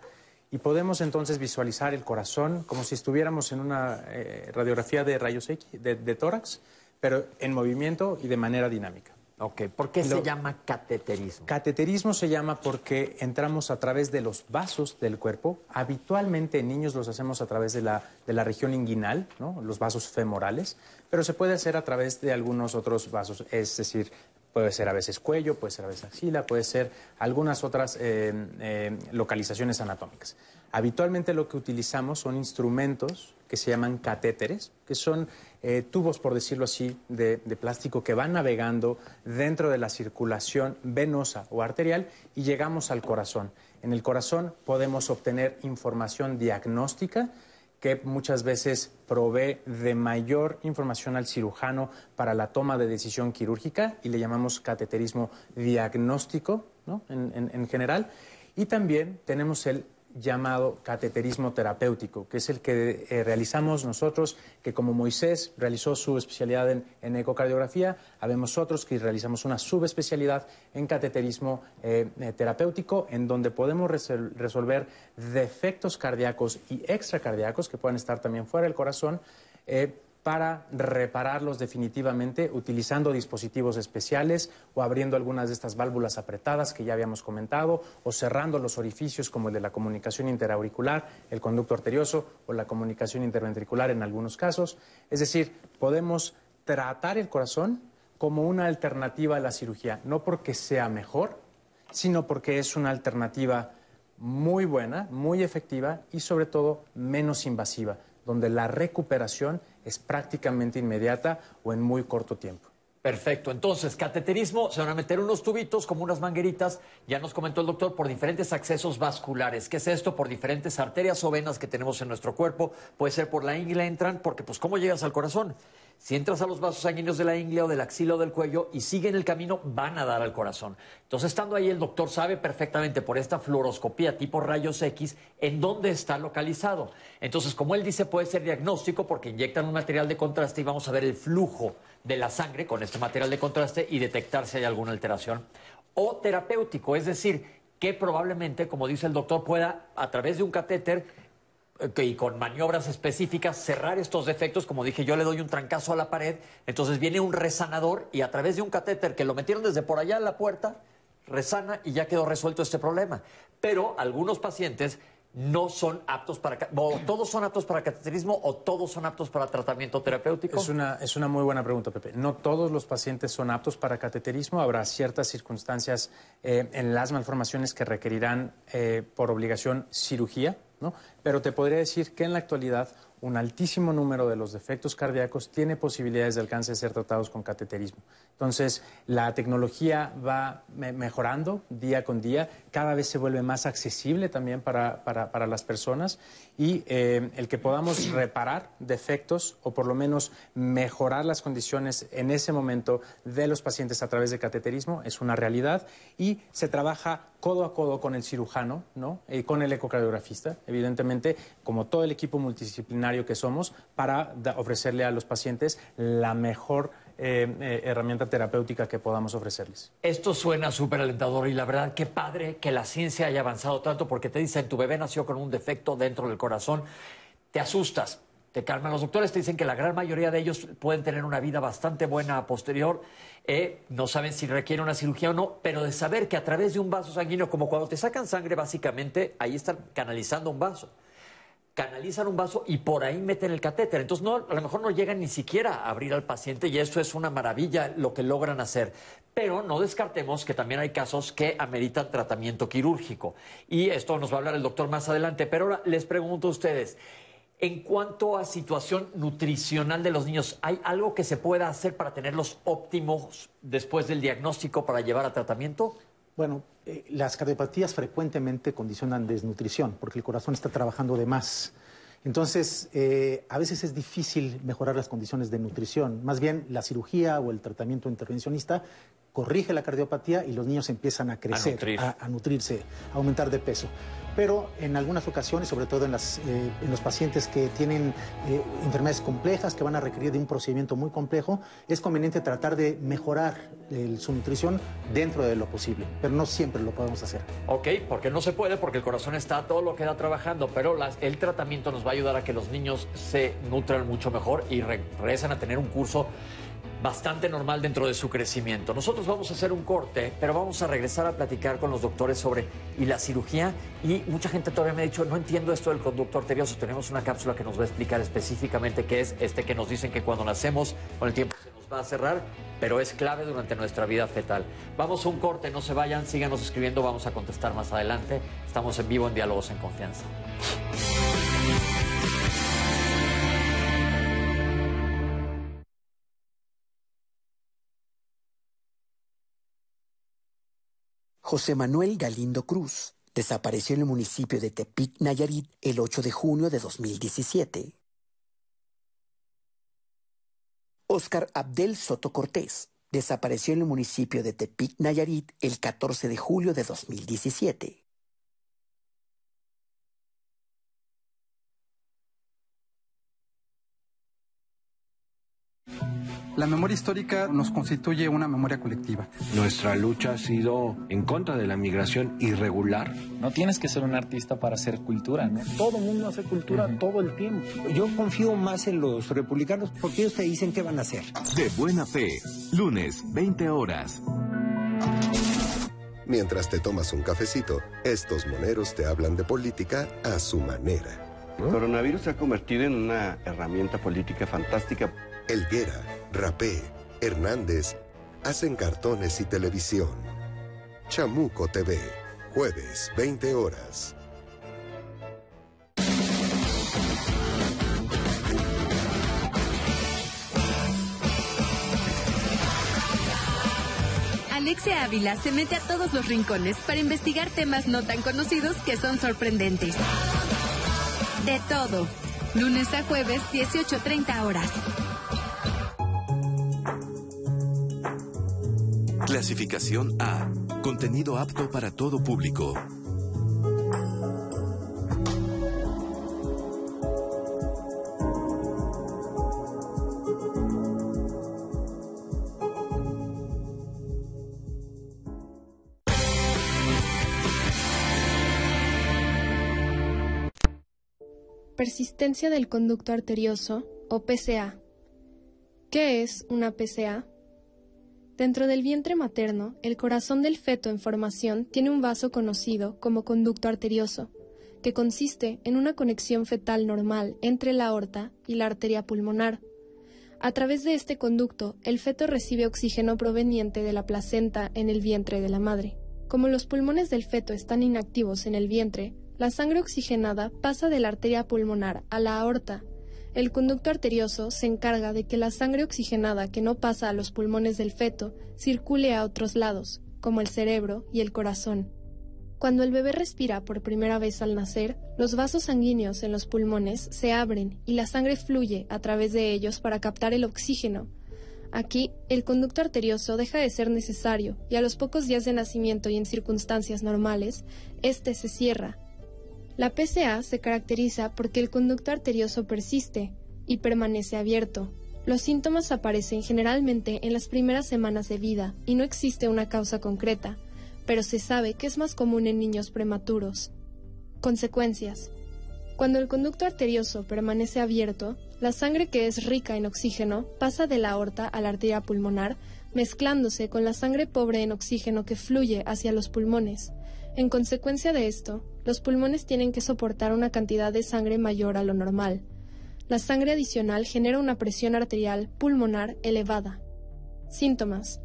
Speaker 4: y podemos entonces visualizar el corazón como si estuviéramos en una eh, radiografía de rayos X, de, tórax, pero en movimiento y de manera dinámica.
Speaker 2: Ok, ¿por qué se llama cateterismo?
Speaker 4: Cateterismo se llama porque entramos a través de los vasos del cuerpo. Habitualmente en niños los hacemos a través de la, de la región inguinal, ¿no? los vasos femorales, pero se puede hacer a través de algunos otros vasos, es decir, Puede ser a veces cuello, puede ser a veces axila, puede ser algunas otras eh, eh, localizaciones anatómicas. Habitualmente lo que utilizamos son instrumentos que se llaman catéteres, que son eh, tubos, por decirlo así, de, de, plástico que van navegando dentro de la circulación venosa o arterial y llegamos al corazón. En el corazón podemos obtener información diagnóstica que muchas veces provee de mayor información al cirujano para la toma de decisión quirúrgica y le llamamos cateterismo diagnóstico ¿no? en, en general. Y también tenemos el llamado cateterismo terapéutico, que es el que eh, realizamos nosotros, que como Moisés realizó su especialidad en, ecocardiografía, habemos otros que realizamos una subespecialidad en cateterismo eh, eh, terapéutico, en donde podemos resolver defectos cardíacos y extracardíacos que puedan estar también fuera del corazón para repararlos definitivamente utilizando dispositivos especiales o abriendo algunas de estas válvulas apretadas que ya habíamos comentado o cerrando los orificios como el de la comunicación interauricular, el conducto arterioso o la comunicación interventricular en algunos casos. Es decir, podemos tratar el corazón como una alternativa a la cirugía, no porque sea mejor, sino porque es una alternativa muy buena, muy efectiva y sobre todo menos invasiva, donde la recuperación es prácticamente inmediata o en muy corto tiempo.
Speaker 2: Perfecto. Entonces, cateterismo, se van a meter unos tubitos como unas mangueritas, ya nos comentó el doctor, por diferentes accesos vasculares. ¿Qué es esto? Por diferentes arterias o venas que tenemos en nuestro cuerpo. Puede ser por la ingle entran, porque pues ¿cómo llegas al corazón? Si entras a los vasos sanguíneos de la ingle o del axila o del cuello y siguen el camino, van a dar al corazón. Entonces, estando ahí, el doctor sabe perfectamente por esta fluoroscopía tipo rayos X en dónde está localizado. Entonces, como él dice, puede ser diagnóstico porque inyectan un material de contraste y vamos a ver el flujo de la sangre con este material de contraste y detectar si hay alguna alteración. O terapéutico, es decir, que probablemente, como dice el doctor, pueda, a través de un catéter, y con maniobras específicas cerrar estos defectos, como dije, yo le doy un trancazo a la pared, entonces viene un resanador y a través de un catéter que lo metieron desde por allá en la puerta, resana y ya quedó resuelto este problema. Pero algunos pacientes no son aptos para, o todos son aptos para cateterismo o todos son aptos para tratamiento terapéutico?
Speaker 4: Es una, es una muy buena pregunta, Pepe. No todos los pacientes son aptos para cateterismo. Habrá ciertas circunstancias eh, en las malformaciones que requerirán eh, por obligación cirugía, ¿no? Pero te podría decir que en la actualidad un altísimo número de los defectos cardíacos tiene posibilidades de alcance de ser tratados con cateterismo. Entonces, la tecnología va mejorando día con día, cada vez se vuelve más accesible también para, para, las personas y eh, el que podamos reparar defectos o por lo menos mejorar las condiciones en ese momento de los pacientes a través de cateterismo es una realidad y se trabaja codo a codo con el cirujano ¿no? y con el ecocardiografista, evidentemente, como todo el equipo multidisciplinario que somos, para ofrecerle a los pacientes la mejor eh, eh, herramienta terapéutica que podamos ofrecerles.
Speaker 2: Esto suena súper alentador y la verdad, qué padre que la ciencia haya avanzado tanto porque te dicen tu bebé nació con un defecto dentro del corazón, te asustas, te calman. Los doctores te dicen que la gran mayoría de ellos pueden tener una vida bastante buena a posterior. Eh, no saben si requiere una cirugía o no, pero de saber que a través de un vaso sanguíneo, como cuando te sacan sangre, básicamente ahí están canalizando un vaso canalizan un vaso y por ahí meten el catéter. Entonces, no, a lo mejor no llegan ni siquiera a abrir al paciente y eso es una maravilla lo que logran hacer. Pero no descartemos que también hay casos que ameritan tratamiento quirúrgico. Y esto nos va a hablar el doctor más adelante. Pero ahora les pregunto a ustedes, en cuanto a situación nutricional de los niños, ¿hay algo que se pueda hacer para tenerlos óptimos después del diagnóstico para llevar a tratamiento?
Speaker 14: Bueno, eh, las cardiopatías frecuentemente condicionan desnutrición porque el corazón está trabajando de más. Entonces, eh, a veces es difícil mejorar las condiciones de nutrición. Más bien, la cirugía o el tratamiento intervencionista corrige la cardiopatía y los niños empiezan a crecer, a, nutrirse, a aumentar de peso. Pero en algunas ocasiones, sobre todo en, las, eh, en los pacientes que tienen eh, enfermedades complejas, que van a requerir de un procedimiento muy complejo, es conveniente tratar de mejorar su nutrición dentro de lo posible, pero no siempre lo podemos hacer.
Speaker 2: Ok, porque no se puede, porque el corazón está todo lo que da trabajando, pero el tratamiento nos va a ayudar a que los niños se nutran mucho mejor y regresen a tener un curso bastante normal dentro de su crecimiento. Nosotros vamos a hacer un corte, pero vamos a regresar a platicar con los doctores sobre y la cirugía. Y mucha gente todavía me ha dicho, no entiendo esto del conducto arterioso. Tenemos una cápsula que nos va a explicar específicamente qué es este que nos dicen que cuando nacemos, con el tiempo se nos va a cerrar, pero es clave durante nuestra vida fetal. Vamos a un corte, no se vayan, síganos escribiendo, vamos a contestar más adelante. Estamos en vivo en Diálogos en Confianza.
Speaker 22: José Manuel Galindo Cruz desapareció en el municipio de Tepic, Nayarit, el 8 de junio de 2017. Oscar Abdel Soto Cortés desapareció en el municipio de Tepic, Nayarit, el 14 de julio de 2017.
Speaker 28: La memoria histórica nos constituye una memoria colectiva.
Speaker 29: Nuestra lucha ha sido en contra de la migración irregular.
Speaker 30: No tienes que ser un artista para hacer cultura, ¿no?
Speaker 31: Todo el mundo hace cultura todo el tiempo.
Speaker 32: Yo confío más en los republicanos porque ellos te dicen qué van a hacer.
Speaker 33: De buena fe, lunes, 20 horas.
Speaker 34: Mientras te tomas un cafecito, estos moneros te hablan de política a su manera.
Speaker 35: El coronavirus se ha convertido en una herramienta política fantástica.
Speaker 34: Elguera, Rapé, Hernández hacen cartones y televisión. Chamuco TV, jueves 20 horas.
Speaker 36: Alexia Ávila se mete a todos los rincones para investigar temas no tan conocidos que son sorprendentes. De todo. Lunes a jueves, 18.30 horas.
Speaker 33: Clasificación A. Contenido apto para todo público.
Speaker 26: Persistencia del conducto arterioso o PCA. ¿Qué es una PCA? Dentro del vientre materno, el corazón del feto en formación tiene un vaso conocido como conducto arterioso, que consiste en una conexión fetal normal entre la aorta y la arteria pulmonar. A través de este conducto, el feto recibe oxígeno proveniente de la placenta en el vientre de la madre. Como los pulmones del feto están inactivos en el vientre, la sangre oxigenada pasa de la arteria pulmonar a la aorta. El conducto arterioso se encarga de que la sangre oxigenada que no pasa a los pulmones del feto circule a otros lados, como el cerebro y el corazón. Cuando el bebé respira por primera vez al nacer, los vasos sanguíneos en los pulmones se abren y la sangre fluye a través de ellos para captar el oxígeno. Aquí, el conducto arterioso deja de ser necesario y a los pocos días de nacimiento y en circunstancias normales, este se cierra la PCA se caracteriza porque el conducto arterioso persiste y permanece abierto. Los síntomas aparecen generalmente en las primeras semanas de vida y no existe una causa concreta, pero se sabe que es más común en niños prematuros. Consecuencias. Cuando el conducto arterioso permanece abierto, la sangre que es rica en oxígeno pasa de la aorta a la arteria pulmonar, mezclándose con la sangre pobre en oxígeno que fluye hacia los pulmones. En consecuencia de esto, los pulmones tienen que soportar una cantidad de sangre mayor a lo normal. La sangre adicional genera una presión arterial pulmonar elevada. Síntomas.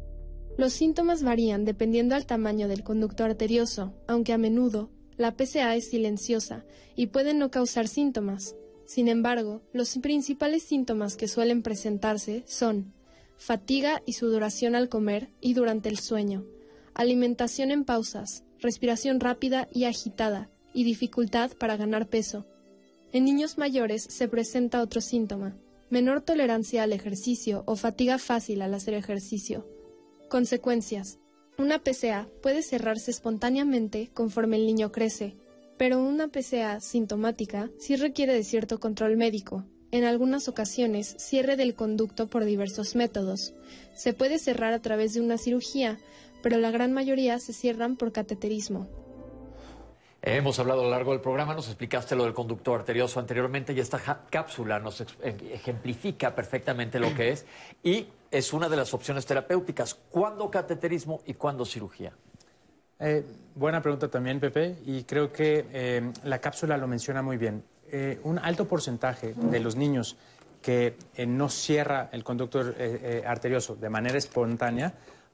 Speaker 26: Los síntomas varían dependiendo al tamaño del conducto arterioso, aunque a menudo la PCA es silenciosa y puede no causar síntomas. Sin embargo, los principales síntomas que suelen presentarse son fatiga y sudoración al comer y durante el sueño, alimentación en pausas, respiración rápida y agitada, y dificultad para ganar peso. En niños mayores se presenta otro síntoma, menor tolerancia al ejercicio o fatiga fácil al hacer ejercicio. Consecuencias. Una PCA puede cerrarse espontáneamente conforme el niño crece, pero una PCA sintomática sí requiere de cierto control médico. En algunas ocasiones, cierre del conducto por diversos métodos. Se puede cerrar a través de una cirugía, pero la gran mayoría se cierran por cateterismo.
Speaker 2: Hemos hablado a lo largo del programa, nos explicaste lo del conducto arterioso anteriormente y esta cápsula nos ejemplifica perfectamente lo que es y es una de las opciones terapéuticas. ¿Cuándo cateterismo y cuándo cirugía?
Speaker 4: Eh, buena pregunta también, Pepe, y creo que eh, la cápsula lo menciona muy bien. Eh, un alto porcentaje de los niños que eh, no cierra el conducto eh, eh, arterioso de manera espontánea,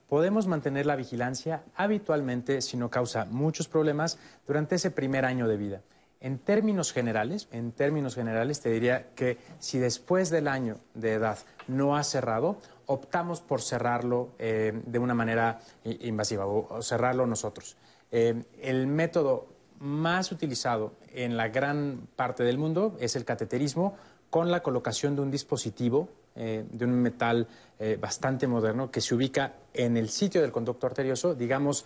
Speaker 4: podemos mantener la vigilancia habitualmente si no causa muchos problemas durante ese primer año de vida. En términos generales, en términos generales te diría que si después del año de edad no ha cerrado, optamos por cerrarlo eh, de una manera invasiva o, o cerrarlo nosotros. Eh, el método más utilizado en la gran parte del mundo es el cateterismo con la colocación de un dispositivo eh, de un metal eh, bastante moderno que se ubica en el sitio del conducto arterioso, digamos,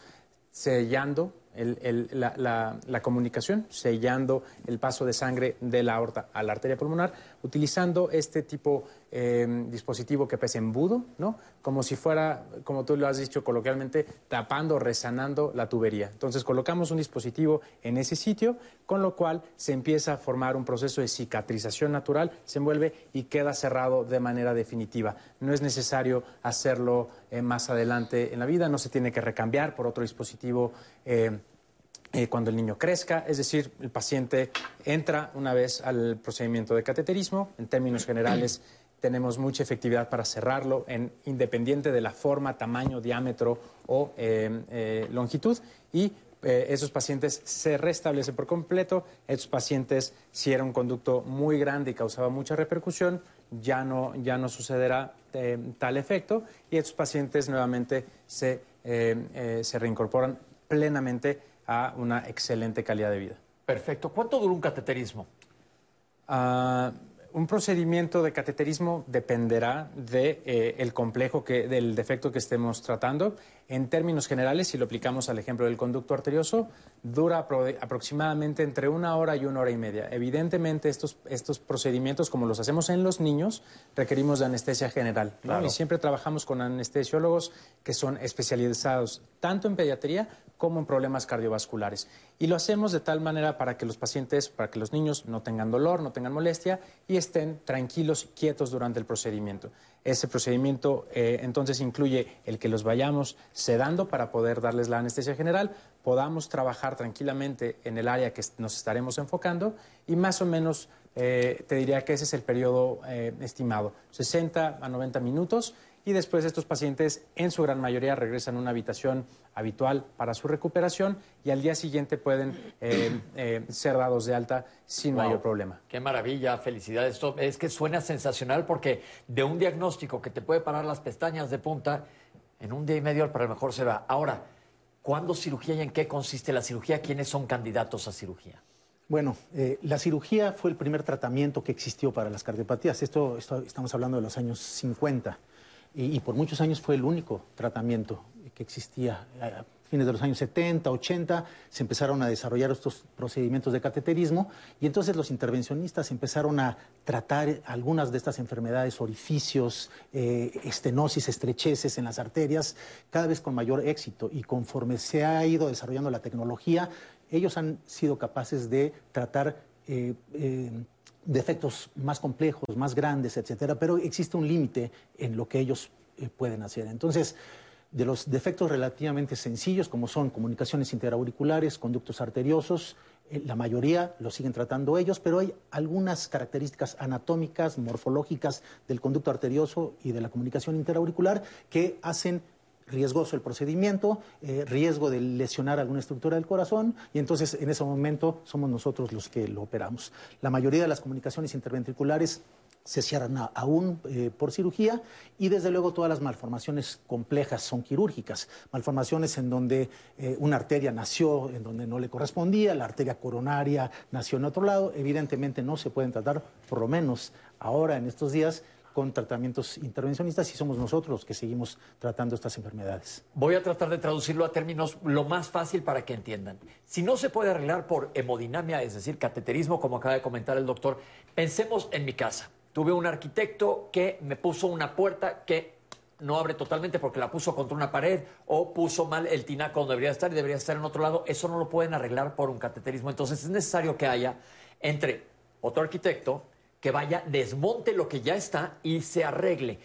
Speaker 4: sellando el- el- la, la- la comunicación, sellando el paso de sangre de la aorta a la arteria pulmonar, utilizando este tipo eh, dispositivo que pesa embudo, ¿no? Como si fuera, como tú lo has dicho coloquialmente, tapando, resanando la tubería. Entonces colocamos un dispositivo en ese sitio, con lo cual se empieza a formar un proceso de cicatrización natural, se envuelve y queda cerrado de manera definitiva. No es necesario hacerlo eh, más adelante en la vida, no se tiene que recambiar por otro dispositivo. eh, eh, cuando el niño crezca, es decir, el paciente entra una vez al procedimiento de cateterismo, en términos generales tenemos mucha efectividad para cerrarlo, en, independiente de la forma, tamaño, diámetro o eh, eh, longitud, y esos pacientes se restablecen por completo. Estos pacientes, si era un conducto muy grande y causaba mucha repercusión, ya no, ya no sucederá tal efecto, y estos pacientes nuevamente se, se reincorporan plenamente a una excelente calidad de vida.
Speaker 2: Perfecto. ¿Cuánto dura un cateterismo?
Speaker 4: Ah, un procedimiento de cateterismo dependerá de, eh, el complejo que, del defecto que estemos tratando. En términos generales, si lo aplicamos al ejemplo del conducto arterioso, dura apro- aproximadamente entre una hora y una hora y media. Evidentemente, estos, estos procedimientos, como los hacemos en los niños, requerimos de anestesia general. ¿no?
Speaker 2: Claro.
Speaker 4: Y siempre trabajamos con anestesiólogos que son especializados tanto en pediatría como en problemas cardiovasculares. Y lo hacemos de tal manera para que los pacientes, para que los niños no tengan dolor, no tengan molestia y estén tranquilos y quietos durante el procedimiento. Ese procedimiento eh, entonces incluye el que los vayamos sedando para poder darles la anestesia general, podamos trabajar tranquilamente en el área que nos estaremos enfocando y más o menos eh, te diría que ese es el periodo eh, estimado, 60 a 90 minutos y después estos pacientes en su gran mayoría regresan a una habitación habitual para su recuperación y al día siguiente pueden eh, eh, ser dados de alta sin
Speaker 2: Wow.
Speaker 4: mayor problema.
Speaker 2: Qué maravilla, felicidades. Esto es que suena sensacional porque de un diagnóstico que te puede parar las pestañas de punta, en un día y medio para lo mejor se va. Ahora, ¿cuándo cirugía y en qué consiste la cirugía? ¿Quiénes son candidatos a cirugía?
Speaker 14: Bueno, eh, la cirugía fue el primer tratamiento que existió para las cardiopatías. Esto, esto- estamos hablando de los años 50 y, por muchos años fue el único tratamiento que existía. A fines de los años 70, 80 se empezaron a desarrollar estos procedimientos de cateterismo y entonces los intervencionistas empezaron a tratar algunas de estas enfermedades, orificios, eh, estenosis, estrecheces en las arterias, cada vez con mayor éxito y conforme se ha ido desarrollando la tecnología, ellos han sido capaces de tratar eh, eh, defectos más complejos, más grandes, etcétera, pero existe un límite en lo que ellos eh, pueden hacer. Entonces, de los defectos relativamente sencillos, como son comunicaciones interauriculares, conductos arteriosos, eh, la mayoría lo siguen tratando ellos, pero hay algunas características anatómicas, morfológicas del conducto arterioso y de la comunicación interauricular que hacen riesgoso el procedimiento, eh, riesgo de lesionar alguna estructura del corazón y entonces en ese momento somos nosotros los que lo operamos. La mayoría de las comunicaciones interventriculares se cierran aún eh, por cirugía y desde luego todas las malformaciones complejas son quirúrgicas, malformaciones en donde eh, una arteria nació en donde no le correspondía, la arteria coronaria nació en otro lado, evidentemente no se pueden tratar, por lo menos ahora en estos días, con tratamientos intervencionistas y somos nosotros los que seguimos tratando estas enfermedades.
Speaker 2: Voy a tratar de traducirlo a términos lo más fácil para que entiendan. Si no se puede arreglar por hemodinamia, es decir, cateterismo, como acaba de comentar el doctor, pensemos en mi casa. Tuve un arquitecto que me puso una puerta que no abre totalmente porque la puso contra una pared o puso mal el tinaco donde debería estar y debería estar en otro lado. Eso no lo pueden arreglar por un cateterismo. Entonces es necesario que haya entre otro arquitecto que vaya, desmonte lo que ya está y se arregle.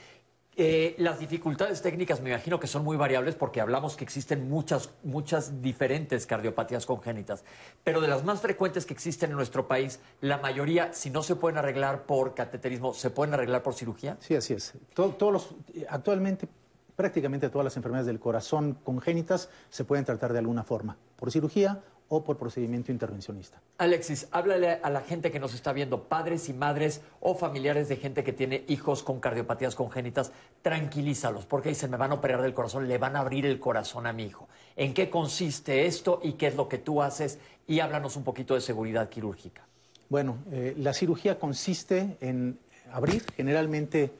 Speaker 2: Eh, las dificultades técnicas me imagino que son muy variables porque hablamos que existen muchas, muchas diferentes cardiopatías congénitas, pero de las más frecuentes que existen en nuestro país, la mayoría, si no se pueden arreglar por cateterismo, ¿se pueden arreglar por cirugía?
Speaker 14: Sí, así es. todos los, actualmente prácticamente todas las enfermedades del corazón congénitas se pueden tratar de alguna forma, por cirugía o por procedimiento intervencionista.
Speaker 2: Alexis, háblale a la gente que nos está viendo, padres y madres o familiares de gente que tiene hijos con cardiopatías congénitas, tranquilízalos, porque dicen, me van a operar del corazón, le van a abrir el corazón a mi hijo. ¿En qué consiste esto y qué es lo que tú haces? Y háblanos un poquito de seguridad quirúrgica.
Speaker 14: Bueno, eh, la cirugía consiste en abrir generalmente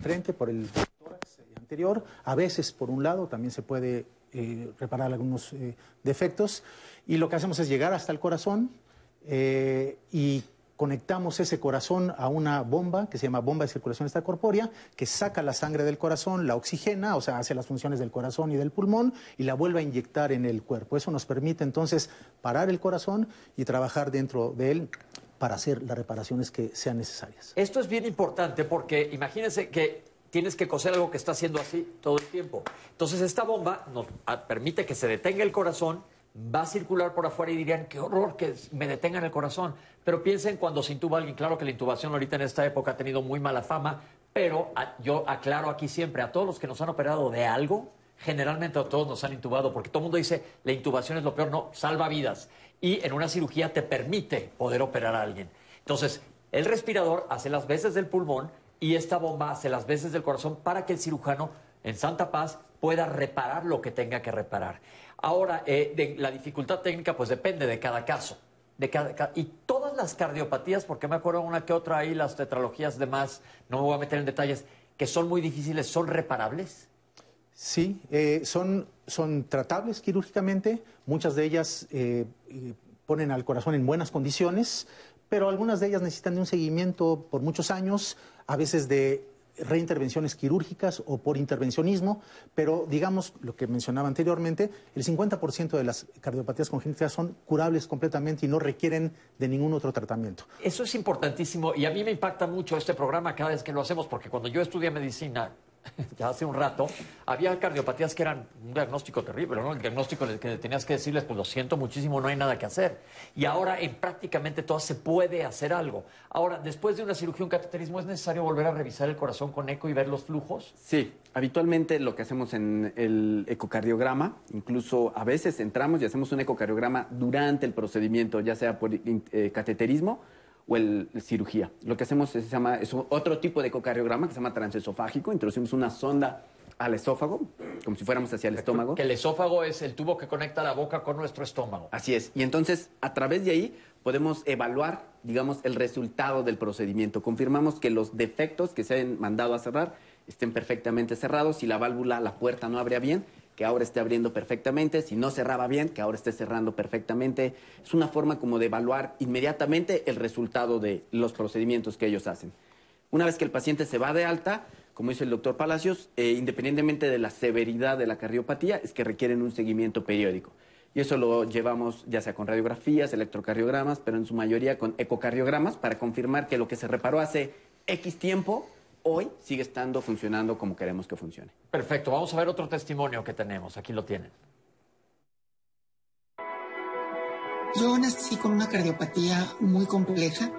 Speaker 14: frente por el tórax anterior, a veces por un lado, también se puede eh, reparar algunos eh, defectos. Y lo que hacemos es llegar hasta el corazón eh, y conectamos ese corazón a una bomba que se llama bomba de circulación extracorpórea, que saca la sangre del corazón, la oxigena, o sea, hace las funciones del corazón y del pulmón y la vuelve a inyectar en el cuerpo. Eso nos permite entonces parar el corazón y trabajar dentro de él para hacer las reparaciones que sean necesarias.
Speaker 2: Esto es bien importante porque imagínense que tienes que coser algo que está haciendo así todo el tiempo. Entonces esta bomba nos permite que se detenga el corazón, va a circular por afuera y dirían, qué horror que me detengan el corazón. Pero piensen cuando se intuba alguien, claro que la intubación ahorita en esta época ha tenido muy mala fama, pero yo aclaro aquí siempre, a todos los que nos han operado de algo, generalmente a todos nos han intubado, porque todo el mundo dice, la intubación es lo peor, no, salva vidas. Y en una cirugía te permite poder operar a alguien. Entonces, el respirador hace las veces del pulmón, y esta bomba hace las veces del corazón para que el cirujano en Santa Paz pueda reparar lo que tenga que reparar. Ahora, eh, la dificultad técnica pues depende de cada caso. De cada, y todas las cardiopatías, porque me acuerdo una que otra ahí, las tetralogías demás, no me voy a meter en detalles, que son muy difíciles, ¿son reparables?
Speaker 14: Sí, eh, son, son tratables quirúrgicamente, muchas de ellas eh, ponen al corazón en buenas condiciones, pero algunas de ellas necesitan de un seguimiento por muchos años, a veces de reintervenciones quirúrgicas o por intervencionismo, pero digamos lo que mencionaba anteriormente, el 50% de las cardiopatías congénitas son curables completamente y no requieren de ningún otro tratamiento.
Speaker 2: Eso es importantísimo y a mí me impacta mucho este programa cada vez que lo hacemos porque cuando yo estudié medicina ya hace un rato, había cardiopatías que eran un diagnóstico terrible, ¿no? El diagnóstico que tenías que decirles, pues lo siento muchísimo, no hay nada que hacer. Y ahora en prácticamente todas se puede hacer algo. Ahora, después de una cirugía, un cateterismo, ¿es necesario volver a revisar el corazón con eco y ver los flujos?
Speaker 11: Sí, habitualmente lo que hacemos en el ecocardiograma, incluso a veces entramos y hacemos un ecocardiograma durante el procedimiento, ya sea por eh, cateterismo o el, cirugía. Lo que hacemos es, se llama, es otro tipo de ecocardiograma que se llama transesofágico. Introducimos una sonda al esófago, como si fuéramos hacia el estómago.
Speaker 2: Que el esófago es el tubo que conecta la boca con nuestro estómago.
Speaker 11: Así es. Y entonces, a través de ahí, podemos evaluar, digamos, el resultado del procedimiento. Confirmamos que los defectos que se han mandado a cerrar estén perfectamente cerrados. Si la válvula, la puerta no abría bien, que ahora esté abriendo perfectamente, si no cerraba bien, que ahora esté cerrando perfectamente. Es una forma como de evaluar inmediatamente el resultado de los procedimientos que ellos hacen. Una vez que el paciente se va de alta, como dice el doctor Palacios, eh, independientemente de la severidad de la cardiopatía, es que requieren un seguimiento periódico. Y eso lo llevamos ya sea con radiografías, electrocardiogramas, pero en su mayoría con ecocardiogramas para confirmar que lo que se reparó hace X tiempo hoy sigue estando funcionando como queremos que funcione.
Speaker 2: Perfecto, vamos a ver otro testimonio que tenemos. Aquí lo tienen.
Speaker 37: Yo nací con una cardiopatía muy compleja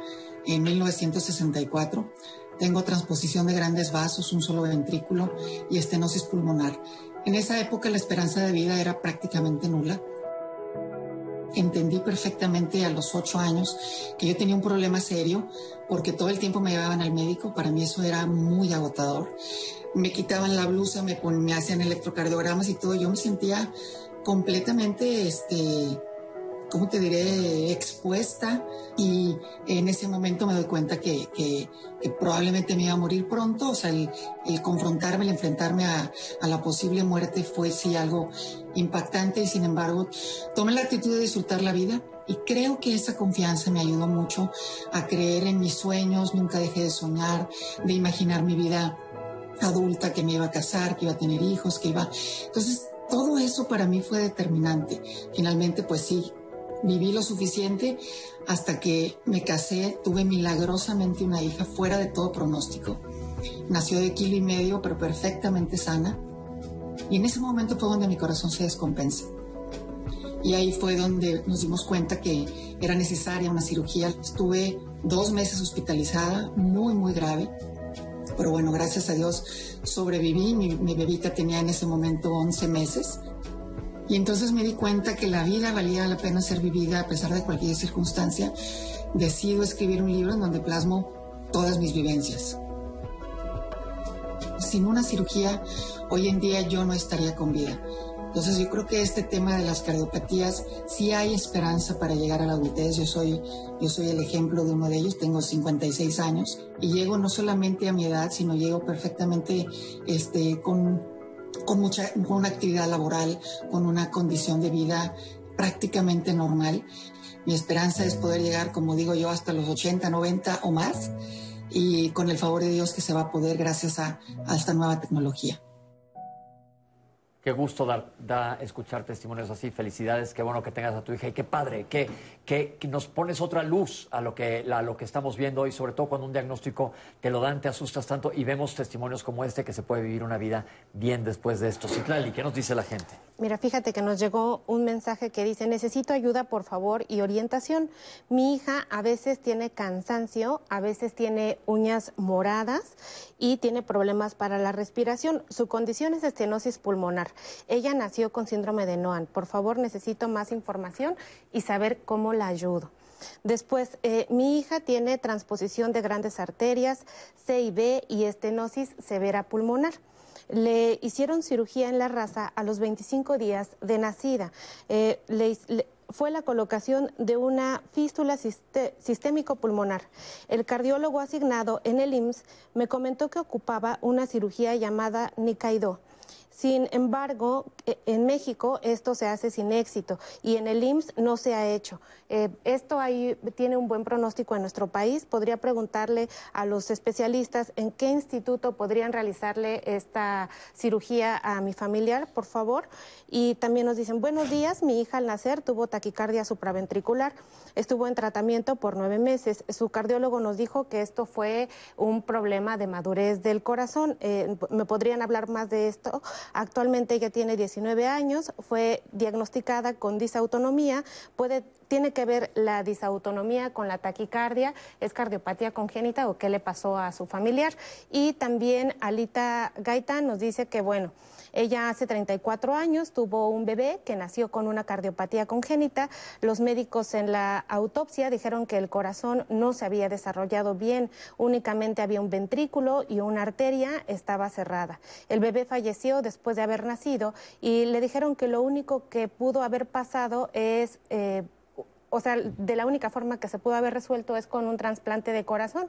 Speaker 37: en 1964. Tengo transposición de grandes vasos, un solo ventrículo y estenosis pulmonar. En esa época la esperanza de vida era prácticamente nula entendí perfectamente a los ocho años que yo tenía un problema serio porque todo el tiempo me llevaban al médico. Para mí eso era muy agotador. Me quitaban la blusa, me, me hacían electrocardiogramas y todo. Yo me sentía completamente, este, ¿cómo te diré?, expuesta. Y en ese momento me doy cuenta que, que, probablemente me iba a morir pronto, o sea, el, el confrontarme, el enfrentarme a, a, la posible muerte fue sí algo impactante. Y sin embargo tomé la actitud de disfrutar la vida. Y creo que esa confianza me ayudó mucho a creer en mis sueños, nunca dejé de soñar, de imaginar mi vida adulta, que me iba a casar, que iba a tener hijos, que iba... Entonces, todo eso para mí fue determinante. Finalmente, pues sí, viví lo suficiente hasta que me casé, tuve milagrosamente una hija fuera de todo pronóstico. nació de kilo y medio, pero perfectamente sana. Y en ese momento fue donde mi corazón se descompensa. Y ahí fue donde nos dimos cuenta que era necesaria una cirugía. Estuve dos meses hospitalizada, muy, muy grave. Pero bueno, gracias a Dios sobreviví. Mi, mi bebita tenía en ese momento 11 meses. Y entonces me di cuenta que la vida valía la pena ser vivida a pesar de cualquier circunstancia. Decido escribir un libro en donde plasmo todas mis vivencias. Sin una cirugía, hoy en día yo no estaría con vida. Entonces yo creo que este tema de las cardiopatías sí hay esperanza para llegar a la adultez. Yo soy, yo soy el ejemplo de uno de ellos. Tengo 56 años y llego no solamente a mi edad, sino llego perfectamente este, con, con, mucha, con una actividad laboral, con una condición de vida prácticamente normal. Mi esperanza es poder llegar, como digo yo, hasta los 80, 90 o más y con el favor de Dios que se va a poder gracias a, esta nueva tecnología.
Speaker 2: Qué gusto da escuchar testimonios así. Felicidades, qué bueno que tengas a tu hija y qué padre, que, que, que nos pones otra luz a lo, que, a lo que estamos viendo y sobre todo cuando un diagnóstico te lo dan, te asustas tanto y vemos testimonios como este que se puede vivir una vida bien después de esto. Citlali, ¿qué nos dice la gente?
Speaker 3: Mira, fíjate que nos llegó un mensaje que dice, necesito ayuda, por favor, y orientación. Mi hija a veces tiene cansancio, a veces tiene uñas moradas y tiene problemas para la respiración. Su condición es estenosis pulmonar. Ella nació con síndrome de Noan. Por favor, necesito más información y saber cómo la ayudo. Después, eh, mi hija tiene transposición de grandes arterias, C y estenosis severa pulmonar. Le hicieron cirugía en la raza a los 25 días de nacida. Eh, le, fue la colocación de una fístula sistémico pulmonar. El cardiólogo asignado en el IMSS me comentó que ocupaba una cirugía llamada Nikaido. Sin embargo, e, en México esto se hace sin éxito y en el IMSS no se ha hecho. Eh, esto ahí tiene un buen pronóstico en nuestro país. Podría preguntarle a los especialistas en qué instituto podrían realizarle esta cirugía a mi familiar, por favor. Y también nos dicen, buenos días, mi hija al nacer tuvo taquicardia supraventricular, estuvo en tratamiento por nueve meses. Su cardiólogo nos dijo que esto fue un problema de madurez del corazón. Eh, ¿Me podrían hablar más de esto? Actualmente ella tiene 19 años, fue diagnosticada con disautonomía, puede tiene que ver la disautonomía con la taquicardia, es cardiopatía congénita o qué le pasó a su familiar. Y también Alita Gaitán nos dice que, bueno, ella hace 34 años tuvo un bebé que nació con una cardiopatía congénita. Los médicos en la autopsia dijeron que el corazón no se había desarrollado bien, únicamente había un ventrículo y una arteria estaba cerrada. El bebé falleció después de haber nacido y le dijeron que lo único que pudo haber pasado es... Eh, o sea, de la única forma que se pudo haber resuelto es con un trasplante de corazón.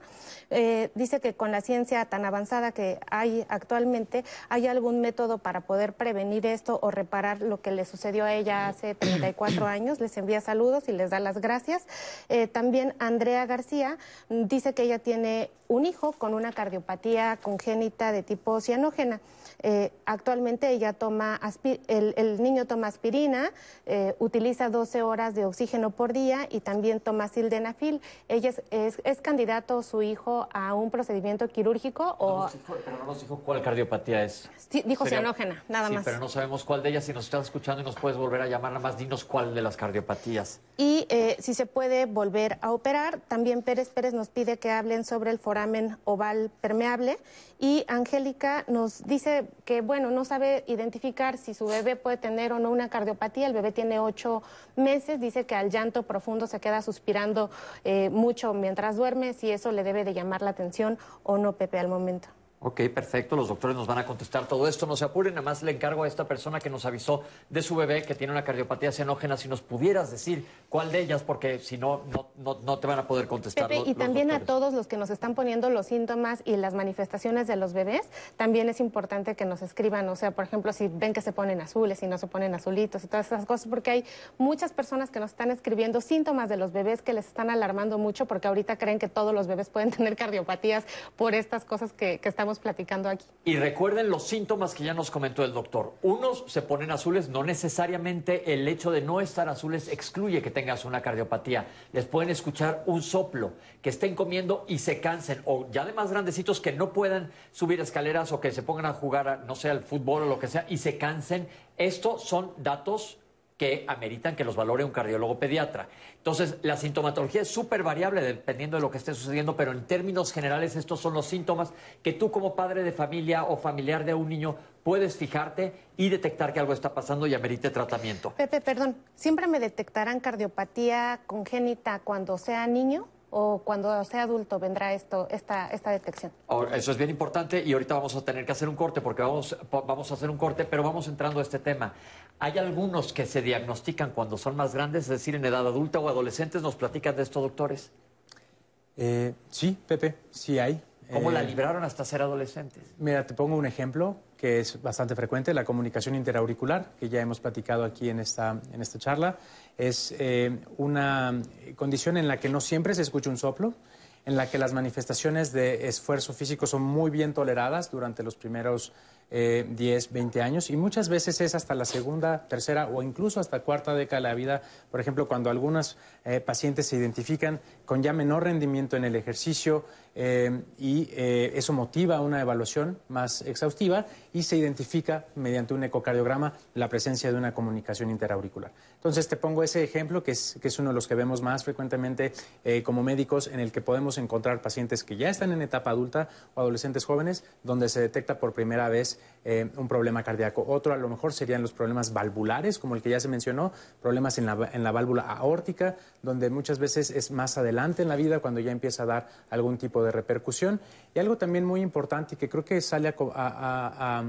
Speaker 3: Eh, dice que con la ciencia tan avanzada que hay actualmente, ¿hay algún método para poder prevenir esto o reparar lo que le sucedió a ella hace 34 años? Les envía saludos y les da las gracias. Eh, también Andrea García dice que ella tiene un hijo con una cardiopatía congénita de tipo cianógena. Eh, actualmente ella toma el, el, niño toma aspirina, eh, utiliza 12 horas de oxígeno por día y también toma sildenafil. Ella es, es, es, candidato su hijo a un procedimiento quirúrgico o...
Speaker 2: No dijo, pero no nos dijo cuál cardiopatía es.
Speaker 3: Sí, dijo Sería... cianógena, nada
Speaker 2: sí,
Speaker 3: más.
Speaker 2: pero no sabemos cuál de ellas. Si nos estás escuchando y nos puedes volver a llamar, nada más dinos cuál de las cardiopatías.
Speaker 3: Y eh, si se puede volver a operar, también Pérez Pérez nos pide que hablen sobre el foramen oval permeable y Angélica nos dice que, bueno, no sabe identificar si su bebé puede tener o no una cardiopatía. El bebé tiene ocho meses, dice que al llanto profundo se queda suspirando eh, mucho mientras duerme, si eso le debe de llamar la atención o no, Pepe, al momento.
Speaker 2: Ok, perfecto. Los doctores nos van a contestar todo esto. No se apuren, nada más le encargo a esta persona que nos avisó de su bebé que tiene una cardiopatía cianógena, si nos pudieras decir cuál de ellas, porque si no, no, no, no te van a poder contestar.
Speaker 3: Pepe,
Speaker 2: los,
Speaker 3: y también a todos los que nos están poniendo los síntomas y las manifestaciones de los bebés, también es importante que nos escriban. O sea, por ejemplo, si ven que se ponen azules y no se ponen azulitos y todas esas cosas, porque hay muchas personas que nos están escribiendo síntomas de los bebés que les están alarmando mucho, porque ahorita creen que todos los bebés pueden tener cardiopatías por estas cosas que, que estamos platicando aquí.
Speaker 2: Y recuerden los síntomas que ya nos comentó el doctor. Unos se ponen azules, no necesariamente el hecho de no estar azules excluye que tengas una cardiopatía. Les pueden escuchar un soplo, que estén comiendo y se cansen, o ya de más grandecitos que no puedan subir escaleras o que se pongan a jugar, no sé, al fútbol o lo que sea, y se cansen. Estos son datos que ameritan que los valore un cardiólogo pediatra. Entonces, la sintomatología es súper variable dependiendo de lo que esté sucediendo, pero en términos generales estos son los síntomas que tú como padre de familia o familiar de un niño puedes fijarte y detectar que algo está pasando y amerite tratamiento.
Speaker 3: Pepe, perdón, ¿siempre me detectarán cardiopatía congénita cuando sea niño? O cuando sea adulto vendrá esto, esta, esta detección?
Speaker 2: Eso es bien importante y ahorita vamos a tener que hacer un corte porque vamos, vamos a hacer un corte, pero vamos entrando a este tema. Hay algunos que se diagnostican cuando son más grandes, es decir, en edad adulta o adolescentes. ¿Nos platican de esto, doctores?
Speaker 4: Eh, sí, Pepe, sí hay.
Speaker 2: ¿Cómo la
Speaker 4: Eh,
Speaker 2: libraron hasta ser adolescentes?
Speaker 4: Mira, te pongo un ejemplo que es bastante frecuente, la comunicación interauricular, que ya hemos platicado aquí en esta, en esta charla. Es eh, una condición en la que no siempre se escucha un soplo, en la que las manifestaciones de esfuerzo físico son muy bien toleradas durante los primeros eh, 10, 20 años y muchas veces es hasta la segunda, tercera o incluso hasta cuarta década de la vida. Por ejemplo, cuando algunos eh, pacientes se identifican con ya menor rendimiento en el ejercicio eh, y eh, eso motiva una evaluación más exhaustiva y se identifica mediante un ecocardiograma la presencia de una comunicación interauricular. Entonces te pongo ese ejemplo que es, que es uno de los que vemos más frecuentemente como médicos en el que podemos encontrar pacientes que ya están en etapa adulta o adolescentes jóvenes donde se detecta por primera vez eh, un problema cardíaco. Otro a lo mejor serían los problemas valvulares, como el que ya se mencionó, problemas en la, en la válvula aórtica, donde muchas veces es más adelante en la vida cuando ya empieza a dar algún tipo de repercusión. Y algo también muy importante y que creo que sale a,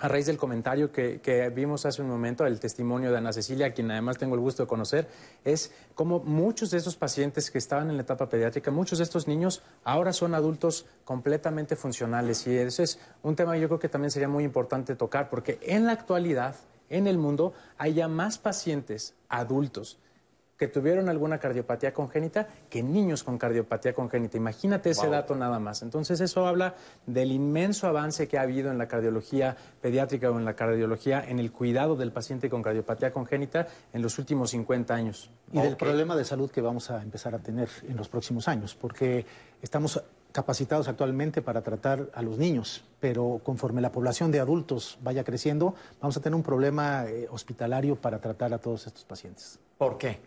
Speaker 4: a- raíz del comentario que, que vimos hace un momento, el testimonio de Ana Cecilia, a quien además tengo el gusto de conocer, es cómo muchos de esos pacientes que estaban en la etapa pediátrica, muchos de estos niños ahora son adultos completamente funcionales. Y eso es un tema que yo creo que también sería muy importante tocar, porque en la actualidad, en el mundo, hay ya más pacientes adultos que tuvieron alguna cardiopatía congénita que niños con cardiopatía congénita. Imagínate ese
Speaker 2: Wow.
Speaker 4: dato nada más. Entonces eso habla del inmenso avance que ha habido en la cardiología pediátrica o en la cardiología en el cuidado del paciente con cardiopatía congénita en los últimos 50 años.
Speaker 14: y del problema de salud que vamos a empezar a tener en los próximos años, porque estamos capacitados actualmente para tratar a los niños, pero conforme la población de adultos vaya creciendo, vamos a tener un problema eh, hospitalario para tratar a todos estos pacientes.
Speaker 2: ¿Por qué?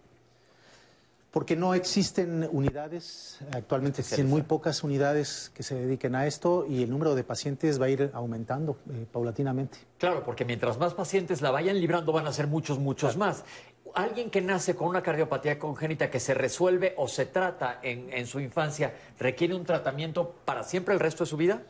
Speaker 14: Porque no existen unidades, actualmente existen muy pocas unidades que se dediquen a esto y el número de pacientes va a ir aumentando eh, paulatinamente.
Speaker 2: Claro, porque mientras más pacientes la vayan librando van a ser muchos, muchos más. Alguien que nace con una cardiopatía congénita que se resuelve o se trata en, en su infancia, ¿requiere un tratamiento para siempre el resto de su vida?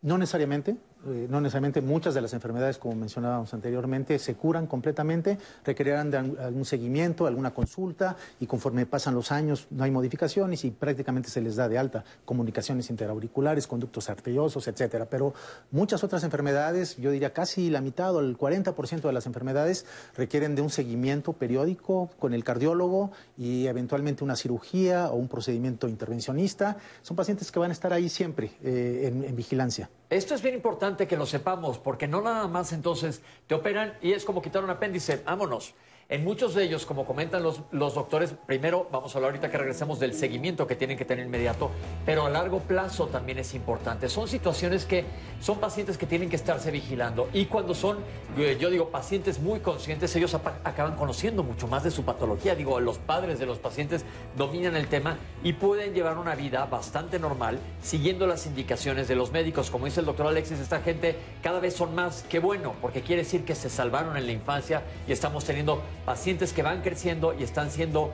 Speaker 14: No necesariamente, eh, no necesariamente muchas de las enfermedades, como mencionábamos anteriormente, se curan completamente, requerirán de al- algún seguimiento, alguna consulta y conforme pasan los años no hay modificaciones y prácticamente se les da de alta comunicaciones interauriculares, conductos arteriosos, etcétera. Pero muchas otras enfermedades, yo diría casi la mitad o el 40% de las enfermedades requieren de un seguimiento periódico con el cardiólogo y eventualmente una cirugía o un procedimiento intervencionista. Son pacientes que van a estar ahí siempre eh, en vigilancia.
Speaker 2: Esto es bien importante que lo sepamos, porque no nada más entonces te operan y es como quitar un apéndice, vámonos. En muchos de ellos, como comentan los, los doctores, primero vamos a hablar ahorita que regresemos del seguimiento que tienen que tener inmediato, pero a largo plazo también es importante. Son situaciones que son pacientes que tienen que estarse vigilando y cuando son, eh, yo digo, pacientes muy conscientes, ellos acaban conociendo mucho más de su patología. Digo, los padres de los pacientes dominan el tema y pueden llevar una vida bastante normal siguiendo las indicaciones de los médicos. Como dice el doctor Alexis, esta gente cada vez son más. Qué bueno, porque quiere decir que se salvaron en la infancia y estamos teniendo pacientes que van creciendo y están siendo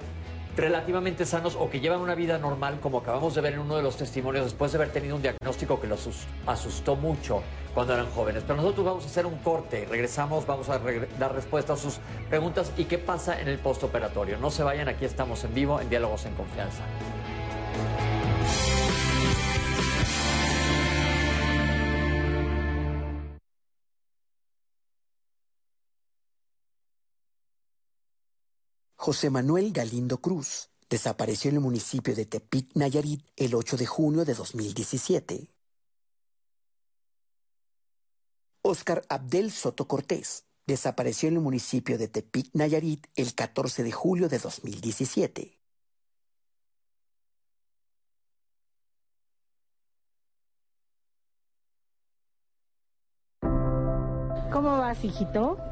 Speaker 2: relativamente sanos o que llevan una vida normal, como acabamos de ver en uno de los testimonios, después de haber tenido un diagnóstico que los asus- asustó mucho cuando eran jóvenes. Pero nosotros vamos a hacer un corte, regresamos, vamos a dar respuesta a sus preguntas y qué pasa en el postoperatorio. No se vayan, aquí estamos en vivo en Diálogos en Confianza.
Speaker 22: José Manuel Galindo Cruz desapareció en el municipio de Tepic, Nayarit, el 8 de junio de 2017. Oscar Abdel Soto Cortés desapareció en el municipio de Tepic, Nayarit, el 14 de julio de 2017.
Speaker 12: ¿Cómo vas, hijito?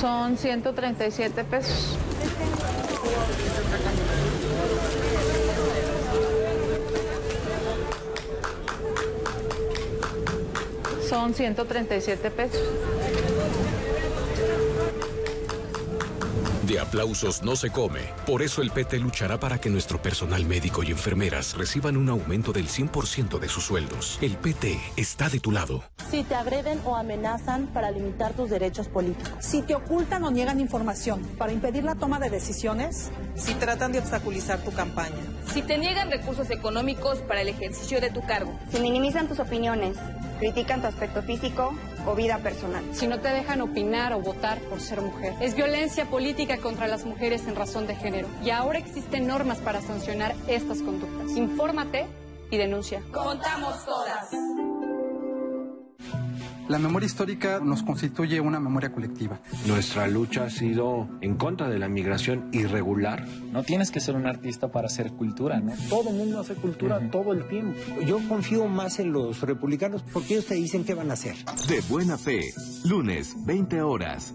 Speaker 38: Son 137 pesos. Son 137 pesos.
Speaker 39: De aplausos no se come. Por eso el PT luchará para que nuestro personal médico y enfermeras reciban un aumento del 100% de sus sueldos. El PT está de tu lado.
Speaker 40: Si te agreden o amenazan para limitar tus derechos políticos.
Speaker 41: Si te ocultan o niegan información para impedir la toma de decisiones.
Speaker 42: Si tratan de obstaculizar tu campaña.
Speaker 5: Si te niegan recursos económicos para el ejercicio de tu cargo.
Speaker 43: Si minimizan tus opiniones, critican tu aspecto físico o vida personal.
Speaker 23: Si no te dejan opinar o votar por ser mujer. Es violencia política contra las mujeres en razón de género. Y ahora existen normas para sancionar estas conductas. Infórmate y denuncia.
Speaker 44: Contamos todas.
Speaker 45: La memoria histórica nos constituye una memoria colectiva.
Speaker 46: Nuestra lucha ha sido en contra de la migración irregular.
Speaker 47: No tienes que ser un artista para hacer cultura, ¿no?
Speaker 48: Todo el mundo hace cultura todo el tiempo.
Speaker 49: Yo confío más en los republicanos porque ellos te dicen qué van a hacer.
Speaker 39: De buena fe, lunes, 20 horas.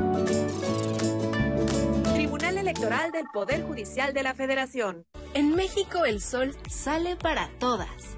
Speaker 44: Electoral del Poder Judicial de la Federación.
Speaker 50: En México el sol sale para todas.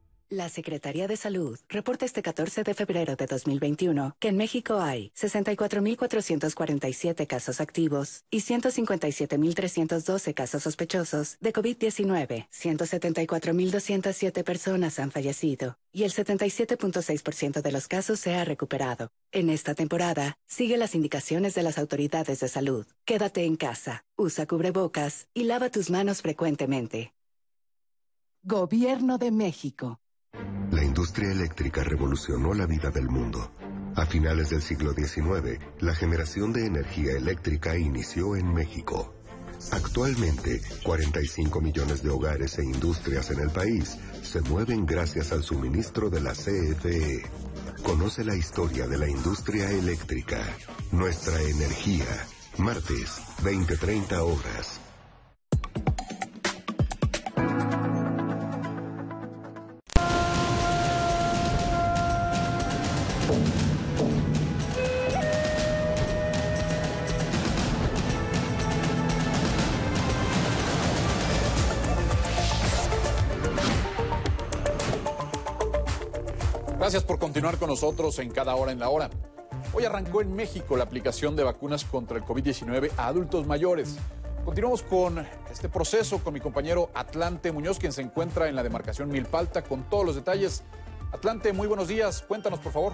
Speaker 21: La Secretaría de Salud reporta este 14 de febrero de 2021 que en México hay 64.447 casos activos y 157.312 casos sospechosos de COVID-19. 174.207 personas han fallecido y el 77.6% de los casos se ha recuperado. En esta temporada, sigue las indicaciones de las autoridades de salud. Quédate en casa, usa cubrebocas y lava tus manos frecuentemente.
Speaker 44: Gobierno de México.
Speaker 34: La industria eléctrica revolucionó la vida del mundo. A finales del siglo XIX, la generación de energía eléctrica inició en México. Actualmente, 45 millones de hogares e industrias en el país se mueven gracias al suministro de la CFE. Conoce la historia de la industria eléctrica. Nuestra energía. Martes, 20-30 horas.
Speaker 23: Gracias por continuar con nosotros en cada hora en la hora. Hoy arrancó en México la aplicación de vacunas contra el COVID-19 a adultos mayores. Continuamos con este proceso con mi compañero Atlante Muñoz, quien se encuentra en la demarcación Milpalta con todos los detalles. Atlante, muy buenos días. Cuéntanos, por favor.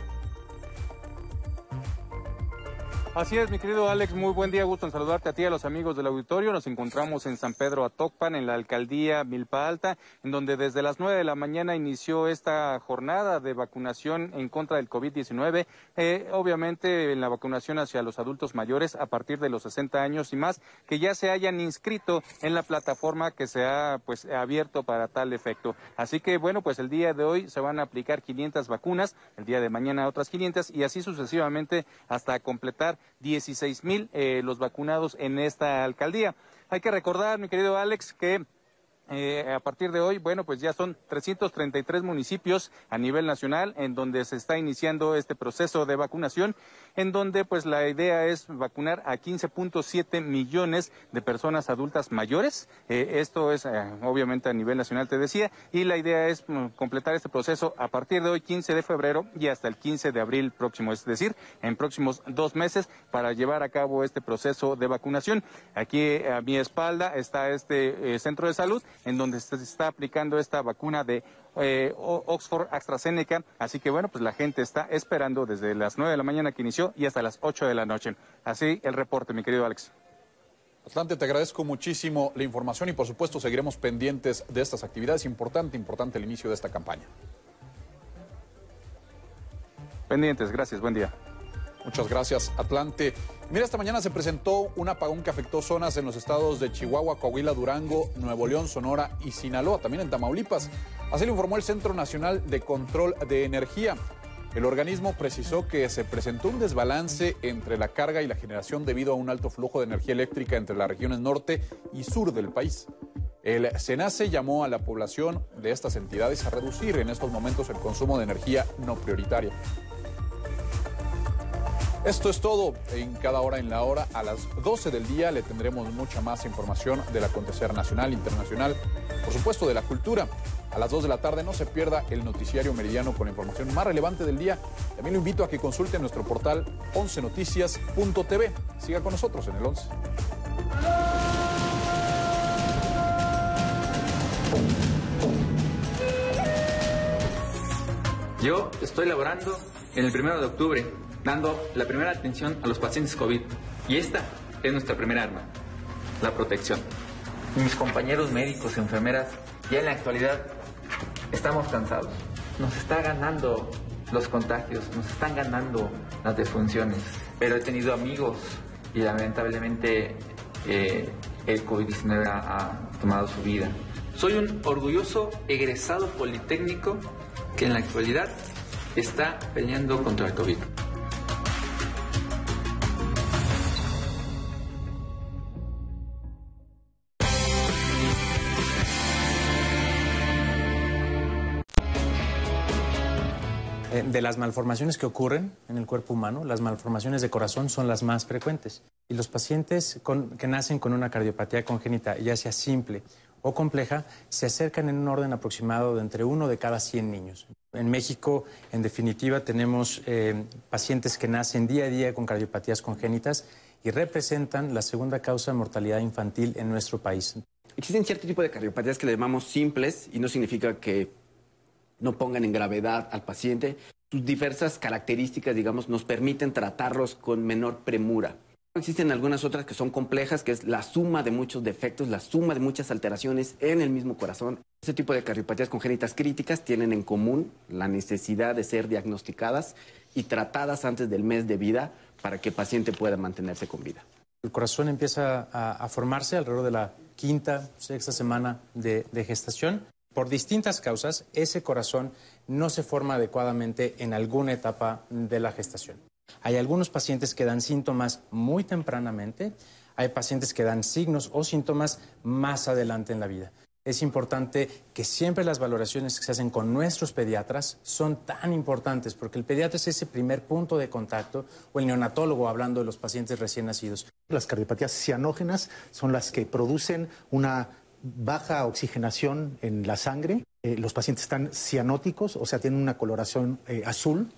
Speaker 51: Así es, mi querido Alex, muy buen día, gusto en saludarte a ti y a los amigos del auditorio. Nos encontramos en San Pedro Atocpan, en la alcaldía Milpa Alta, en donde desde las 9 de la mañana inició esta jornada de vacunación en contra del COVID-19. Eh, obviamente, en la vacunación hacia los adultos mayores a partir de los 60 años y más, que ya se hayan inscrito en la plataforma que se ha pues, abierto para tal efecto. Así que, bueno, pues el día de hoy se van a aplicar 500 vacunas, el día de mañana otras 500 y así sucesivamente hasta completar 16 mil eh, los vacunados en esta alcaldía. Hay que recordar, mi querido Alex, que eh, a partir de hoy, bueno, pues ya son 333 municipios a nivel nacional en donde se está iniciando este proceso de vacunación, en donde pues la idea es vacunar a 15.7 millones de personas adultas mayores. Eh, esto es eh, obviamente a nivel nacional, te decía, y la idea es mm, completar este proceso a partir de hoy, 15 de febrero y hasta el 15 de abril próximo, es decir, en próximos dos meses para llevar a cabo este proceso de vacunación. Aquí a mi espalda está este centro de salud en donde se está aplicando esta vacuna de eh, Oxford AstraZeneca. Así que bueno, pues la gente está esperando desde las 9 de la mañana que inició y hasta las 8 de la noche. Así el reporte, mi querido Alex.
Speaker 23: Atlante, te agradezco muchísimo la información y por supuesto seguiremos pendientes de estas actividades. Importante, importante el inicio de esta campaña.
Speaker 51: Pendientes, gracias, buen día.
Speaker 23: Muchas gracias, Atlante. Mira, esta mañana se presentó un apagón que afectó zonas en los estados de Chihuahua, Coahuila, Durango, Nuevo León, Sonora y Sinaloa, también en Tamaulipas. Así lo informó el Centro Nacional de Control de Energía. El organismo precisó que se presentó un desbalance entre la carga y la generación debido a un alto flujo de energía eléctrica entre las regiones norte y sur del país. El SENACE llamó a la población de estas entidades a reducir en estos momentos el consumo de energía no prioritaria. Esto es todo en cada hora en la hora. A las 12 del día le tendremos mucha más información del acontecer nacional, internacional, por supuesto de la cultura. A las 2 de la tarde no se pierda el noticiario meridiano con la información más relevante del día. También lo invito a que consulte nuestro portal 11noticias.tv. Siga con nosotros en el 11.
Speaker 39: Yo estoy laborando en el primero de octubre dando la primera atención a los pacientes COVID. Y esta es nuestra primera arma, la protección. Mis compañeros médicos, enfermeras, ya en la actualidad estamos cansados. Nos está ganando los contagios, nos están ganando las defunciones. Pero he tenido amigos y lamentablemente eh, el COVID-19 ha tomado su vida. Soy un orgulloso egresado politécnico que en la actualidad está peleando contra el COVID.
Speaker 4: De las malformaciones que ocurren en el cuerpo humano, las malformaciones de corazón son las más frecuentes. Y los pacientes que nacen con una cardiopatía congénita, ya sea simple o compleja, se acercan en un orden aproximado de entre uno de cada 100 niños. En México, en definitiva, tenemos eh, pacientes que nacen día a día con cardiopatías congénitas y representan la segunda causa de mortalidad infantil en nuestro país.
Speaker 11: Existen cierto tipo de cardiopatías que le llamamos simples y no significa que no pongan en gravedad al paciente. Sus diversas características, digamos, nos permiten tratarlos con menor premura. Existen algunas otras que son complejas, que es la suma de muchos defectos, la suma de muchas alteraciones en el mismo corazón. Este tipo de cardiopatías congénitas críticas tienen en común la necesidad de ser diagnosticadas y tratadas antes del mes de vida para que el paciente pueda mantenerse con vida.
Speaker 4: El corazón empieza a, formarse alrededor de la quinta, sexta semana de gestación por distintas causas, ese corazón no se forma adecuadamente en alguna etapa de la gestación. Hay algunos pacientes que dan síntomas muy tempranamente, hay pacientes que dan signos o síntomas más adelante en la vida. Es importante que siempre las valoraciones que se hacen con nuestros pediatras son tan importantes porque el pediatra es ese primer punto de contacto o el neonatólogo hablando de los pacientes recién nacidos.
Speaker 14: Las cardiopatías cianógenas son las que producen una baja oxigenación en la sangre. Eh, los pacientes están cianóticos, o sea, tienen una coloración eh, azul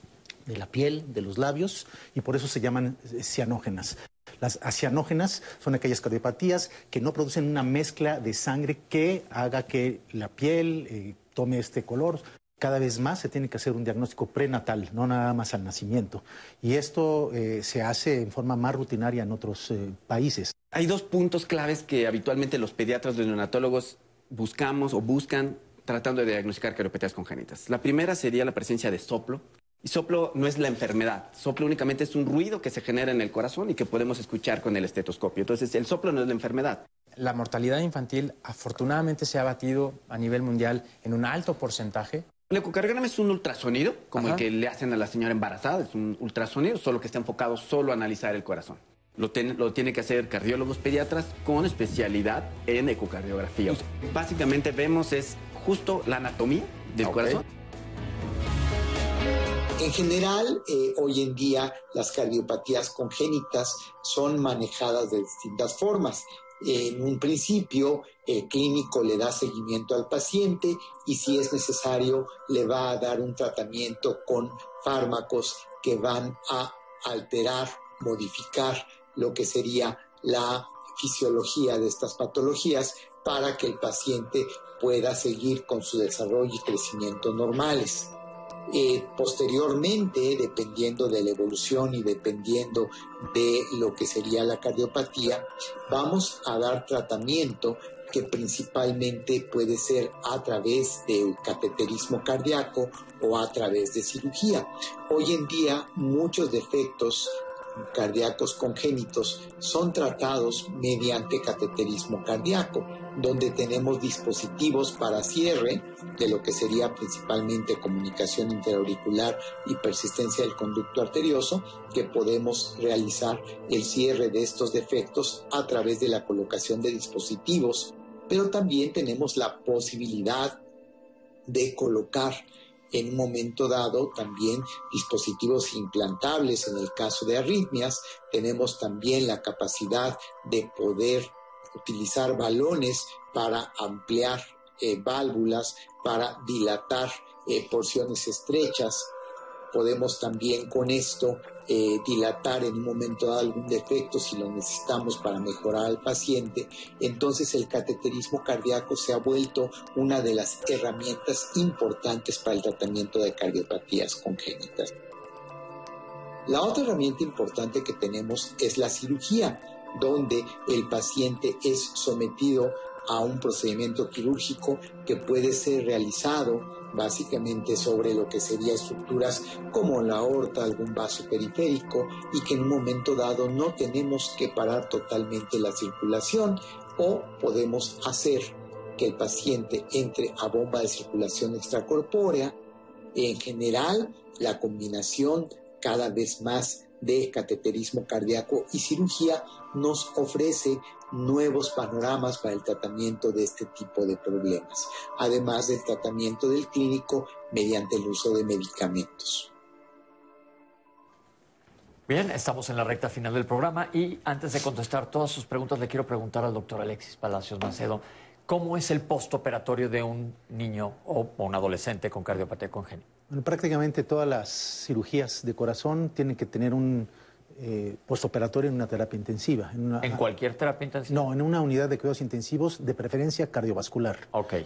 Speaker 14: de la piel, de los labios, y por eso se llaman eh, cianógenas. Las acianógenas son aquellas cardiopatías que no producen una mezcla de sangre que haga que la piel eh, tome este color. Cada vez más se tiene que hacer un diagnóstico prenatal, no nada más al nacimiento. Y esto eh, se hace en forma más rutinaria en otros eh, países.
Speaker 11: Hay dos puntos claves que habitualmente los pediatras, los neonatólogos buscamos o buscan tratando de diagnosticar cardiopatías congénitas. La primera sería la presencia de soplo. Y soplo no es la enfermedad, soplo únicamente es un ruido que se genera en el corazón y que podemos escuchar con el estetoscopio. Entonces, el soplo no es la enfermedad.
Speaker 4: La mortalidad infantil afortunadamente se ha batido a nivel mundial en un alto porcentaje.
Speaker 11: El ecocardiograma es un ultrasonido, como el que le hacen a la señora embarazada, es un ultrasonido, solo que está enfocado solo a analizar el corazón. Lo, lo tiene que hacer cardiólogos pediatras con especialidad en ecocardiografía. Básicamente vemos es justo la anatomía del corazón.
Speaker 13: En general, eh, hoy en día las cardiopatías congénitas son manejadas de distintas formas. En un principio, el clínico le da seguimiento al paciente y si es necesario le va a dar un tratamiento con fármacos que van a alterar, modificar lo que sería la fisiología de estas patologías para que el paciente pueda seguir con su desarrollo y crecimiento normales. Eh, posteriormente, dependiendo de la evolución y dependiendo de lo que sería la cardiopatía, vamos a dar tratamiento que principalmente puede ser a través del cateterismo cardíaco o a través de cirugía. Hoy en día muchos defectos cardíacos congénitos son tratados mediante cateterismo cardíaco, donde tenemos dispositivos para cierre de lo que sería principalmente comunicación interauricular y persistencia del conducto arterioso, que podemos realizar el cierre de estos defectos a través de la colocación de dispositivos, pero también tenemos la posibilidad de colocar en un momento dado también dispositivos implantables en el caso de arritmias. Tenemos también la capacidad de poder utilizar balones para ampliar eh, válvulas, para dilatar eh, porciones estrechas podemos también con esto eh, dilatar en un momento dado algún defecto si lo necesitamos para mejorar al paciente. Entonces el cateterismo cardíaco se ha vuelto una de las herramientas importantes para el tratamiento de cardiopatías congénitas. La otra herramienta importante que tenemos es la cirugía, donde el paciente es sometido a un procedimiento quirúrgico que puede ser realizado básicamente sobre lo que serían estructuras como la aorta, algún vaso periférico y que en un momento dado no tenemos que parar totalmente la circulación o podemos hacer que el paciente entre a bomba de circulación extracorpórea. En general, la combinación cada vez más de cateterismo cardíaco y cirugía nos ofrece nuevos panoramas para el tratamiento de este tipo de problemas, además del tratamiento del clínico mediante el uso de medicamentos.
Speaker 2: Bien, estamos en la recta final del programa y antes de contestar todas sus preguntas le quiero preguntar al doctor Alexis Palacios Macedo, ¿cómo es el postoperatorio de un niño o un adolescente con cardiopatía congénita?
Speaker 14: prácticamente todas las cirugías de corazón tienen que tener un eh, postoperatorio en una terapia intensiva.
Speaker 2: En, cualquier terapia intensiva?
Speaker 14: No, en una unidad de cuidados intensivos de preferencia cardiovascular.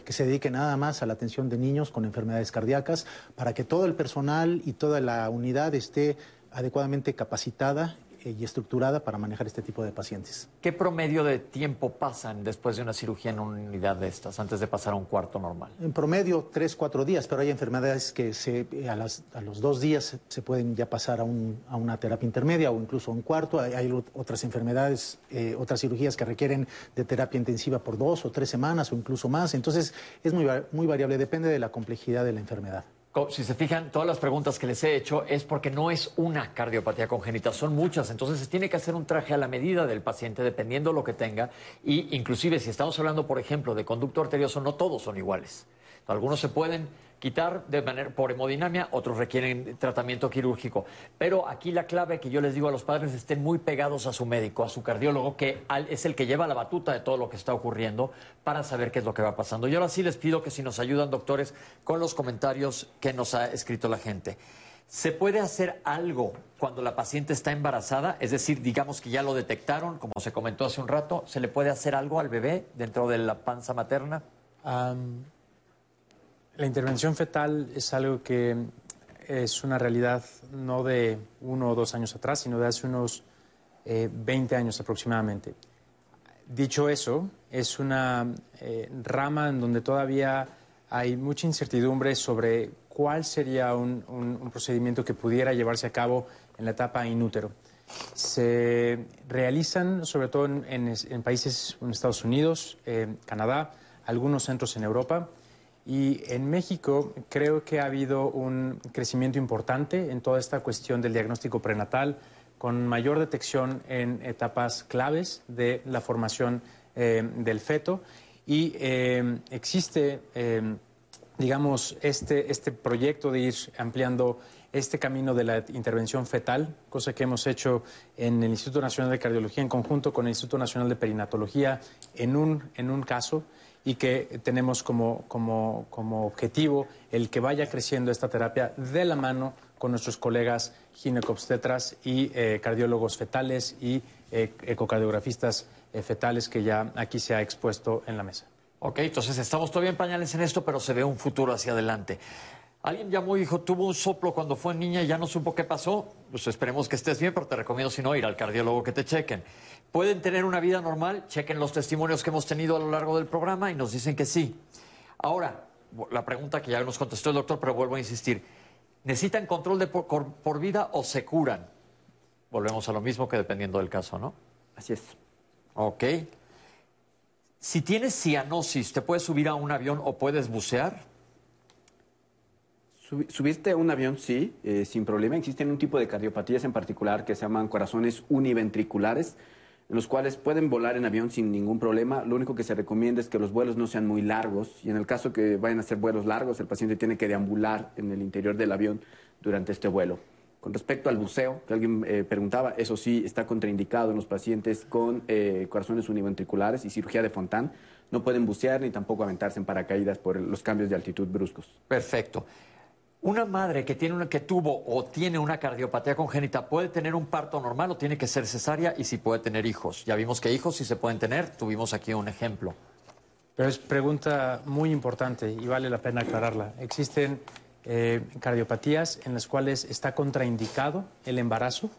Speaker 14: Que se dedique nada más a la atención de niños con enfermedades cardíacas para que todo el personal y toda la unidad esté adecuadamente capacitada y estructurada para manejar este tipo de pacientes.
Speaker 2: ¿Qué promedio de tiempo pasan después de una cirugía en una unidad de estas, antes de pasar a un cuarto normal?
Speaker 14: En promedio, tres, cuatro días, pero hay enfermedades que se, eh, a, los dos días se pueden ya pasar a, una terapia intermedia o incluso a un cuarto. Hay, otras enfermedades, eh, otras cirugías que requieren de terapia intensiva por dos o tres semanas o incluso más. Entonces, es muy, muy variable, depende de la complejidad de la enfermedad
Speaker 2: si se fijan, todas las preguntas que les he hecho es porque no es una cardiopatía congénita, son muchas. Entonces se tiene que hacer un traje a la medida del paciente dependiendo lo que tenga. Y inclusive si estamos hablando, por ejemplo, de conducto arterioso, no todos son iguales. Algunos se pueden quitar de manera por hemodinamia, otros requieren tratamiento quirúrgico. Pero aquí la clave que yo les digo a los padres estén muy pegados a su médico, a su cardiólogo, que es el que lleva la batuta de todo lo que está ocurriendo para saber qué es lo que va pasando. Y ahora sí les pido que si nos ayudan, doctores, con los comentarios que nos ha escrito la gente. ¿Se puede hacer algo cuando la paciente está embarazada? Es decir, digamos que ya lo detectaron, como se comentó hace un rato, ¿se le puede hacer algo al bebé dentro de la panza materna?
Speaker 4: La intervención fetal es algo que es una realidad no de uno o dos años atrás, sino de hace unos eh, 20 años aproximadamente. Dicho eso, es una eh, rama en donde todavía hay mucha incertidumbre sobre cuál sería un, procedimiento que pudiera llevarse a cabo en la etapa inútero. Se realizan, sobre todo en, en- en países en Estados Unidos, eh, Canadá, algunos centros en Europa. Y en México creo que ha habido un crecimiento importante en toda esta cuestión del diagnóstico prenatal, con mayor detección en etapas claves de la formación eh, del feto. Y eh, existe, eh, digamos, este, este proyecto de ir ampliando este camino de la intervención fetal, cosa que hemos hecho en el Instituto Nacional de Cardiología en conjunto con el Instituto Nacional de Perinatología en un, en un caso y que tenemos como, como, como objetivo el que vaya creciendo esta terapia de la mano con nuestros colegas ginecobstetras y eh, cardiólogos fetales y eh, ecocardiografistas eh, fetales que ya aquí se ha expuesto en la mesa.
Speaker 2: Ok, entonces estamos todavía en pañales en esto, pero se ve un futuro hacia adelante. Alguien llamó y dijo, tuvo un soplo cuando fue niña y ya no supo qué pasó. Pues esperemos que estés bien, pero te recomiendo si no ir al cardiólogo que te chequen. ¿Pueden tener una vida normal? Chequen los testimonios que hemos tenido a lo largo del programa y nos dicen que sí. Ahora, la pregunta que ya nos contestó el doctor, pero vuelvo a insistir. ¿Necesitan control de por, por- por vida o se curan? Volvemos a lo mismo que dependiendo del caso, ¿no?
Speaker 11: Así es.
Speaker 2: Ok. Si tienes cianosis, ¿te puedes subir a un avión o puedes bucear?
Speaker 11: Subi- subirte a un avión, sí, eh, sin problema. Existen un tipo de cardiopatías en particular que se llaman corazones univentriculares, en los cuales pueden volar en avión sin ningún problema. Lo único que se recomienda es que los vuelos no sean muy largos y en el caso que vayan a ser vuelos largos, el paciente tiene que deambular en el interior del avión durante este vuelo. Con respecto al buceo, que alguien eh, preguntaba, eso sí está contraindicado en los pacientes con eh, corazones univentriculares y cirugía de Fontán. No pueden bucear ni tampoco aventarse en paracaídas por los cambios de altitud bruscos.
Speaker 2: Perfecto. Una madre que, tiene una, que tuvo o tiene una cardiopatía congénita puede tener un parto normal o tiene que ser cesárea y si puede tener hijos. Ya vimos que hijos sí se pueden tener, tuvimos aquí un ejemplo.
Speaker 4: Pero es pregunta muy importante y vale la pena aclararla. Existen eh, cardiopatías en las cuales está contraindicado el embarazo.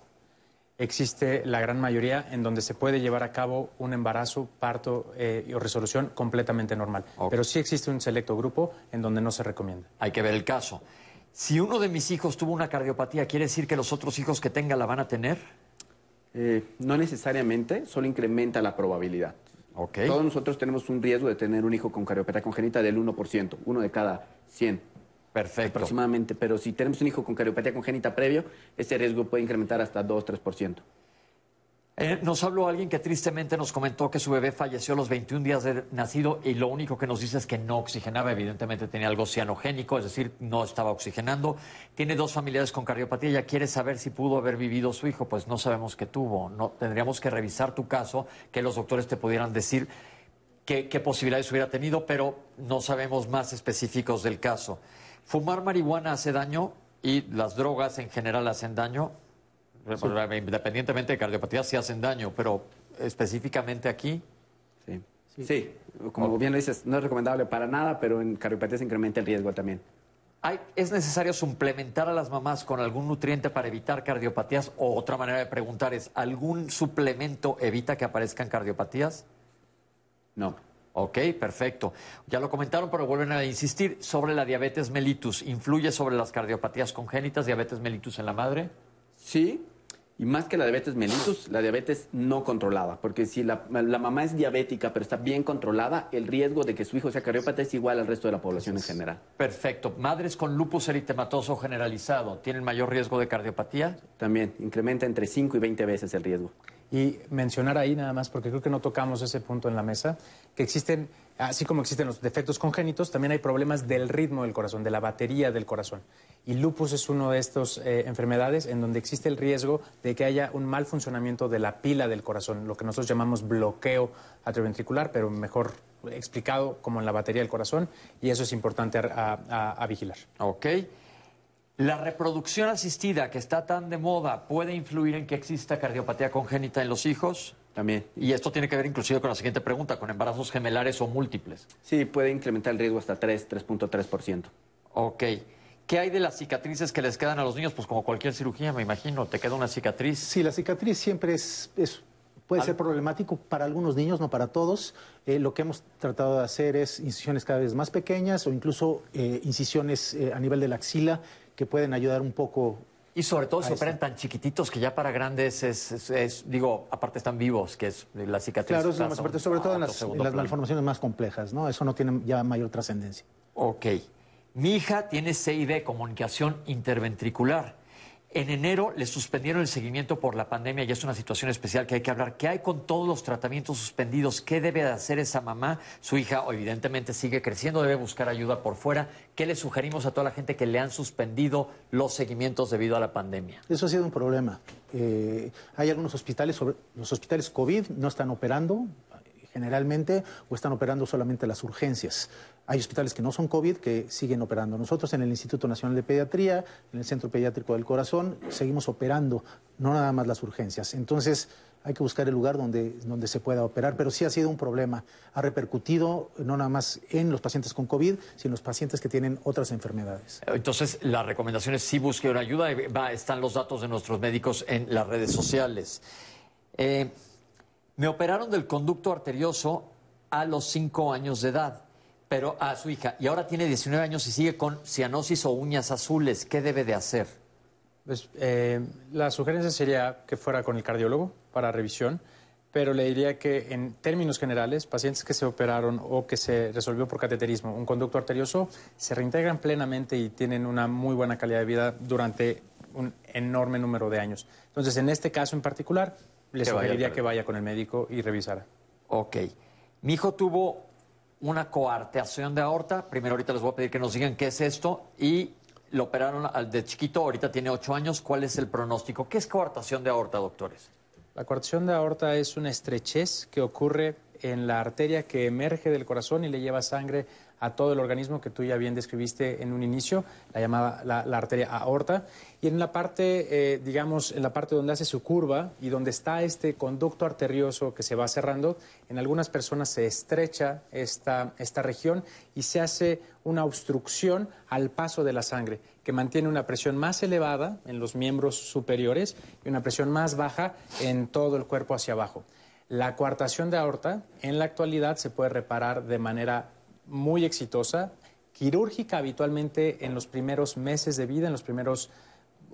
Speaker 4: Existe la gran mayoría en donde se puede llevar a cabo un embarazo, parto eh, o resolución completamente normal. Pero sí existe un selecto grupo en donde no se recomienda.
Speaker 2: Hay que ver el caso. Si uno de mis hijos tuvo una cardiopatía, ¿quiere decir que los otros hijos que tenga la van a tener?
Speaker 11: Eh, no necesariamente, solo incrementa la probabilidad. Todos nosotros tenemos un riesgo de tener un hijo con cardiopatía congénita del 1%, uno de cada 100.
Speaker 2: Perfecto.
Speaker 11: Aproximadamente, pero si tenemos un hijo con cardiopatía congénita previo, ese riesgo puede incrementar hasta 2-3%.
Speaker 2: Eh, nos habló alguien que tristemente nos comentó que su bebé falleció a los 21 días de nacido y lo único que nos dice es que no oxigenaba, evidentemente tenía algo cianogénico, es decir, no estaba oxigenando. Tiene dos familiares con cardiopatía, ella quiere saber si pudo haber vivido su hijo, pues no sabemos qué tuvo. No, tendríamos que revisar tu caso, que los doctores te pudieran decir qué, qué posibilidades hubiera tenido, pero no sabemos más específicos del caso. ¿Fumar marihuana hace daño y las drogas en general hacen daño? Independientemente de cardiopatía, sí hacen daño, pero específicamente aquí.
Speaker 11: Sí. Sí, como bien lo dices, no es recomendable para nada, pero en cardiopatía se incrementa el riesgo también.
Speaker 2: Hay- ¿Es necesario suplementar a las mamás con algún nutriente para evitar cardiopatías? O otra manera de preguntar es, ¿algún suplemento evita que aparezcan cardiopatías?
Speaker 11: No.
Speaker 2: Ok, perfecto. Ya lo comentaron, pero vuelven a insistir sobre la diabetes mellitus. ¿Influye sobre las cardiopatías congénitas, diabetes mellitus en la madre?
Speaker 11: Sí, y más que la diabetes mellitus, la diabetes no controlada, porque si la, la mamá es diabética pero está bien controlada, el riesgo de que su hijo sea cardiópata es igual al resto de la población en general.
Speaker 2: Perfecto. ¿Madres con lupus eritematoso generalizado tienen mayor riesgo de cardiopatía?
Speaker 11: También, incrementa entre 5 y 20 veces el riesgo.
Speaker 4: Y mencionar ahí nada más, porque creo que no tocamos ese punto en la mesa, que existen, así como existen los defectos congénitos, también hay problemas del ritmo del corazón, de la batería del corazón. Y lupus es una de estas eh, enfermedades en donde existe el riesgo de que haya un mal funcionamiento de la pila del corazón, lo que nosotros llamamos bloqueo atrioventricular, pero mejor explicado como en la batería del corazón, y eso es importante a, a- vigilar.
Speaker 2: Ok. La reproducción asistida, que está tan de moda, puede influir en que exista cardiopatía congénita en los hijos.
Speaker 11: También.
Speaker 2: Y esto tiene que ver inclusive con la siguiente pregunta, con embarazos gemelares o múltiples.
Speaker 11: Sí, puede incrementar el riesgo hasta 3, 3.3%.
Speaker 2: Ok. ¿Qué hay de las cicatrices que les quedan a los niños? Pues como cualquier cirugía, me imagino, te queda una cicatriz.
Speaker 14: Sí, la cicatriz siempre es, es puede ser problemático para algunos niños, no para todos. Eh, lo que hemos tratado de hacer es incisiones cada vez más pequeñas o incluso eh, incisiones eh, a nivel de la axila que pueden ayudar un poco.
Speaker 2: Y sobre todo se
Speaker 14: esto.
Speaker 2: operan tan chiquititos que ya para grandes es, es- es- digo, aparte están vivos, que es la cicatriz.
Speaker 14: Claro, es
Speaker 2: pasa
Speaker 14: más fuerte, sobre todo en las, en las malformaciones más complejas, ¿no? Eso no tiene ya mayor trascendencia.
Speaker 2: Ok. Mi hija tiene CID, comunicación interventricular. En enero le suspendieron el seguimiento por la pandemia y es una situación especial que hay que hablar. ¿Qué hay con todos los tratamientos suspendidos? ¿Qué debe de hacer esa mamá? Su hija evidentemente sigue creciendo, debe buscar ayuda por fuera. ¿Qué le sugerimos a toda la gente que le han suspendido los seguimientos debido a la pandemia?
Speaker 14: Eso ha sido un problema. Eh, hay algunos hospitales, sobre, los hospitales COVID no están operando generalmente o están operando solamente las urgencias. Hay hospitales que no son COVID que siguen operando. Nosotros en el Instituto Nacional de Pediatría, en el Centro Pediátrico del Corazón, seguimos operando, no nada más las urgencias. Entonces hay que buscar el lugar donde, donde se pueda operar, pero sí ha sido un problema. Ha repercutido no nada más en los pacientes con COVID, sino en los pacientes que tienen otras enfermedades.
Speaker 2: Entonces, la recomendación es sí busque una ayuda. están los datos de nuestros médicos en las redes sociales. Eh, me operaron del conducto arterioso a los 5 años de edad, pero a su hija, y ahora tiene 19 años y sigue con cianosis o uñas azules. ¿Qué debe de hacer?
Speaker 4: Pues, eh, la sugerencia sería que fuera con el cardiólogo para revisión, pero le diría que en términos generales, pacientes que se operaron o que se resolvió por cateterismo un conducto arterioso se reintegran plenamente y tienen una muy buena calidad de vida durante un enorme número de años. Entonces, en este caso en particular, le sugeriría que vaya con el médico y revisara.
Speaker 2: Ok. Mi hijo tuvo una coartación de aorta. Primero ahorita les voy a pedir que nos digan qué es esto. Y lo operaron al de chiquito, ahorita tiene 8 años. ¿Cuál es el pronóstico? ¿Qué es coartación de aorta, doctores?
Speaker 4: La coartación de aorta es una estrechez que ocurre en la arteria que emerge del corazón y le lleva sangre a todo el organismo que tú ya bien describiste en un inicio, la llamada la, arteria aorta. Y en la parte, eh, digamos, en la parte donde hace su curva y donde está este conducto arterioso que se va cerrando, en algunas personas se estrecha esta, esta región y se hace una obstrucción al paso de la sangre, que mantiene una presión más elevada en los miembros superiores y una presión más baja en todo el cuerpo hacia abajo. La coartación de aorta en la actualidad se puede reparar de manera muy exitosa, quirúrgica habitualmente en los primeros meses de vida, en los primeros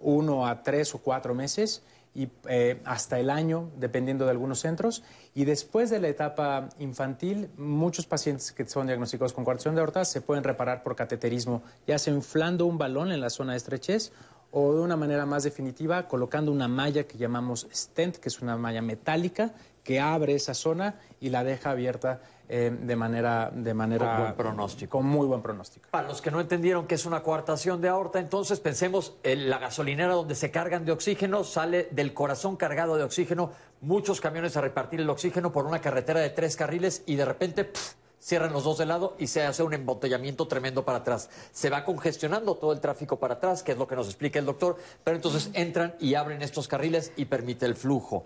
Speaker 4: uno a tres o cuatro meses y eh, hasta el año, dependiendo de algunos centros. Y después de la etapa infantil, muchos pacientes que son diagnosticados con coartación de aorta se pueden reparar por cateterismo, ya sea inflando un balón en la zona de estrechez o de una manera más definitiva colocando una malla que llamamos stent, que es una malla metálica que abre esa zona y la deja abierta eh, de manera de manera
Speaker 2: Con buen pronóstico.
Speaker 4: Con muy buen pronóstico.
Speaker 2: Para los que no entendieron que es una coartación de aorta, entonces pensemos en la gasolinera donde se cargan de oxígeno, sale del corazón cargado de oxígeno, muchos camiones a repartir el oxígeno por una carretera de tres carriles y de repente cierran los dos de lado y se hace un embotellamiento tremendo para atrás. Se va congestionando todo el tráfico para atrás, que es lo que nos explica el doctor, pero entonces entran y abren estos carriles y permite el flujo.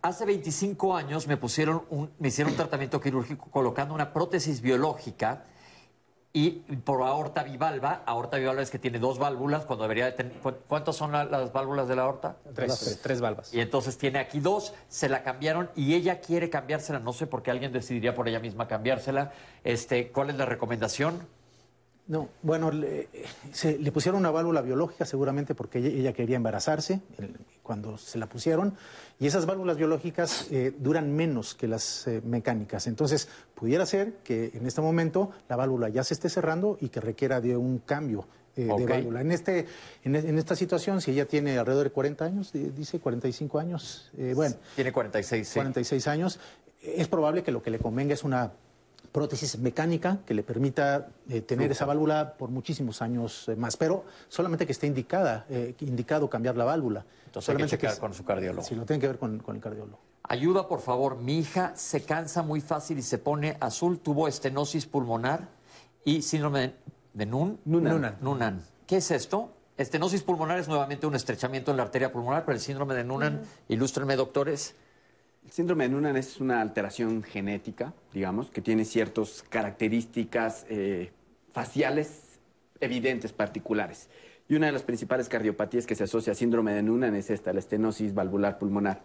Speaker 2: Hace 25 años me pusieron un, me hicieron un tratamiento quirúrgico colocando una prótesis biológica y por aorta bivalva, aorta bivalva es que tiene dos válvulas, cuando debería de tener... ¿cu- ¿Cuántas son la- las válvulas de la aorta?
Speaker 4: Tres, tres valvas.
Speaker 2: Y entonces tiene aquí dos, se la cambiaron y ella quiere cambiársela, no sé por qué alguien decidiría por ella misma cambiársela. Este, ¿Cuál es la recomendación?
Speaker 14: No, bueno, le, se- le pusieron una válvula biológica seguramente porque ella, ella quería embarazarse el- cuando se la pusieron y esas válvulas biológicas eh, duran menos que las eh, mecánicas. Entonces, pudiera ser que en este momento la válvula ya se esté cerrando y que requiera de un cambio eh, de válvula. En, este, en, en esta situación, si ella tiene alrededor de 40 años, dice 45 años, eh, bueno,
Speaker 2: Tiene 46, sí.
Speaker 14: 46 años, es probable que lo que le convenga es una prótesis mecánica que le permita eh, tener esa válvula por muchísimos años eh, más, pero solamente que esté indicada, eh, indicado cambiar la válvula.
Speaker 2: Entonces hay que
Speaker 14: solamente
Speaker 2: checar
Speaker 14: es-
Speaker 2: con su cardiólogo.
Speaker 14: Sí, lo tiene que ver con, con el cardiólogo.
Speaker 2: Ayuda, por favor. Mi hija se cansa muy fácil y se pone azul. Tuvo estenosis pulmonar y síndrome de, Nun. ¿Qué es esto? Estenosis pulmonar es nuevamente un estrechamiento en la arteria pulmonar, pero el síndrome de Noonan, ilústrenme, doctores.
Speaker 11: El síndrome de Noonan es una alteración genética, digamos, que tiene ciertas características eh, faciales evidentes, particulares. Y una de las principales cardiopatías que se asocia a síndrome de Noonan es esta, la estenosis valvular pulmonar.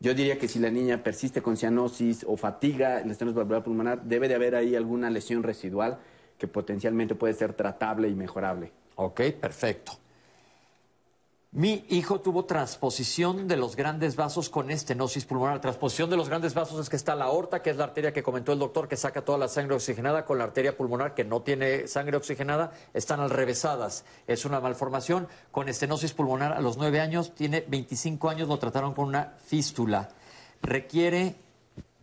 Speaker 11: Yo diría que si la niña persiste con cianosis o fatiga la estenosis valvular pulmonar, debe de haber ahí alguna lesión residual que potencialmente puede ser tratable y mejorable.
Speaker 2: Ok, perfecto. Mi hijo tuvo transposición de los grandes vasos con estenosis pulmonar. Transposición de los grandes vasos es que está la aorta, que es la arteria que comentó el doctor, que saca toda la sangre oxigenada, con la arteria pulmonar, que no tiene sangre oxigenada, están alrevesadas. Es una malformación. Con estenosis pulmonar a los nueve años, tiene 25 años, lo trataron con una fístula. Requiere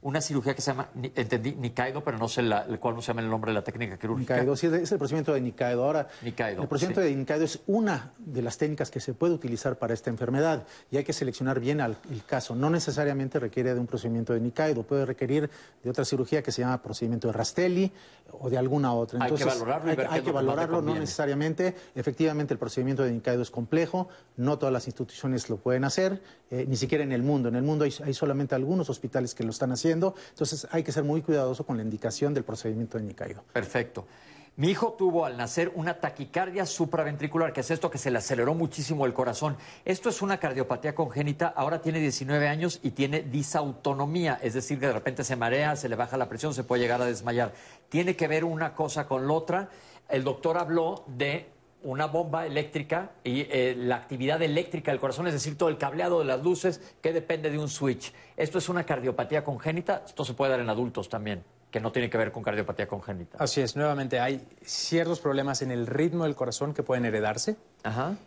Speaker 2: una cirugía que se llama, entendí, Nikaido, pero no sé la, el cuál no se llama el nombre de la técnica quirúrgica.
Speaker 14: Nikaido, sí, es el procedimiento de Nikaido. Ahora,
Speaker 2: Nikaido,
Speaker 14: el procedimiento
Speaker 2: sí.
Speaker 14: de Nikaido es una de las técnicas que se puede utilizar para esta enfermedad y hay que seleccionar bien al- el caso. No necesariamente requiere de un procedimiento de Nikaido, puede requerir de otra cirugía que se llama procedimiento de Rastelli o de alguna otra.
Speaker 2: Hay que valorarlo y
Speaker 14: hay,
Speaker 2: ver
Speaker 14: hay que valorarlo, no necesariamente. Efectivamente, el procedimiento de Nikaido es complejo, no todas las instituciones lo pueden hacer, eh, ni siquiera en el mundo. En el mundo hay, hay solamente algunos hospitales que lo están haciendo, entonces hay que ser muy cuidadoso con la indicación del procedimiento de Nikaido.
Speaker 2: Perfecto. Mi hijo tuvo al nacer una taquicardia supraventricular, que es esto que se le aceleró muchísimo el corazón. Esto es una cardiopatía congénita, ahora tiene 19 años y tiene disautonomía, es decir, que de repente se marea, se le baja la presión, se puede llegar a desmayar. Tiene que ver una cosa con la otra. El doctor habló de una bomba eléctrica y eh, la actividad eléctrica del corazón, es decir, todo el cableado de las luces que depende de un switch. Esto es una cardiopatía congénita, esto se puede dar en adultos también, que no tiene que ver con cardiopatía congénita.
Speaker 4: Así es, nuevamente hay ciertos problemas en el ritmo del corazón que pueden heredarse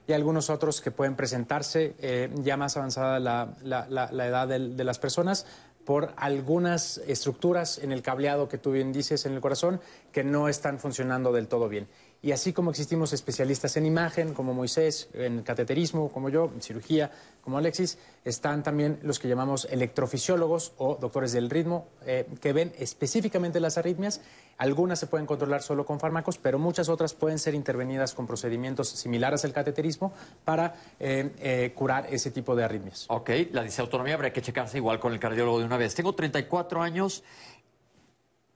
Speaker 4: y algunos otros que pueden presentarse eh, ya más avanzada la, la- la- la edad de, las personas por algunas estructuras en el cableado que tú bien dices en el corazón que no están funcionando del todo bien. Y así como existimos especialistas en imagen, como Moisés, en cateterismo, como yo, en cirugía, como Alexis, están también los que llamamos electrofisiólogos o doctores del ritmo, eh, que ven específicamente las arritmias. Algunas se pueden controlar solo con fármacos, pero muchas otras pueden ser intervenidas con procedimientos similares al cateterismo para eh, eh, curar ese tipo de arritmias.
Speaker 2: Ok, la disautonomía habría que checarse igual con el cardiólogo de una vez. Tengo 34 años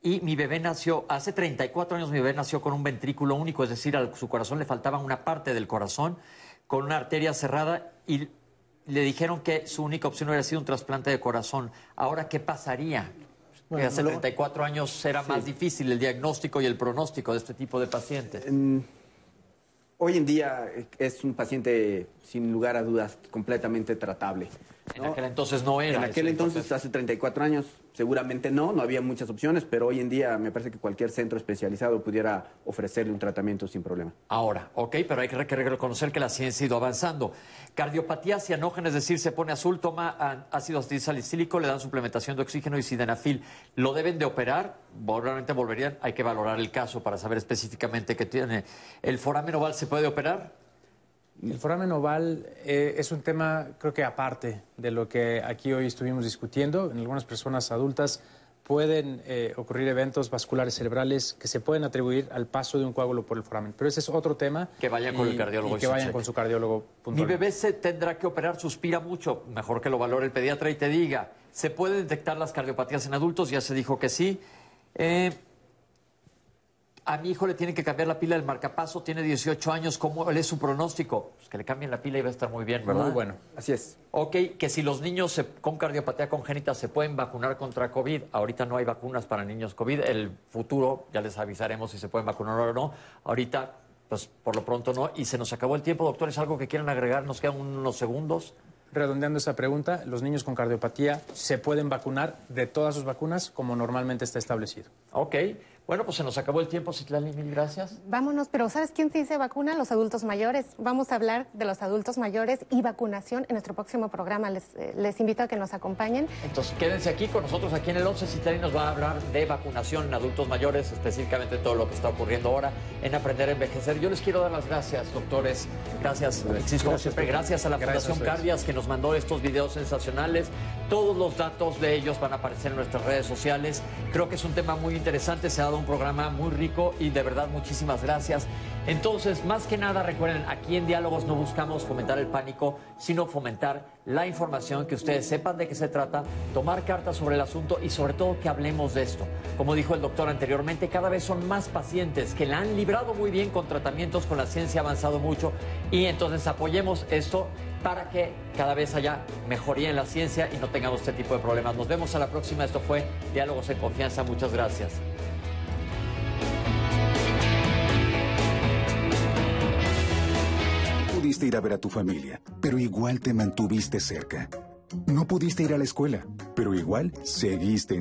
Speaker 2: y mi bebé nació, hace 34 años mi bebé nació con un ventrículo único, es decir, a su corazón le faltaba una parte del corazón con una arteria cerrada y le dijeron que su única opción hubiera sido un trasplante de corazón. Ahora, ¿qué pasaría? Que
Speaker 11: Bueno,
Speaker 2: hace
Speaker 11: lo-
Speaker 2: 34 años era más difícil el diagnóstico y el pronóstico de este tipo de pacientes.
Speaker 11: Hoy en día eh, es un paciente, sin lugar a dudas, completamente tratable.
Speaker 2: En aquel entonces no era.
Speaker 11: En aquel entonces, hace 34 años, seguramente no, no había muchas opciones, pero hoy en día me parece que cualquier centro especializado pudiera ofrecerle un tratamiento sin problema.
Speaker 2: Ahora, ok, pero hay que, reconocer que la ciencia ha ido avanzando. Cardiopatía cianógena, es decir, se pone azul, toma ácido salicílico, le dan suplementación de oxígeno y sildenafil. ¿Lo deben de operar? Probablemente volverían. Hay que valorar el caso para saber específicamente qué tiene. ¿El foramen oval se puede operar?
Speaker 4: El foramen oval eh, es un tema, creo que aparte de lo que aquí hoy estuvimos discutiendo. En algunas personas adultas pueden eh, ocurrir eventos vasculares cerebrales que se pueden atribuir al paso de un coágulo por el foramen. Pero ese es otro tema.
Speaker 2: Que vayan con
Speaker 4: y-
Speaker 2: el cardiólogo
Speaker 4: y que vayan
Speaker 2: cheque.
Speaker 4: con su cardiólogo
Speaker 2: Mi bebé se tendrá que operar, suspira mucho. Mejor que lo valore el pediatra y te diga. ¿Se pueden detectar las cardiopatías en adultos? Ya se dijo que sí. Eh, a mi hijo le tienen que cambiar la pila del marcapaso, tiene 18 años. ¿Cómo es su pronóstico? Pues que le cambien la pila y va a estar muy bien, ¿verdad?
Speaker 4: Muy bueno.
Speaker 11: Así es.
Speaker 2: Ok, que si los niños se- con cardiopatía congénita se pueden vacunar contra COVID. Ahorita no hay vacunas para niños COVID. El futuro ya les avisaremos si se pueden vacunar o no. Ahorita, pues por lo pronto no. Y se nos acabó el tiempo, doctor. ¿Es algo que quieran agregar? Nos quedan unos segundos.
Speaker 4: Redondeando esa pregunta, los niños con cardiopatía se pueden vacunar de todas sus vacunas como normalmente está establecido.
Speaker 2: Ok, bueno, pues se nos acabó el tiempo, Citlali, mil gracias.
Speaker 3: Vámonos, pero ¿sabes quién sí se vacuna? Los adultos mayores. Vamos a hablar de los adultos mayores y vacunación en nuestro próximo programa. Les, eh, les invito a que nos acompañen.
Speaker 2: Entonces quédense aquí con nosotros aquí en el 11. Citlali nos va a hablar de vacunación en adultos mayores, específicamente todo lo que está ocurriendo ahora en Aprender a Envejecer. Yo les quiero dar las gracias, doctores. Gracias, como
Speaker 4: Gracias,
Speaker 2: siempre. Gracias a la
Speaker 4: Gracias
Speaker 2: Fundación. Cardias que nos mandó estos videos sensacionales. Todos los datos de ellos van a aparecer en nuestras redes sociales. Creo que es un tema muy interesante, se ha dado un programa muy rico y de verdad muchísimas gracias. Entonces, más que nada, recuerden, aquí en Diálogos no buscamos fomentar el pánico, sino fomentar la información, que ustedes sepan de qué se trata, tomar cartas sobre el asunto y sobre todo que hablemos de esto. Como dijo el doctor anteriormente, cada vez son más pacientes que la han librado muy bien con tratamientos, con la ciencia ha avanzado mucho y entonces apoyemos esto para que cada vez haya mejoría en la ciencia y no tengamos este tipo de problemas. Nos vemos a la próxima. Esto fue Diálogos en Confianza. Muchas gracias.
Speaker 52: Ir a ver a tu familia, pero igual te mantuviste cerca. No pudiste ir a la escuela, pero igual seguiste